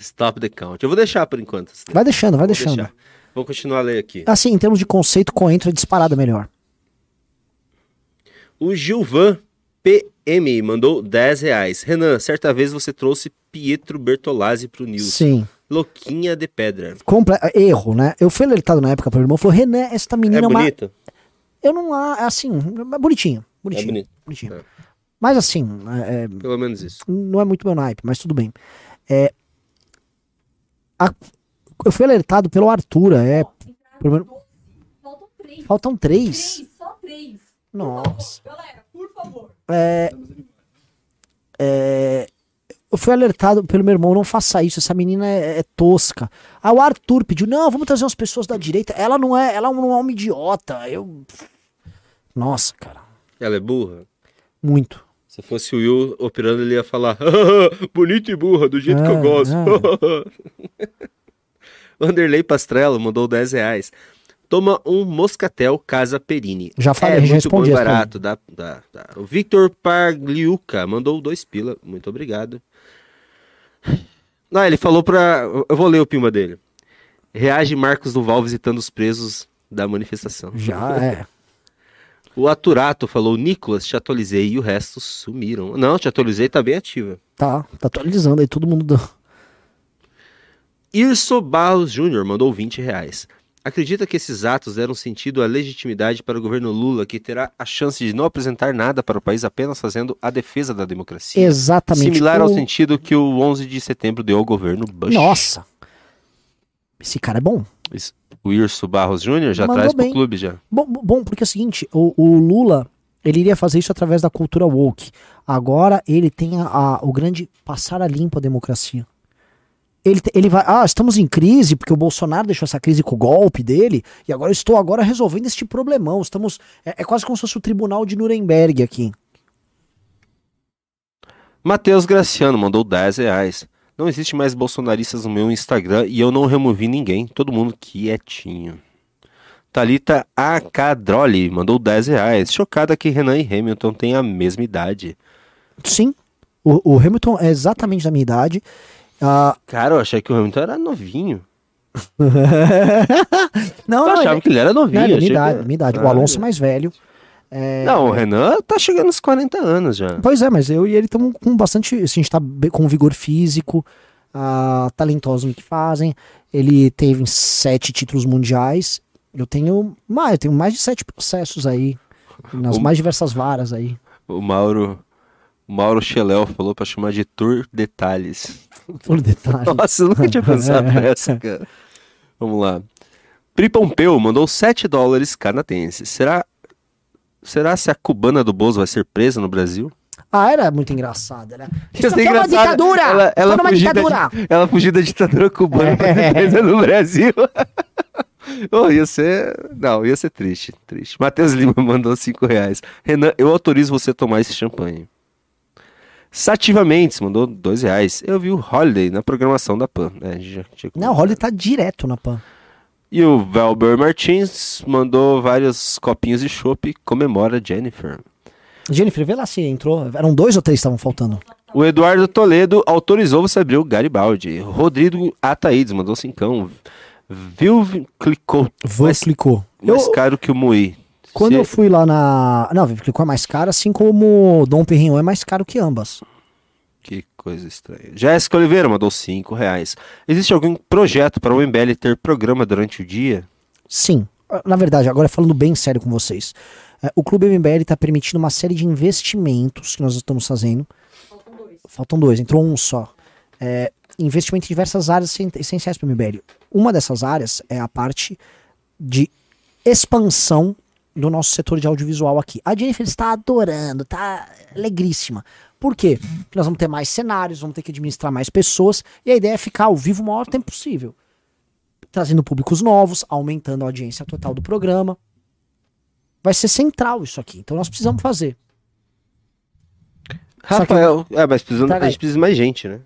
Stop the count. Eu vou deixar por enquanto. Vai deixando, vai Vou deixando. deixar. Vou continuar a ler aqui. Assim, em termos de conceito, Coentro é disparada melhor. O Gilvan PM mandou 10 reais. Renan, certa vez você trouxe Pietro Bertolazzi pro News. Sim. Louquinha de pedra. Comple erro, né? Eu fui alertado na época pelo irmão, falou, Renan, esta É menina é uma... bonito? Eu não, ah, assim, é bonitinho, É bonitinho, bonito. bonitinho. É. Mas assim, é, Pelo menos isso. não é muito meu naipe, mas tudo bem. É, a- eu fui alertado pelo Arthur, é, menos- Faltam três. faltam três. Três, só três. Nossa. Galera, por favor. É, é, eu fui alertado pelo meu irmão, não faça isso, essa menina é, é tosca. Aí o Arthur pediu, não, vamos trazer umas pessoas da direita. Ela não é, ela não é uma idiota. Eu. Nossa, cara, Ela é burra? muito. Se fosse o Will operando, ele ia falar bonita e burra, do jeito que eu Ah, gosto. Vanderlei Pastrello mandou 10 reais. Toma um Moscatel Casa Perini. Já falei, é já muito bom respondi e barato. Dá, dá, dá. O Victor Pagliuca mandou dois pila. Muito obrigado. Não, ele falou pra... Eu vou ler o pima dele. Reage Marcos Duval visitando os presos da manifestação. Já é. O Aturato falou, Nicolas, te atualizei e o resto sumiram. Não, te atualizei, tá bem ativa. Tá, tá atualizando aí todo mundo. do- Irso Barros Júnior mandou 20 reais. Acredita que esses atos deram sentido à legitimidade para o governo Lula, que terá a chance de não apresentar nada para o país apenas fazendo a defesa da democracia? Exatamente. Similar o... ao sentido que o 11 de setembro deu ao governo Bush. Nossa. Esse cara é bom. Isso- O Irso Barros Júnior já Mandou traz pro bem. clube já. Bom, bom, porque é o seguinte, o, o Lula, ele iria fazer isso através da cultura woke. Agora ele tem a, a- o grande passar a limpo a democracia. Ele, ele vai, ah, estamos em crise porque o Bolsonaro deixou essa crise com o golpe dele e agora estou agora resolvendo este problemão. Estamos, é, é quase como se fosse o tribunal de Nuremberg aqui. Matheus Graciano mandou 10 reais. Não existe mais bolsonaristas no meu Instagram e eu não removi ninguém. Todo mundo quietinho. Thalita Akadroli mandou 10 reais. Chocada que Renan e Hamilton têm a mesma idade. Sim, o, o Hamilton é exatamente da minha idade. Ah, Cara, eu achei que o Hamilton era novinho. não, Eu não, achava ele- que ele era novinho. não, é minha que- idade, minha idade. O Ah, Alonso é mais velho. É, Não, o Renan tá chegando aos 40 anos já. Pois é, mas eu e ele estamos com bastante. Assim, a gente tá com vigor físico, ah, talentosos no que fazem. Ele teve sete títulos mundiais. Eu tenho. mais eu tenho mais de sete processos aí. Nas O- mais diversas varas aí. O Mauro. O Mauro Cheléu falou pra chamar de Tour Detalhes. Por detalhe. Nossa, eu nunca tinha pensado nessa, cara. Vamos lá. Pri Pompeu mandou 7 dólares canadenses. Será, será se a cubana do Bozo vai ser presa no Brasil? Ah, era muito engraçada, né? Isso ser aqui é uma ditadura! Ela, ela, da, ditadura! di- ela fugiu da ditadura cubana pra ser presa no Brasil. Oh, ia ser. Não, ia ser triste. Triste. Matheus Lima mandou 5 reais. Renan, eu autorizo você a tomar esse champanhe. Sativa Mendes mandou 2 reais. Eu vi o Holiday na programação da PAN. É, já Não, o Holly tá direto na PAN. E o Valber Martins mandou vários copinhos de chopp e comemora Jennifer. Jennifer, vê lá se entrou. Eram dois ou três que estavam faltando. O Eduardo Toledo autorizou você abrir o Garibaldi. Rodrigo Ataídes mandou cincão. Viu, clicou. Vou mais, clicou. mais Eu, caro que o Mui. quando Se- eu fui lá na. Não, clicou é mais caro, assim como o Dom Perignon é mais caro que ambas. Que coisa estranha. Jéssica Oliveira mandou 5 reais. Existe algum projeto para o MBL ter programa durante o dia? Sim. Na verdade, agora falando bem sério com vocês. é, o Clube MBL está permitindo uma série de investimentos que nós estamos fazendo. Faltam dois. Faltam dois, entrou um só. É, investimento em diversas áreas essen- essenciais para o MBL. Uma dessas áreas é a parte de expansão do nosso setor de audiovisual aqui. A Jennifer está adorando, tá alegríssima. Por quê? Porque nós vamos ter mais cenários, vamos ter que administrar mais pessoas, e a ideia é ficar ao vivo o maior tempo possível. trazendo públicos novos, aumentando a audiência total do programa. Vai ser central isso aqui. Então nós precisamos fazer. Só que- Rafael, é, mas precisando, a gente precisa de mais gente, né?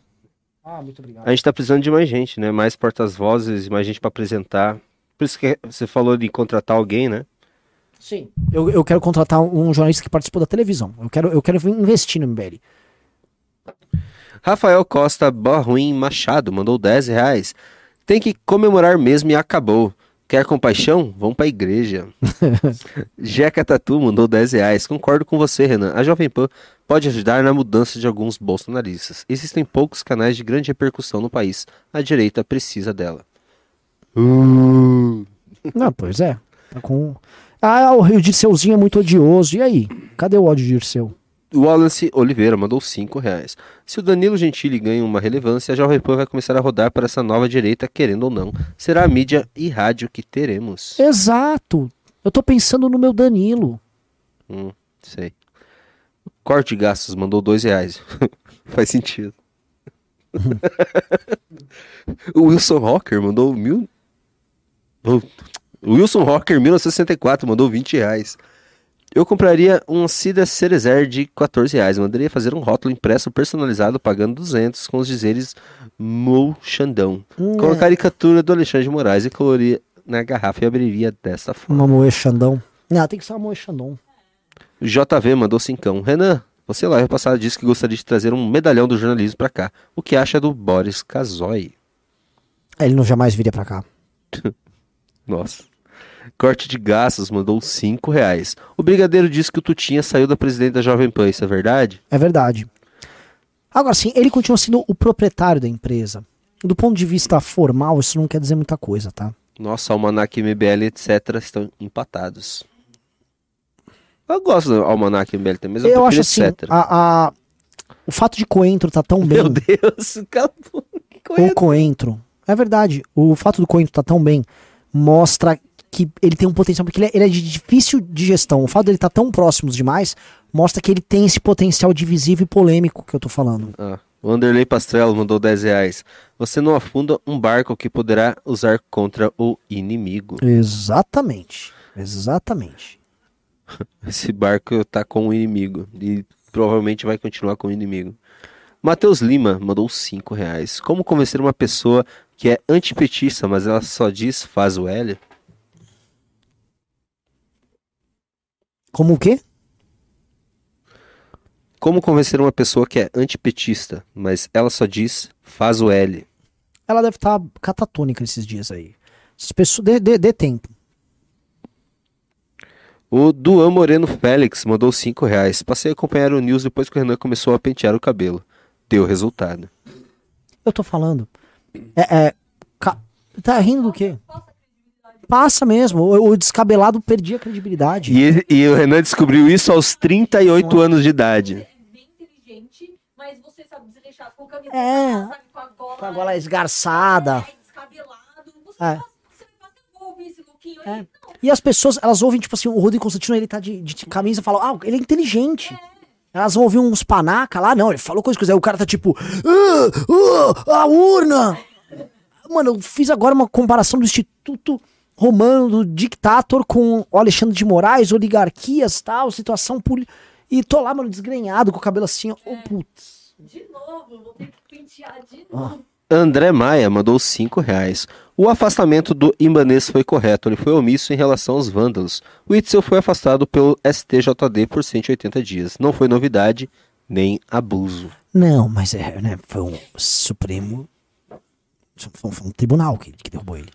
Ah, muito obrigado. A gente tá precisando de mais gente, né? Mais portas-vozes, mais gente pra apresentar. Por isso que você falou de contratar alguém, né? Sim. Eu, eu quero contratar um jornalista que participou da televisão. Eu quero, eu quero investir no MBL. Rafael Costa Barruim Machado mandou 10 reais. Tem que comemorar mesmo e acabou. Quer compaixão? Vão pra igreja. Jeca Tatu mandou 10 reais. Concordo com você, Renan. A Jovem Pan pode ajudar na mudança de alguns bolsonaristas. Existem poucos canais de grande repercussão no país. A direita precisa dela. Uh. Não, pois é. Tá com... Ah, o Rio Dirceuzinho é muito odioso. E aí? Cadê o ódio de Dirceu? Wallace Oliveira mandou 5 reais. Se o Danilo Gentili ganha uma relevância, a Jovem Pan vai começar a rodar para essa nova direita, querendo ou não. Será a mídia e rádio que teremos. Exato. Eu tô pensando no meu Danilo. Hum, sei. Corte de gastos mandou 2 reais. Faz sentido. o Wilson Rocker mandou mil. Oh, Wilson Rocker 1964 mandou 20 reais. Eu compraria um Cida Cerezer de 14 reais. Mandaria fazer um rótulo impresso personalizado pagando 200 com os dizeres Mou Xandão. Hum, Com a caricatura do Alexandre de Moraes e coloria na garrafa e abriria desta forma. Uma Moe Xandão. Não, tem que ser uma Moe Xandão. JV mandou cincão. Renan, você lá passado disse que gostaria de trazer um medalhão do jornalismo pra cá. O que acha do Boris Casoy? Ele não jamais viria pra cá. Nossa. Corte de gastos mandou 5 reais. O brigadeiro disse que o Tutinha saiu da presidente da Jovem Pan, isso é verdade? É verdade. Agora sim, ele continua sendo o proprietário da empresa. Do ponto de vista formal, isso não quer dizer muita coisa, tá? Nossa, Almanac MBL, etc. estão empatados. Eu gosto do Almanac MBL também, mas eu, Eu acho assim, etc. a, a- o fato de Coentro tá tão bem. Meu Deus, acabou. Coisa. O Coentro. É verdade. O fato do Coentro tá tão bem mostra que ele tem um potencial, porque ele é, ele é de difícil de gestão. O fato dele estar tão próximos demais mostra que ele tem esse potencial divisivo e polêmico que eu tô falando. Ah, o Anderley Pastrello mandou 10 reais. Você não afunda um barco que poderá usar contra o inimigo. Exatamente. Exatamente. Esse barco tá com o inimigo e provavelmente vai continuar com o inimigo. Matheus Lima mandou 5 reais. Como convencer uma pessoa que é antipetista, mas ela só diz faz o L? Como o quê? Como convencer uma pessoa que é antipetista, mas ela só diz faz o L? Ela deve estar catatônica esses dias aí. Essas pessoas. Dê, dê- dê tempo. O Duan Moreno Félix mandou 5 reais. Passei a acompanhar o news depois que o Renan começou a pentear o cabelo. Deu resultado. Eu tô falando. É. é ca- Tá rindo do quê? Passa mesmo. O, descabelado perdia a credibilidade. E, e o Renan descobriu isso aos 38 anos de idade. É bem inteligente, mas você sabe desleixar com camisa, É. sabe, com a gola, Com a gola esgarçada. é, descabelado. Você, É. faz, você vai fazer vou ouvir esse louquinho aí? É. E as pessoas, elas ouvem, tipo assim, o Rodrigo Constantino, ele tá de, de camisa e falam, ah, ele é inteligente. Elas vão ouvir uns panaca lá, não, ele falou coisa, coisa. Aí o cara tá tipo, ah, ah, a urna! Mano, eu fiz agora uma comparação do Instituto Romano do Dictator com o Alexandre de Moraes, oligarquias tal, situação política. E tô lá, mano, desgrenhado, com o cabelo assim, ó. Oh, putz. de novo, vou ter que pentear de Ah. novo. André Maia mandou 5 reais. O afastamento do Ibanês foi correto, ele foi omisso em relação aos vândalos. O Itzel foi afastado pelo STJD por 180 dias. Não foi novidade, nem abuso. Não, mas é, né, foi um Supremo. Foi um, foi um tribunal que, que derrubou ele.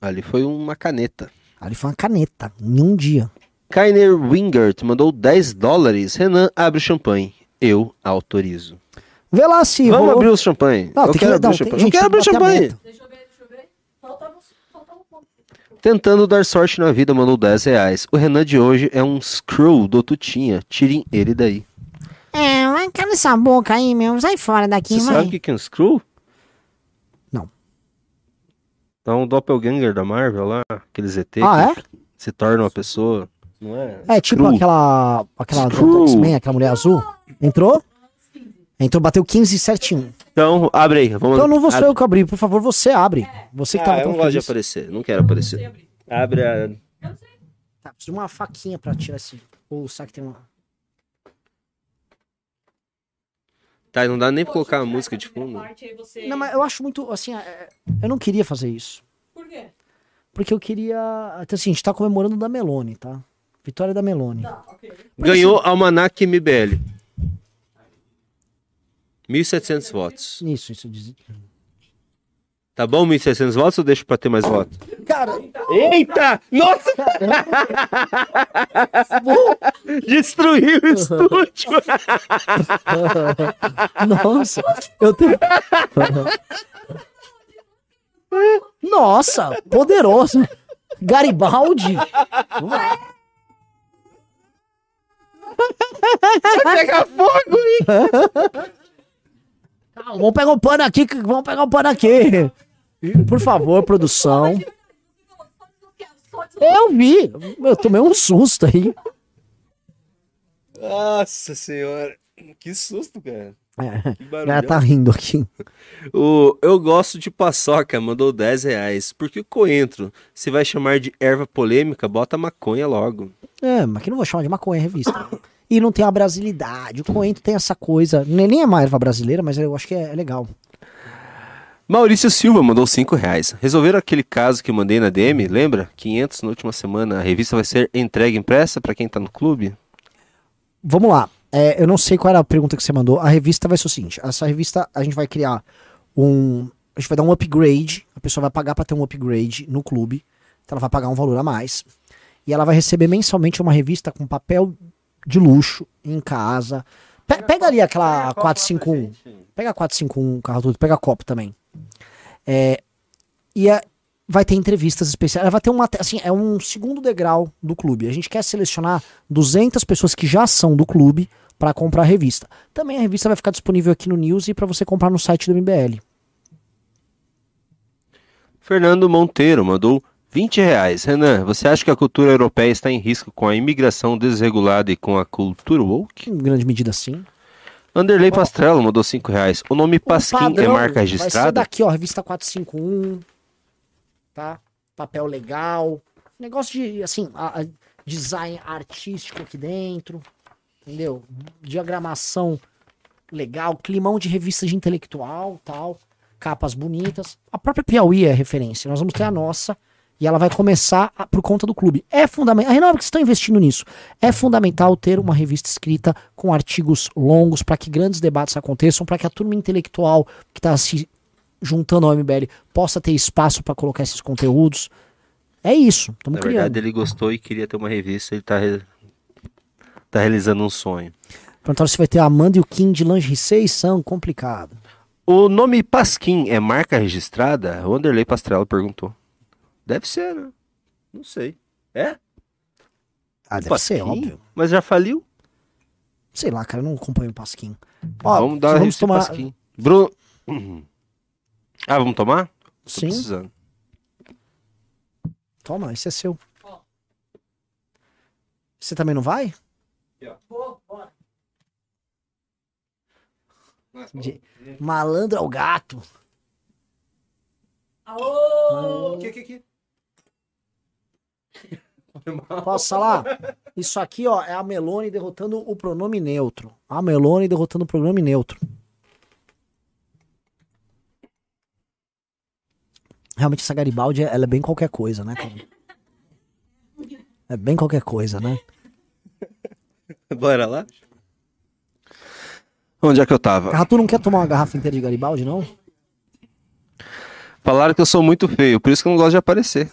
Ali foi uma caneta. Ali foi uma caneta, em um dia. Kainer Wingert mandou 10 dólares. Renan abre o champanhe. Eu autorizo. Vê lá se Vamos rolou. abrir o champanhe. Não, eu tem que- quero abrir não, o tem- champanhe. gente, eu quero abrir o champanhe. Deixa eu ver, deixa eu ver. Faltava, faltava um ponto. Tentando dar sorte na vida, mandou 10 reais. O Renan de hoje é um screw do Tutinha. Tirem ele daí. É, vai cala essa boca aí, meu. Sai fora daqui, Você vai. sabe o que que é um screw? Não. É um doppelganger da Marvel lá, aqueles ET Ah, que se torna uma pessoa. Não é? É tipo Screw. aquela. aquela. X-Men, aquela mulher azul. Entrou? Entrou, bateu 15 certinho. Então, abre aí. Vamos... Então não vou ser eu que abri, por favor, você abre. Você que Ah, tava eu não gosto de aparecer. Não quero aparecer. Abre a... Tá, preciso de uma faquinha pra tirar esse. Ou será que tem uma. Tá, não dá nem pra colocar a música de fundo. Não, mas eu acho muito. Assim, é, eu não queria fazer isso. Por quê? Porque eu queria. Assim, a gente tá comemorando da Melone, tá? Vitória da Melone. Tá, ok. Ganhou Almanac MBL. 1.700 votos. Isso, isso. Tá bom 1.700 votos ou deixa pra ter mais votos? Cara, Eita! Nossa! Destruiu o estúdio! nossa, eu tenho. Nossa, poderoso. Garibaldi. Pega fogo! Calma, vamos pegar um pano aqui, vamos pegar um pano aqui. Por favor, produção. Eu vi. Eu tomei um susto aí. Nossa senhora! Que susto, cara. É, Que a barulho. galera tá rindo aqui. O Eu Gosto de Paçoca mandou 10 reais. Por que coentro? Se vai chamar de erva polêmica, bota maconha logo. É, mas que não vou chamar de maconha revista. E não tem a brasilidade. O coentro tem essa coisa. Nem nem é uma erva brasileira, mas eu acho que é, é legal. Maurício Silva mandou 5 reais. Resolveram aquele caso que eu mandei na DM, lembra? 500 na última semana. A revista vai ser entregue impressa pra quem tá no clube? Vamos lá. É, eu não sei qual era a pergunta que você mandou. A revista vai ser o seguinte: essa revista a gente vai criar um. A gente vai dar um upgrade. A pessoa vai pagar pra ter um upgrade no clube. Então ela vai pagar um valor a mais. E ela vai receber mensalmente uma revista com papel de luxo em casa. Pe- pega ali aquela 451. Pega a 451, carro todo. Pega a copo também. É, e a- vai ter entrevistas especiais. Ela vai ter uma. Assim, é um segundo degrau do clube. A gente quer selecionar 200 pessoas que já são do clube para comprar a revista. Também a revista vai ficar disponível aqui no News e para você comprar no site do MBL. Fernando Monteiro mandou 20 reais. Renan, você acha que a cultura europeia está em risco com a imigração desregulada e com a cultura woke? Em grande medida, sim. Anderley Pastrello mandou 5 reais. O nome Pasquim é padrão marca Vai ser registrada? daqui, ó, revista 451. Tá? Papel legal. Negócio de, assim, a- a- design artístico aqui dentro. Entendeu? Diagramação legal. Climão de revista de intelectual, tal. Capas bonitas. A própria Piauí é referência. Nós vamos ter a nossa. E ela vai começar a- por conta do clube. É fundamental. A Renova que estão investindo nisso. É fundamental ter uma revista escrita com artigos longos para que grandes debates aconteçam, para que a turma intelectual que está se juntando ao MBL possa ter espaço para colocar esses conteúdos. É isso. Estamos Na criando. verdade, ele gostou e queria ter uma revista. Ele tá, re- tá realizando um sonho. Perguntaram se vai ter a Amanda e o Kim de lingerie são complicado. O nome Pasquim é marca registrada? O Anderley Pastrello perguntou. Deve ser, né? Não sei. É? Ah, deve Pasquim? ser, óbvio. Mas já faliu? Sei lá, cara, eu não acompanho o Pasquim. Ó, vamos dar vamos tomar. Pasquim. Bruno... Uhum. Ah, vamos tomar? Tô Sim, precisando. toma, esse é seu. Você também não vai? De- Malandro é o gato. Alô! Aqui, aqui, aqui. Posso falar? Isso aqui, ó, é a Melone derrotando o pronome neutro. A Melone derrotando o pronome neutro. Realmente essa Garibaldi, ela é bem qualquer coisa, né, cara? É bem qualquer coisa, né? Bora lá? Onde é que eu tava? Ah, tu não quer tomar uma garrafa inteira de Garibaldi, não? Falaram que eu sou muito feio, por isso que eu não gosto de aparecer.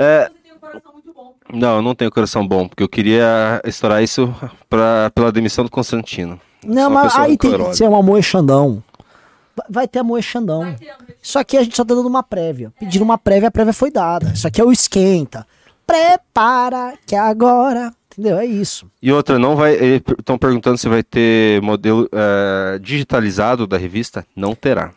É, Você tem um coração muito bom. não, eu não tenho coração bom, porque eu queria estourar isso pra, pela demissão do Constantino. Não, mas aí tem que ser uma Moechandão. Vai- Vai ter a Moechandão. Vai ter. Isso aqui a gente só tá dando uma prévia. Pediram uma prévia, a prévia foi dada. Isso aqui é o esquenta. Prepara que agora. Entendeu? É isso. E outra, não vai. Estão perguntando se vai ter modelo eh, digitalizado da revista? Não terá.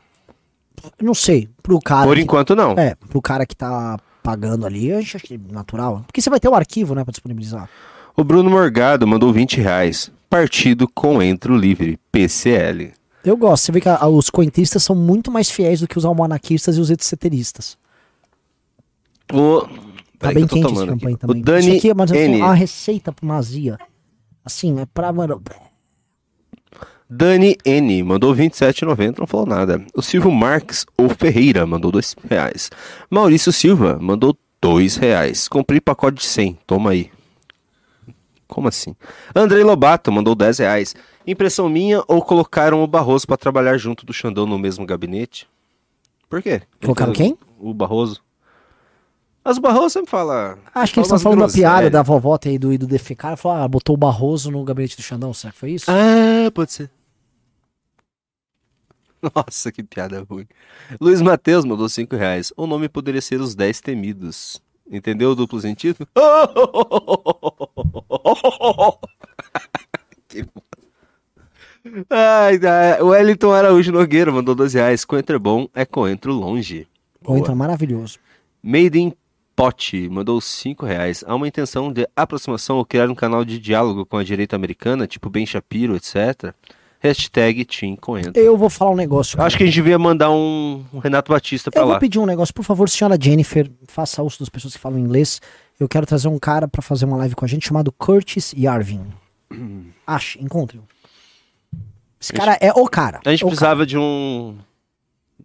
Não sei. Pro cara. Por que- enquanto, não. É, pro cara que tá pagando ali, eu acho que natural. Porque você vai ter o arquivo, né, pra disponibilizar. O Bruno Morgado mandou 20 reais. Partido Coentro Livre, PCL. Eu gosto. Você vê que a- a- os coentristas são muito mais fiéis do que os almanaquistas e os etceteristas. O... Tá bem que quente esse champanhe aqui. também. O Dani Isso aqui é mas, N. uma receita pra uma azia. Assim, é pra... Mano, Dani N mandou 27,90, não falou nada. O Silvio Marques ou Ferreira mandou 2 reais. Maurício Silva mandou 2 reais. Comprei pacote de 100, toma aí. Como assim? Andrei Lobato mandou 10 reais. Impressão minha ou colocaram o Barroso pra trabalhar junto do Xandão no mesmo gabinete? Por quê? Colocaram quem? O Barroso. Mas o Barroso sempre fala. Acho que eles estão falando da piada da vovó aí do, do defecar. Falou, ah, botou o Barroso no gabinete do Xandão. Será que foi isso? Ah, pode ser. Nossa, que piada ruim. Luiz Matheus mandou 5 reais. O nome poderia ser Os 10 Temidos. Entendeu o duplo sentido? Que. Ai, ai, o Wellington Araújo Nogueira mandou 12 reais. Coentro é bom, é coentro longe. Coentro maravilhoso. Made in Pot mandou 5 reais. Há uma intenção de aproximação ou criar um canal de diálogo com a direita americana, tipo Ben Shapiro, etc. Hashtag Team Coentro. Eu vou falar um negócio. Acho que a gente devia mandar um, um Renato Batista pra Eu lá. vou pedir um negócio, por favor, senhora Jennifer, faça uso das pessoas que falam inglês. Eu quero trazer um cara pra fazer uma live com a gente chamado Curtis Yarvin. Ache, encontre. Esse cara é o cara. A gente é precisava de um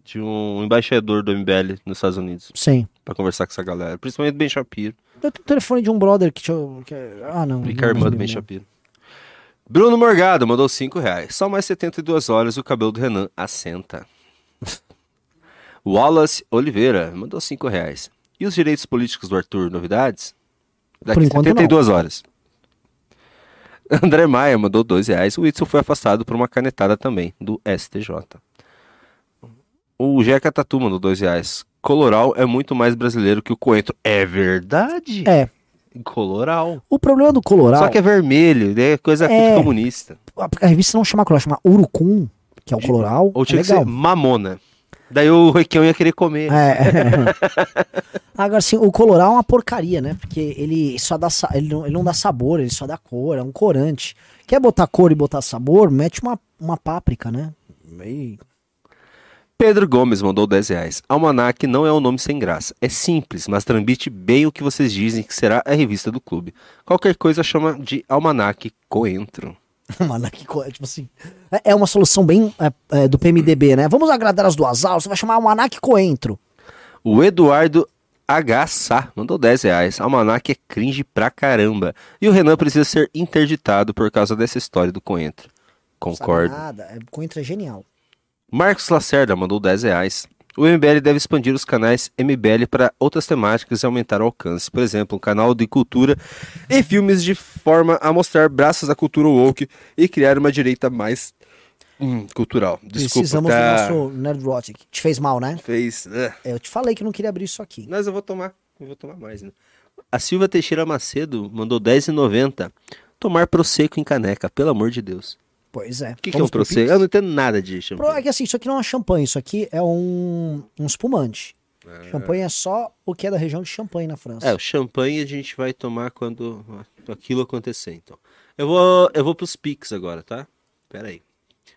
de um embaixador do MBL nos Estados Unidos cara. Sim. pra conversar com essa galera, principalmente Ben Shapiro, Eu tenho o telefone de um brother que. eu- que é- ah, não. e não que é a irmã do Ben. Shapiro. Bruno Morgado mandou 5 reais. Só mais 72 horas o cabelo do Renan assenta. Wallace Oliveira mandou 5 reais. E os direitos políticos do Arthur, novidades? Daqui Por enquanto, 72 horas. André Maia mandou 2 reais. O Whitson foi afastado por uma canetada também, do STJ. O Jeca Tatu mandou 2 reais. Coloral é muito mais brasileiro que o Coentro. É verdade? É. Coloral. O problema do Colorado. Só que é vermelho, é coisa É. comunista. a, revista não chama Colorado, chama Urucum, que é o Coloral. Ou é tinha que legal. ser mamona. Daí o Requião ia querer comer. É. Agora, assim, o Coloral é uma porcaria, né? Porque ele só dá, ele não, ele não dá sabor, ele só dá cor, é um corante. Quer botar cor e botar sabor, mete uma, uma páprica, né? Meio... Pedro Gomes mandou 10 reais. Almanac não é um nome sem graça. É simples, mas transmite bem o que vocês dizem que será a revista do clube. Qualquer coisa chama de Almanac Coentro. Mano, que co- tipo assim. É é uma solução bem é, é, do PMDB, né? Vamos agradar as duas aulas, você vai chamar Almanac Coentro. O Eduardo H. Sá mandou 10 reais. Almanac é cringe pra caramba. E o Renan precisa ser interditado por causa dessa história do Coentro. Concordo. Nada, é, Coentro é genial. Marcos Lacerda mandou 10 reais. O MBL deve expandir os canais MBL para outras temáticas e aumentar o alcance. Por exemplo, um canal de cultura e filmes de forma a mostrar braços da cultura woke e criar uma direita mais hum, cultural. Desculpa, Precisamos tá... do nosso Nerd Rotic. Te fez mal, né? Fez... uh, Eu te falei que não queria abrir isso aqui. Mas eu vou tomar. Eu vou tomar mais, né? A Silva Teixeira Macedo mandou 10,90. Tomar Prosecco em caneca, pelo amor de Deus. Pois é. O que, que é um pro Prosecco? Eu não entendo nada de Pro- champanhe. É que assim, isso aqui não é champanhe, isso aqui é um, um espumante. Ah. Champanhe é só o que é da região de Champanhe na França. É, o champanhe a gente vai tomar quando aquilo acontecer, então. Eu vou, eu vou pros Pix agora, tá? Pera aí.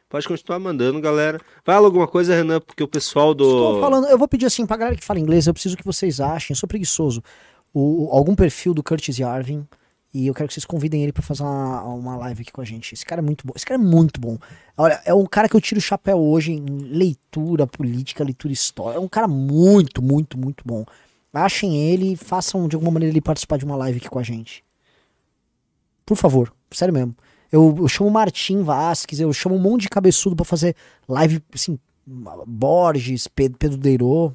Pode continuar mandando, galera. Fala alguma coisa, Renan, porque o pessoal do... Estou falando, eu vou pedir assim pra galera que fala inglês, eu preciso que vocês achem, eu sou preguiçoso, o- algum perfil do Curtis Yarvin e eu quero que vocês convidem ele pra fazer uma, uma live aqui com a gente. Esse cara é muito bom, esse cara é muito bom. Olha, é um cara que eu tiro o chapéu hoje em leitura política, leitura história. É um cara muito, muito, muito bom. Achem ele e façam de alguma maneira ele participar de uma live aqui com a gente. Por favor, sério mesmo. Eu, eu chamo Martim Vasquez, eu chamo um monte de cabeçudo pra fazer live, assim, Borges, Pedro, Pedro Deirô.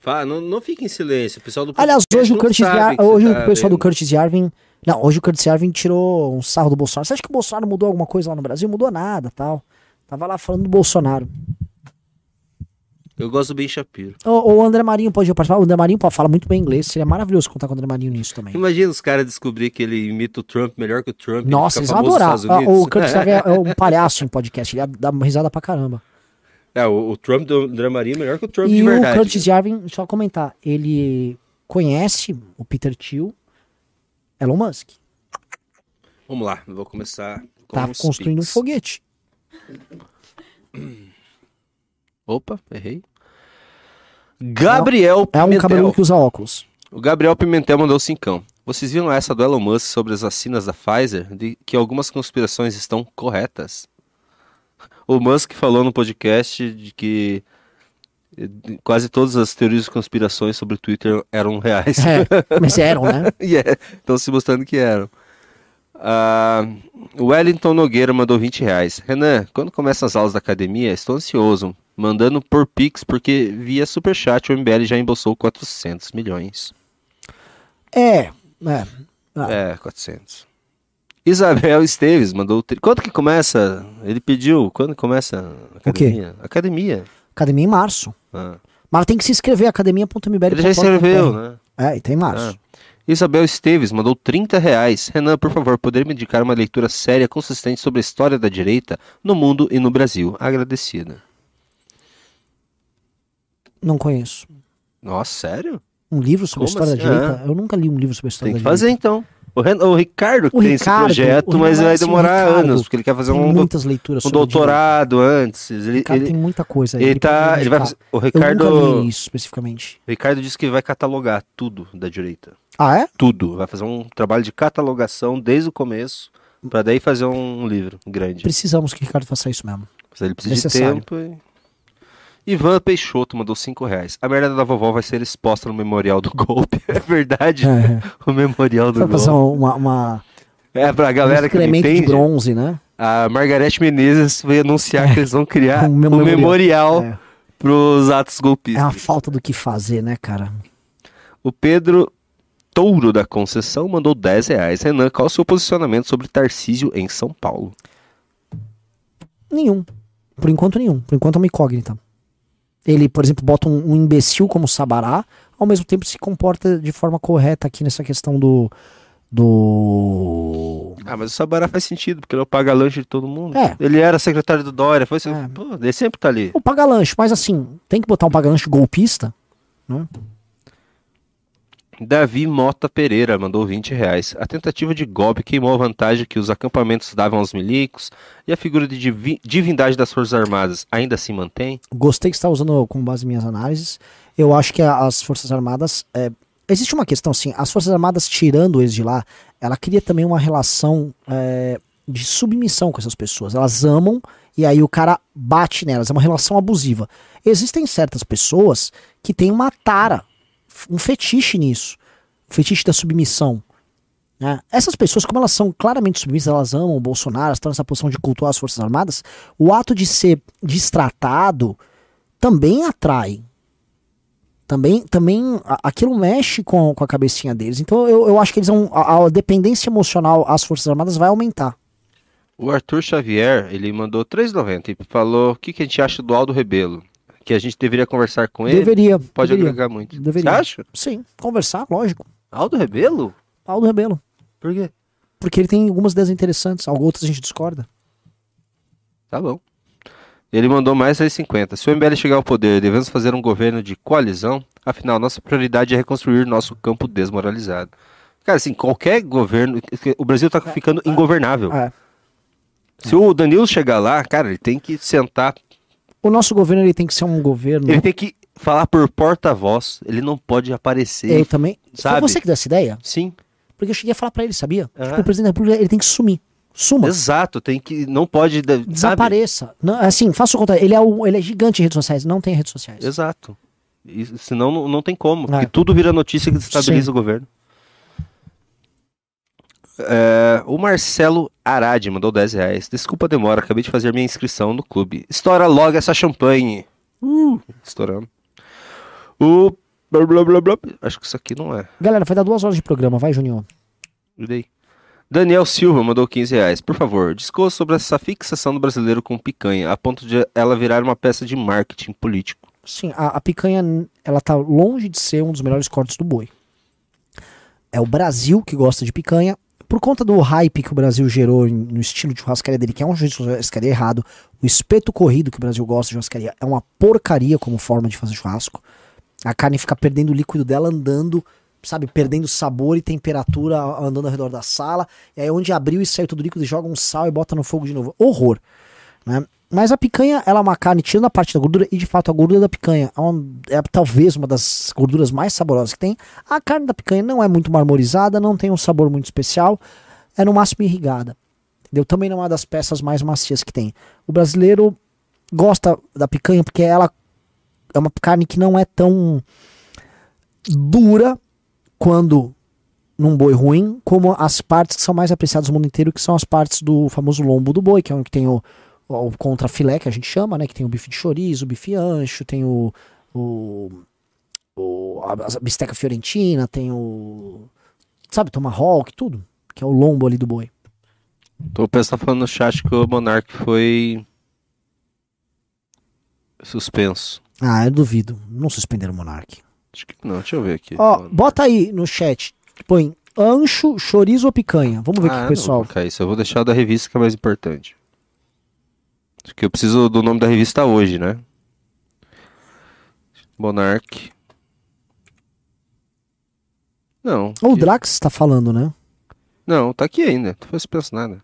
Fala, não, não fique em silêncio, o pessoal do Aliás, hoje o Curtis você hoje tá o pessoal do vendo. Curtis Yarvin, não, hoje o Curtis Yarvin tirou um sarro do Bolsonaro. Você acha que o Bolsonaro mudou alguma coisa lá no Brasil? Mudou nada, tal. Tava lá falando do Bolsonaro. Eu gosto do Ben Shapiro. O, o André Marinho pode participar. O André Marinho fala muito bem inglês. Seria maravilhoso contar com o André Marinho nisso também. Imagina os caras descobrir que ele imita o Trump melhor que o Trump. Nossa, eles vão adorar. O Curtis é, é um palhaço em podcast. Ele dá uma risada pra caramba. É, o, o Trump do André Maria é melhor que o Trump E de o verdade. Curtis Yarvin, só comentar, ele conhece o Peter Thiel, Elon Musk. Vamos lá, vou começar com Tá construindo um foguete. Opa, errei. Gabriel É um cabelo que usa óculos. O Gabriel Pimentel mandou cincão. Vocês viram essa do Elon Musk sobre as vacinas da Pfizer? De que algumas conspirações estão corretas. O Musk falou no podcast de que eh, quase todas as teorias de conspirações sobre o Twitter eram reais. É, mas eram, né? É, estão se mostrando que eram. O Wellington Nogueira mandou 20 reais. Renan, quando começam as aulas da academia, estou ansioso. Mandando por Pix, porque via Superchat o MBL já embolsou 400 milhões. É, é. Ah. É, 400. Isabel Esteves mandou. Quando que começa? Ele pediu. Quando começa a O quê? academia? Academia. Academia em março. Ah. Mas tem que se inscrever, academia.mbl. Ele já escreveu, né? É, e tem em março. Isabel Esteves mandou 30 reais. Renan, por favor, poderia me indicar uma leitura séria, consistente sobre a história da direita no mundo e no Brasil? Agradecida. Não conheço. Nossa, sério? Um livro sobre Como a história assim? da direita? Eu nunca li um livro sobre a história Tem que da fazer direita. então. O, Ren- o Ricardo O tem Ricardo, esse projeto, mas Ricardo, vai sim, o demorar Ricardo anos, porque ele quer fazer um, muitas leituras um doutorado antes. Ele, Ricardo ele- tem muita coisa aí. ele tá. Ele vai o Eu Ricardo. nunca li isso especificamente. O Ricardo disse que vai catalogar tudo da direita. Ah, é? Tudo. Vai fazer um trabalho de catalogação desde o começo, pra daí fazer um livro grande. Precisamos que o Ricardo faça isso mesmo. Mas ele precisa Necessário. de tempo. E... Ivan Peixoto mandou 5 reais. A merda da vovó vai ser exposta no memorial do golpe. É verdade? É. O memorial do fazer golpe. uma, uma, É, pra um galera que não excremento de entende, bronze, né? a Margarete Menezes veio anunciar que eles vão criar Um um memorial. memorial É. pros atos É golpistas. uma falta do que fazer, né, cara? O Pedro Touro da Conceição mandou 10 reais. Renan, qual o seu posicionamento sobre Tarcísio em São Paulo? Nenhum. Por enquanto, nenhum. Por enquanto é uma incógnita. Ele, por exemplo, bota um, um imbecil como Sabará, ao mesmo tempo se comporta de forma correta aqui nessa questão do. Do. Ah, mas o Sabará faz sentido, porque ele é o paga-lanche de todo mundo. É. Ele era secretário do Dória, foi assim, É. pô, ele sempre tá ali. O paga-lanche, mas assim, tem que botar um paga-lanche golpista. Davi Mota Pereira mandou 20 reais. A tentativa de golpe queimou a vantagem que os acampamentos davam aos milicos e a figura de divi- divindade das Forças Armadas ainda se mantém? Gostei que está usando como base minhas análises. Eu acho que as Forças Armadas. é, existe uma questão assim: as Forças Armadas, tirando eles de lá, ela cria também uma relação é, de submissão com essas pessoas. Elas amam e aí o cara bate nelas. É uma relação abusiva. Existem certas pessoas que têm uma tara, um fetiche nisso o fetiche da submissão. né? Essas pessoas, como elas são claramente submissas, elas amam o Bolsonaro, elas estão nessa posição de cultuar as Forças Armadas, o ato de ser destratado também atrai. Também, também aquilo mexe com, com a cabecinha deles. Então eu, eu acho que eles vão. A, a dependência emocional às Forças Armadas vai aumentar. O Arthur Xavier, ele mandou 3,90 e falou o que, que a gente acha do Aldo Rebelo. Que a gente deveria conversar com ele. Deveria. Pode deveria. agregar muito. Deveria. Você acha? Sim, conversar, lógico. Aldo Rebelo? Paulo Rebelo. Por quê? Porque ele tem algumas ideias interessantes, outras a gente discorda. Tá bom. Ele mandou mais 6,50. Se o MBL chegar ao poder, devemos fazer um governo de coalizão? Afinal, nossa prioridade é reconstruir nosso campo desmoralizado. Cara, assim, qualquer governo. O Brasil tá ficando ingovernável. É. Se o Danilo chegar lá, cara, ele tem que sentar. O nosso governo ele tem que ser um governo. Ele tem que falar por porta-voz. Ele não pode aparecer. Eu também. sabe? Foi você que deu essa ideia? Sim, Porque eu cheguei a falar pra ele, sabia? Tipo, o presidente da República ele tem que sumir. Suma. exato. Tem que. Não pode. Sabe? Desapareça. Não, assim, faça o contrário. Ele é, um, ele é gigante em redes sociais. Não tem redes sociais. Exato. E, senão não, não tem como. É. Porque tudo vira notícia que desestabiliza Sim. o governo. É, o Marcelo Arade mandou 10 reais. Desculpa a demora, acabei de fazer minha inscrição no clube. Estoura logo essa champanhe. Uh, estourando. O. Blá, blá, blá, blá. Acho que isso aqui não é. Galera, vai dar duas horas de programa. Vai, Juninho. Aí. Daniel Silva mandou 15 reais. Por favor, discorra sobre essa fixação do brasileiro com picanha, a ponto de ela virar uma peça de marketing político. Sim, a, a picanha, ela tá longe de ser um dos melhores cortes do boi. É o Brasil que gosta de picanha. Por conta do hype que o Brasil gerou no estilo de churrascaria dele, que é um jeito de churrascaria errado, o espeto corrido que o Brasil gosta de churrascaria é uma porcaria como forma de fazer churrasco. A carne fica perdendo o líquido dela andando, sabe, perdendo sabor e temperatura andando ao redor da sala. E aí onde abriu e saiu todo líquido, joga um sal e bota no fogo de novo. Horror, né? Mas a picanha, ela é uma carne tirando a parte da gordura e de fato a gordura da picanha é, uma- é talvez uma das gorduras mais saborosas que tem. A carne da picanha não é muito marmorizada, não tem um sabor muito especial, é no máximo irrigada. Entendeu? Também não é uma das peças mais macias que tem. O brasileiro gosta da picanha porque ela é uma carne que não é tão dura quando num boi ruim, como as partes que são mais apreciadas no mundo inteiro, que são as partes do famoso lombo do boi, que é onde tem o, o contrafilé, que a gente chama, né? Que tem o bife de chorizo, o bife ancho, tem o, o, o a, bisteca fiorentina, tem o sabe, tomahawk, tudo, que é o lombo ali do boi. Então, o pessoal tá falando no chat que o Monark foi suspenso. Ah, eu duvido. Não suspenderam o Monark. Acho que não, deixa eu ver aqui. Ó, bota aí no chat. Põe ancho, chorizo ou picanha. Vamos ver o Ah, que o não pessoal. colocar isso. Eu vou deixar o da revista que é mais importante. Porque eu preciso do nome da revista hoje, né? Monark. Não. O aqui- Drax está falando, né? Não, tá aqui ainda. Não foi suspenso nada.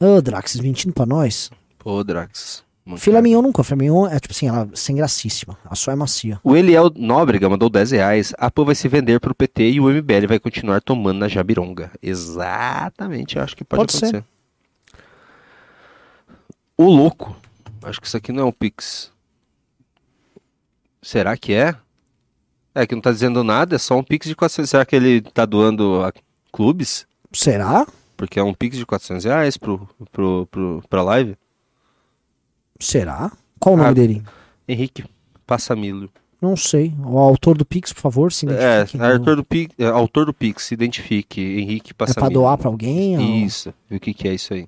Ô, Drax, mentindo pra nós. Pô, Drax. Filé mignon nunca. Filé mignon é tipo assim, ela é sem gracíssima. A só é macia. O Eliel Nóbrega mandou 10 reais. A PAN vai se vender pro PT e o MBL vai continuar tomando na Jabironga. Exatamente, eu acho que pode, Pode ser. O louco. Acho que isso aqui não é um Pix. Será que é? É que não tá dizendo nada, é só um Pix de 400. Será que ele tá doando a clubes? Será? Porque é um Pix de 400 reais pro, pro, pro, pra live? Será? Qual o nome Ah, dele? Henrique Passamilo. Não sei. O autor do Pix, por favor, se É, identifique. autor do, Pix, é, autor do Pix, se identifique. Henrique É pra Passamilo. doar pra alguém? ou- Isso. E o que, que é isso aí?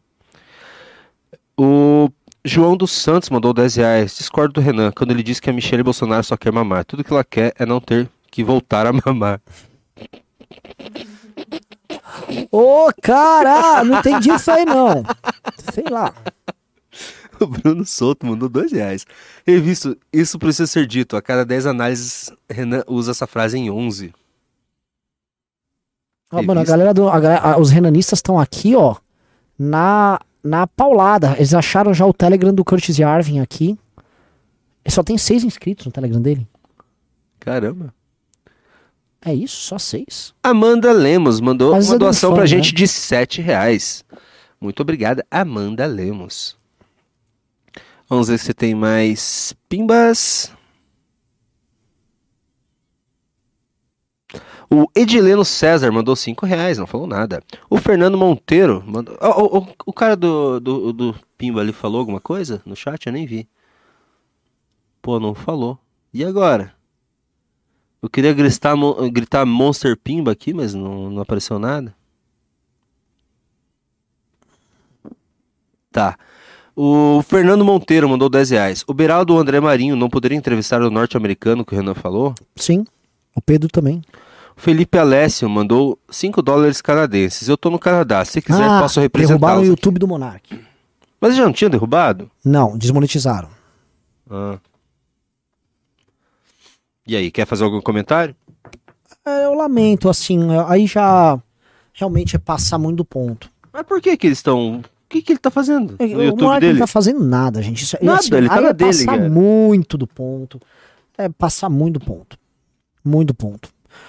O João dos Santos mandou 10 reais. Discordo do Renan quando ele diz que a Michelle Bolsonaro só quer mamar. Tudo que ela quer é não ter que voltar a mamar. Ô, cara! Não entendi isso aí, não. Sei lá. O Bruno Souto mandou 2 reais. Revisto, isso precisa ser dito. A cada 10 análises, Renan usa essa frase em 11. Ó, mano, a galera do. a a- os renanistas estão aqui, ó. Na, na paulada. Eles acharam já o Telegram do Curtis Yarvin aqui. Ele só tem seis inscritos no Telegram dele. Caramba. É isso, só seis. Amanda Lemos mandou Mas uma do doação fã, pra né? gente de 7 reais. Muito obrigada, Amanda Lemos. Vamos ver se tem mais pimbas. O Edileno César mandou 5 reais, não falou nada. O Fernando Monteiro mandou. Ó, o cara do, do, do Pimba ali falou alguma coisa no chat? Eu nem vi. Pô, não falou. E agora? Eu queria gritar, gritar Monster Pimba aqui, mas não, não apareceu nada. Tá. O Fernando Monteiro mandou 10 reais. O Beraldo André Marinho não poderia entrevistar o norte-americano que o Renan falou? Sim. O Pedro também. Felipe Alessio mandou 5 dólares canadenses. Eu tô no Canadá. Se quiser, ah, posso derrubaram representá-los. o. YouTube do Monark. Mas já não tinha derrubado? Não, desmonetizaram. Ah. E aí, quer fazer algum comentário? É, eu lamento, assim, aí já realmente é passar muito do ponto. Mas por que que eles estão... O que que ele tá fazendo no o YouTube Monark dele? não tá fazendo nada, gente. Isso, e, Nada, assim, ele tá na é dele, passar cara. muito do ponto. É passar muito do ponto. Muito ponto.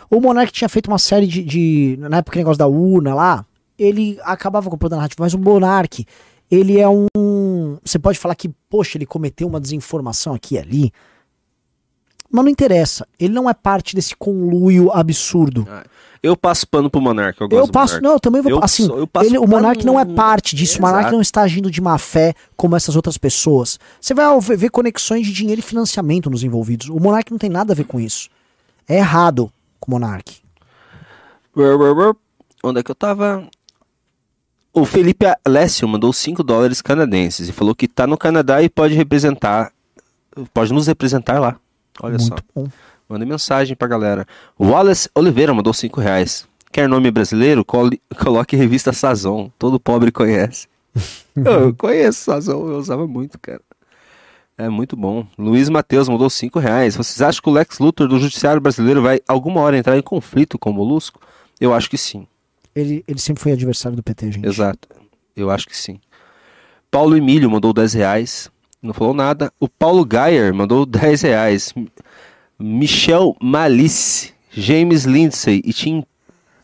O Monark tinha feito uma série de, de- Na época, o negócio da urna lá, ele acabava comprando a narrativa, mas o Monark, ele é um. Você pode falar que, poxa, ele cometeu uma desinformação aqui e ali. Mas não interessa. Ele não é parte desse conluio absurdo. Eu passo pano pro Monark, eu gosto Eu passo, não, eu também vou, Eu assim, eu ele- o Monark não é parte disso, o Monark Exato. não está agindo de má fé como essas outras pessoas. Você vai ver, ver conexões de dinheiro e financiamento nos envolvidos. O Monark não tem nada a ver com isso. É errado com o Monark. Onde é que eu tava? O Felipe Alessio mandou 5 dólares canadenses e falou que tá no Canadá e pode representar, pode nos representar lá. Olha só. Muito bom. Manda mensagem pra galera. Wallace Oliveira mandou 5 reais. Quer nome brasileiro? Cole- Coloque revista Sazon. Todo pobre conhece. eu, eu conheço Sazon, eu usava muito, cara. É muito bom. Luiz Matheus mandou 5 reais. Vocês acham que o Lex Luthor do Judiciário Brasileiro vai alguma hora entrar em conflito com o Molusco? Eu acho que sim. Ele, ele sempre foi adversário do PT, gente. Exato. Eu acho que sim. Paulo Emílio mandou 10 reais. Não falou nada. O Paulo Geyer mandou 10 reais. Michel Malice, James Lindsay e Tim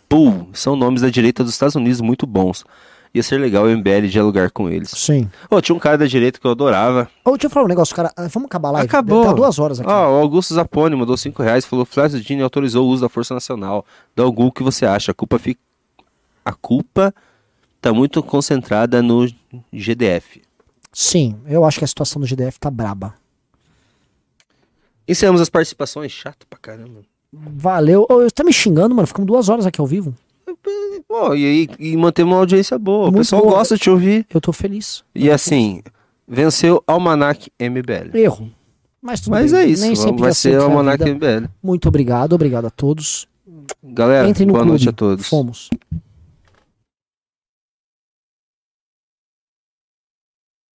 Pool são nomes da direita dos Estados Unidos muito bons. Ia ser legal o MBL dialogar com eles. Sim. Ô, tinha um cara da direita que eu adorava. Ô, deixa eu falar um negócio, cara. Ah, Vamos acabar live? Acabou. Tá duas horas aqui. Ó, o Augusto Zapone mandou 5 reais. Falou: Flávio Dini autorizou o uso da Força Nacional. Dá o o que você acha? A culpa fica. A culpa tá muito concentrada no GDF. Sim, eu acho que a situação do GDF tá braba. Encerramos as participações. Chato pra caramba. Valeu. Ô, você tá me xingando, mano? Ficamos duas horas aqui ao vivo. Pô, e e manter uma audiência boa. O Muito pessoal boa. gosta de te ouvir. Eu tô feliz. E assim, venceu Almanac MBL. Erro. Mas tudo Mas bem. é isso. Nem sempre Vai dá ser o Almanac. MBL. Muito obrigado, obrigado a todos. Galera, Entre no boa clube. noite a todos. Fomos.